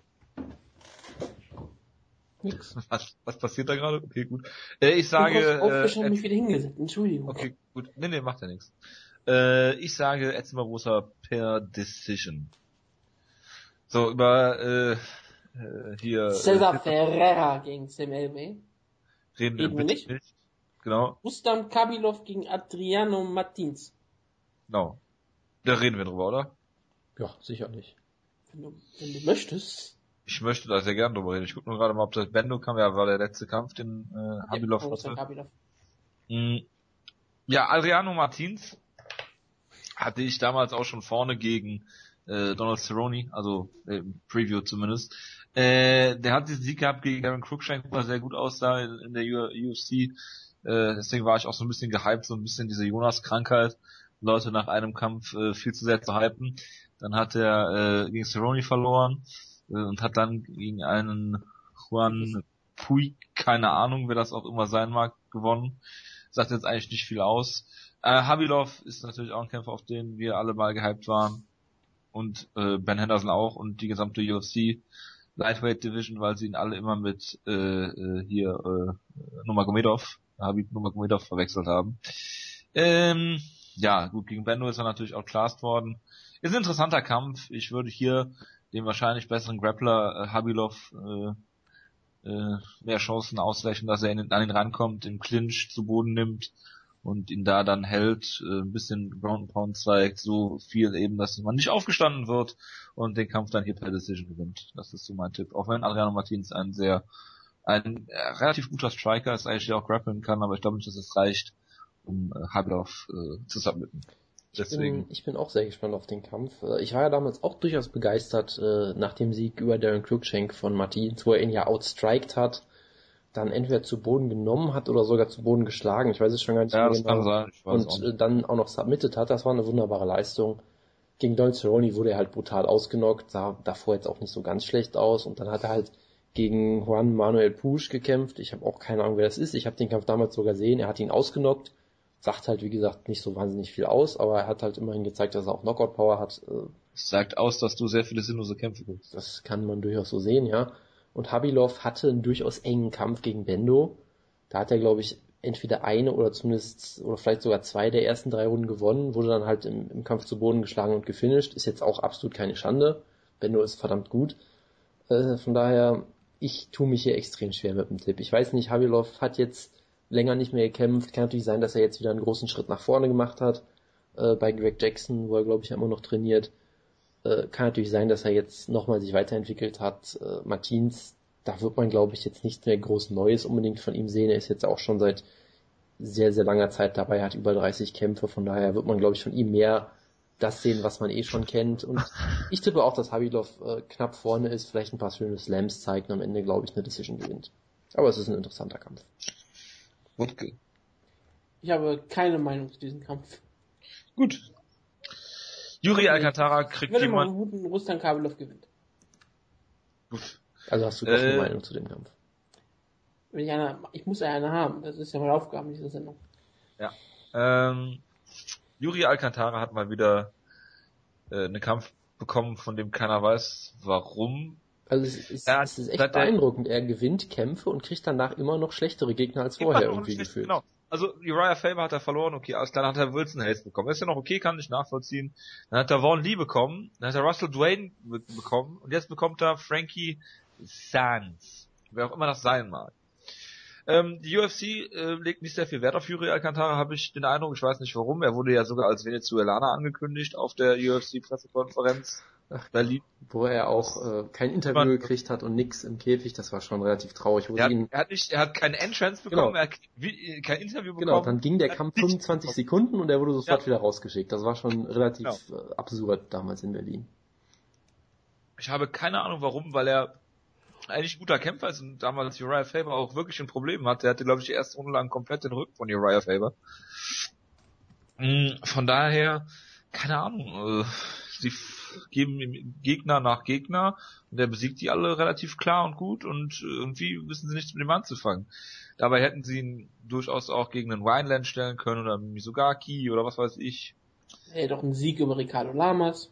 Nix. Was, was passiert da gerade? Okay, gut. Äh, ich sage. Ich äh, äh, mich wieder hingesetzt. Entschuldigung. Okay, gut. Nee, nee, macht ja nichts. Äh, ich sage Edson Barbosa per Decision. So, über äh, äh hier. Cesar äh, Ferreira gegen Sam Elway. Reden, Reden wir nicht. nicht. Genau. Rustam Kabilov gegen Adriano Martins. Genau. Da reden wir drüber, oder? Ja, sicherlich. Wenn du, wenn du möchtest. Ich möchte da sehr gerne drüber reden. Ich gucke nur gerade mal, ob das Bendo kam. Ja, war der letzte Kampf, den äh, Habilov ja, hatte. Kabilov. Mhm. Ja, Adriano Martins hatte ich damals auch schon vorne gegen äh, Donald Cerrone, also äh, Preview zumindest. Äh, der hat diesen Sieg gehabt gegen Aaron Cruikshank, der sehr gut aussah in, in der UFC. Äh, deswegen war ich auch so ein bisschen gehypt, so ein bisschen diese Jonas-Krankheit, Leute nach einem Kampf äh, viel zu sehr zu hypen. Dann hat er äh, gegen Cerrone verloren äh, und hat dann gegen einen Juan Puig, keine Ahnung, wer das auch immer sein mag, gewonnen. Sagt jetzt eigentlich nicht viel aus. Äh, Habilov ist natürlich auch ein Kämpfer, auf den wir alle mal gehypt waren und äh, Ben Henderson auch und die gesamte UFC Lightweight Division, weil sie ihn alle immer mit äh, äh, hier äh, Nurmagomedov, Habib Nurmagomedov verwechselt haben. Ähm, ja, gut, gegen Bendo ist er natürlich auch classed worden. Ist ein interessanter Kampf. Ich würde hier dem wahrscheinlich besseren Grappler äh, Habilov äh, äh, mehr Chancen ausrechnen, dass er in, an ihn rankommt, den Clinch zu Boden nimmt und ihn da dann hält, äh, ein bisschen Ground and Pound zeigt, so viel eben, dass man nicht aufgestanden wird und den Kampf dann hier per Decision gewinnt. Das ist so mein Tipp. Auch wenn Adriano Martins ein sehr, ein äh, relativ guter Striker ist, eigentlich der auch grappeln kann, aber ich glaube nicht, dass es reicht, um äh, Habloff äh, zu submitten. Deswegen. Ich bin, ich bin auch sehr gespannt auf den Kampf. Äh, ich war ja damals auch durchaus begeistert äh, nach dem Sieg über Darren Cruikshank von Martins, wo er ihn ja outstriked hat dann entweder zu Boden genommen hat oder sogar zu Boden geschlagen. Ich weiß es schon gar nicht ja, mehr genau. Sein. Und auch dann auch noch submitted hat. Das war eine wunderbare Leistung. Gegen Don Cerrone wurde er halt brutal ausgenockt, sah davor jetzt auch nicht so ganz schlecht aus. Und dann hat er halt gegen Juan Manuel Pusch gekämpft. Ich habe auch keine Ahnung, wer das ist. Ich habe den Kampf damals sogar gesehen. Er hat ihn ausgenockt. Sagt halt, wie gesagt, nicht so wahnsinnig viel aus, aber er hat halt immerhin gezeigt, dass er auch Knockout-Power hat. Es sagt aus, dass du sehr viele sinnlose Kämpfe guckst. Das kann man durchaus so sehen, ja. Und Habilov hatte einen durchaus engen Kampf gegen Bendo. Da hat er, glaube ich, entweder eine oder zumindest, oder vielleicht sogar zwei der ersten drei Runden gewonnen, wurde dann halt im, im Kampf zu Boden geschlagen und gefinisht. Ist jetzt auch absolut keine Schande. Bendo ist verdammt gut. Äh, von daher, ich tue mich hier extrem schwer mit dem Tipp. Ich weiß nicht, Habilov hat jetzt länger nicht mehr gekämpft. Kann natürlich sein, dass er jetzt wieder einen großen Schritt nach vorne gemacht hat. Äh, bei Greg Jackson, wo er, glaube ich, immer noch trainiert. Äh, kann natürlich sein, dass er jetzt nochmal sich weiterentwickelt hat. Äh, Martins, da wird man, glaube ich, jetzt nichts mehr groß Neues unbedingt von ihm sehen. Er ist jetzt auch schon seit sehr, sehr langer Zeit dabei, hat über 30 Kämpfe, von daher wird man, glaube ich, von ihm mehr das sehen, was man eh schon kennt. Und ich tippe auch, dass Habilov äh, knapp vorne ist, vielleicht ein paar schöne Slams zeigt und am Ende, glaube ich, eine Decision gewinnt. Aber es ist ein interessanter Kampf. Wutke. Ich habe keine Meinung zu diesem Kampf. Gut. Juri Alcantara Ich kriegt mal jemand. guten Rustan Kabelov gewinnt. Gut. Also hast du doch Äh, eine Meinung zu dem Kampf. Wenn ich, eine, ich muss ja eine haben. Das ist ja meine Aufgabe in dieser Sendung. Ähm, Juri Alcantara hat mal wieder äh, einen Kampf bekommen, von dem keiner weiß, warum. Also es ist, Ja, es ist echt beeindruckend. Er gewinnt Kämpfe und kriegt danach immer noch schlechtere Gegner als vorher irgendwie gefühlt. Genau. Also Uriah Faber hat er verloren, okay, alles klar, dann hat er Wilson Hayes bekommen. Ist ja noch okay, kann ich nachvollziehen. Dann hat er Vaughn Lee bekommen, dann hat er Russell Dwayne be- bekommen und jetzt bekommt er Frankie Sands. Wer auch immer das sein mag. Ähm, die UFC äh, legt nicht sehr viel Wert auf Yuri Alcantara, habe ich den Eindruck. Ich weiß nicht warum. Er wurde ja sogar als Venezuelaner angekündigt auf der UFC-Pressekonferenz. Ach, Berlin. Wo er auch äh, kein Interview Man- gekriegt hat und nix im Käfig, das war schon relativ traurig. Er hat, er hat nicht, er hat keinen Entrance bekommen, Genau. er hat kein Interview bekommen. genau, dann ging der Er Kampf nichts 25 Sekunden und er wurde sofort Ja. wieder rausgeschickt. Das war schon relativ Genau. äh, absurd damals in Berlin. Ich habe keine Ahnung warum, weil er eigentlich ein guter Kämpfer ist und damals Uriah Faber auch wirklich ein Problem hatte. Er hatte, glaube ich, die erste Runde lang komplett den Rücken von Uriah Faber. Mm, Von daher, keine Ahnung, äh, geben ihm Gegner nach Gegner und er besiegt die alle relativ klar und gut und irgendwie wissen sie nichts mit dem anzufangen. Dabei hätten sie ihn durchaus auch gegen einen Wineland stellen können oder Misogaki oder was weiß ich. Er hat doch einen Sieg über Ricardo Lamas.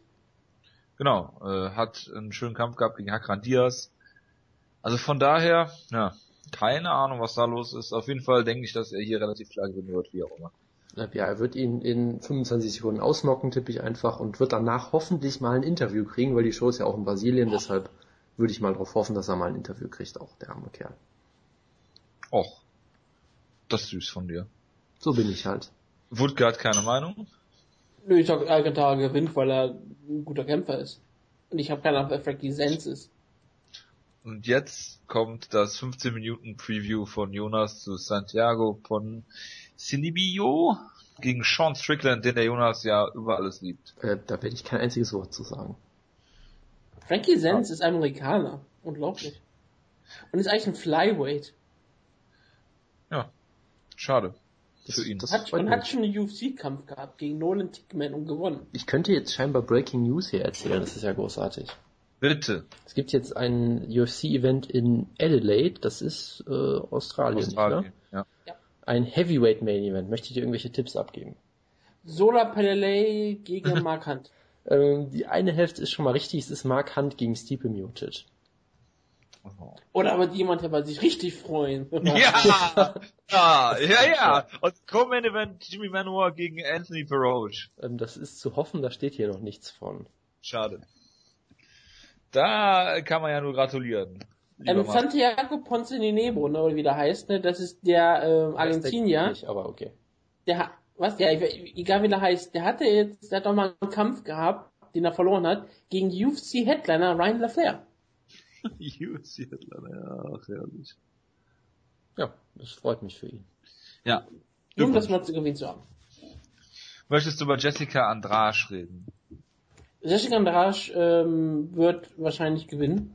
Genau, äh, hat einen schönen Kampf gehabt gegen Hakran Diaz. Also von daher, ja, keine Ahnung, was da los ist. Auf jeden Fall denke ich, dass er hier relativ klar gewinnen wird, wie auch immer. Ja, er wird ihn in 25 Sekunden ausnocken, tippe ich einfach, und wird danach hoffentlich mal ein Interview kriegen, weil die Show ist ja auch in Brasilien, deshalb würde ich mal darauf hoffen, dass er mal ein Interview kriegt, auch der arme Kerl. Och, das ist süß von dir. So bin ich halt. Wutke hat keine Meinung. Nö, ich sag, Alcantara gewinnt, weil er ein guter Kämpfer ist. Und ich habe keine Ahnung, wer Frankie Zenz ist. Und jetzt kommt das 15 Minuten Preview von Jonas zu Santiago von Sinibio gegen Sean Strickland, den der Jonas ja über alles liebt. Äh, da werde ich kein einziges Wort zu sagen. Frankie Zenz ist Amerikaner. Unglaublich. Und ist eigentlich ein Flyweight. Ja, schade Das, für ihn. Das Hat, und mich. hat schon einen UFC-Kampf gehabt gegen Nolan Tickman und gewonnen. Ich könnte jetzt scheinbar Breaking News hier erzählen, das ist ja großartig. Bitte. Es gibt jetzt ein UFC-Event in Adelaide, das ist äh, Australien, Nicht, Australien, ne? Ein Heavyweight Main Event. Möchte ich dir irgendwelche Tipps abgeben? Sola Pelele gegen Mark Hunt. Ähm, die eine Hälfte ist schon mal richtig, es ist Mark Hunt gegen Stipe Miocic. Oder aber jemand, der wird sich richtig freuen. Ja, ja, ja, ja. Und Co-Main Event Jimmy Manuel gegen Anthony Peroge. Ähm, das ist zu hoffen, da steht hier noch nichts von. Schade. Da kann man ja nur gratulieren. Ähm. Santiago Ponzinibbio, ne, oder wie der heißt, ne, das ist der ähm, Argentinier. Nicht, aber okay. Der hat, was, ja, egal wie der heißt, der hatte jetzt, der hat doch mal einen Kampf gehabt, den er verloren hat, gegen UFC-Headliner Ryan LaFlair. UFC Headliner, ja, ach, herrlich. Ja, das freut mich für ihn. Ja. Nur um das mal zu gewinnen zu haben. Möchtest du über Jessica Andrade reden? Jessica Andrade ähm, wird wahrscheinlich gewinnen.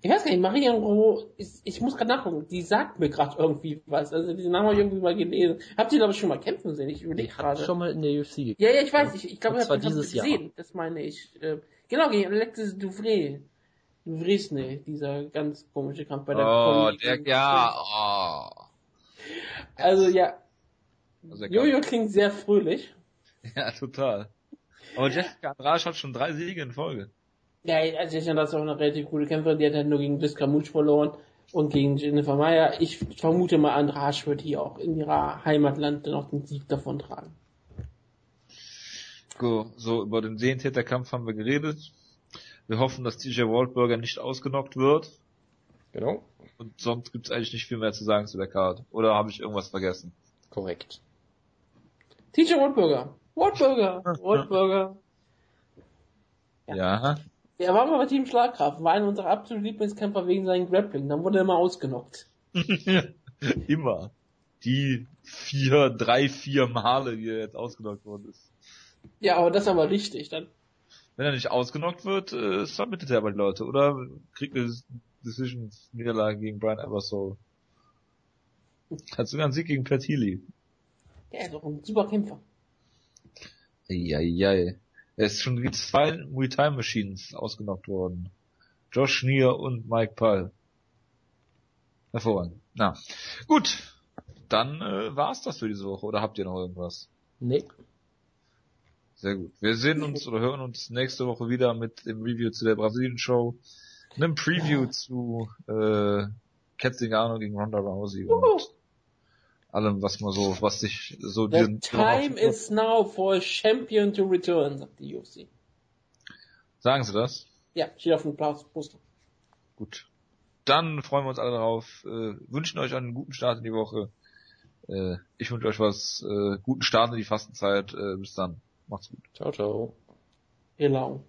Ich weiß gar nicht, Maria Ro, ich, ich muss gerade nachgucken, die sagt mir gerade irgendwie was. Also diesen Namen habe ich irgendwie mal gelesen. Habt ihr, glaube ich, schon mal kämpfen sehen? Ich überlege hat gerade. schon mal in der UFC gekämpft. Ja, ja, ich weiß, ich, ich glaube, ich habe dieses Jahr. gesehen, das meine ich. Äh, genau, gegen Alexis Duvray. Duvresne, dieser ganz komische Kampf bei der Oh, der, ja, oh. Also ja, Also Jojo klingt sehr fröhlich. Ja, total. Aber Jessica Andrade hat schon drei Siege in Folge. Ja, also ich finde das ist auch eine relativ coole Kämpferin, die hat halt nur gegen Bliska Much verloren und gegen Jennifer Meyer. Ich vermute mal, Andrade wird hier auch in ihrer Heimatland dann auch den Sieg davon tragen. So, so über den Sehentäterkampf haben wir geredet. Wir hoffen, dass TJ Waldberger nicht ausgenockt wird. Genau. Und sonst gibt's eigentlich nicht viel mehr zu sagen zu der Card. Oder habe ich irgendwas vergessen? Korrekt. TJ Waldburger. Waldburger. Waldburger. Ja. Ja. Er war mal bei Team Schlagkraft, war einer unserer absoluten Lieblingskämpfer wegen seinen Grappling. Dann wurde er mal ausgenockt. Immer. Die vier, drei, vier Male, die er jetzt ausgenockt worden ist. Ja, aber das ist aber richtig. Dann, Wenn er nicht ausgenockt wird, äh, submittet er aber die Leute, oder? Kriegt, äh, Decision Niederlage gegen Brian Eversole. Hat sogar einen Sieg gegen Pat Healy. Der ist auch ein super Kämpfer. Eieiei. Er ist schon wie zwei Muay Thai Machines ausgenockt worden. Josh Schnier und Mike Pyle. Hervorragend. Na, gut. Dann äh, war's das für diese Woche. Oder habt ihr noch irgendwas? Nee. Sehr gut. Wir sehen uns oder hören uns nächste Woche wieder mit dem Review zu der Brasilien Show, einem Preview zu äh, Kat Zingano gegen Ronda Rousey Wuhu. und allem, was man so, was sich so The diesen- time is now for a champion to return, sagt die UFC. Sagen Sie das? Ja, steht auf dem Poster. Gut. Dann freuen wir uns alle darauf. Äh, wünschen euch einen guten Start in die Woche. Äh, ich wünsche euch was, äh, guten Start in die Fastenzeit. Äh, bis dann. Macht's gut. Ciao, ciao. Genau.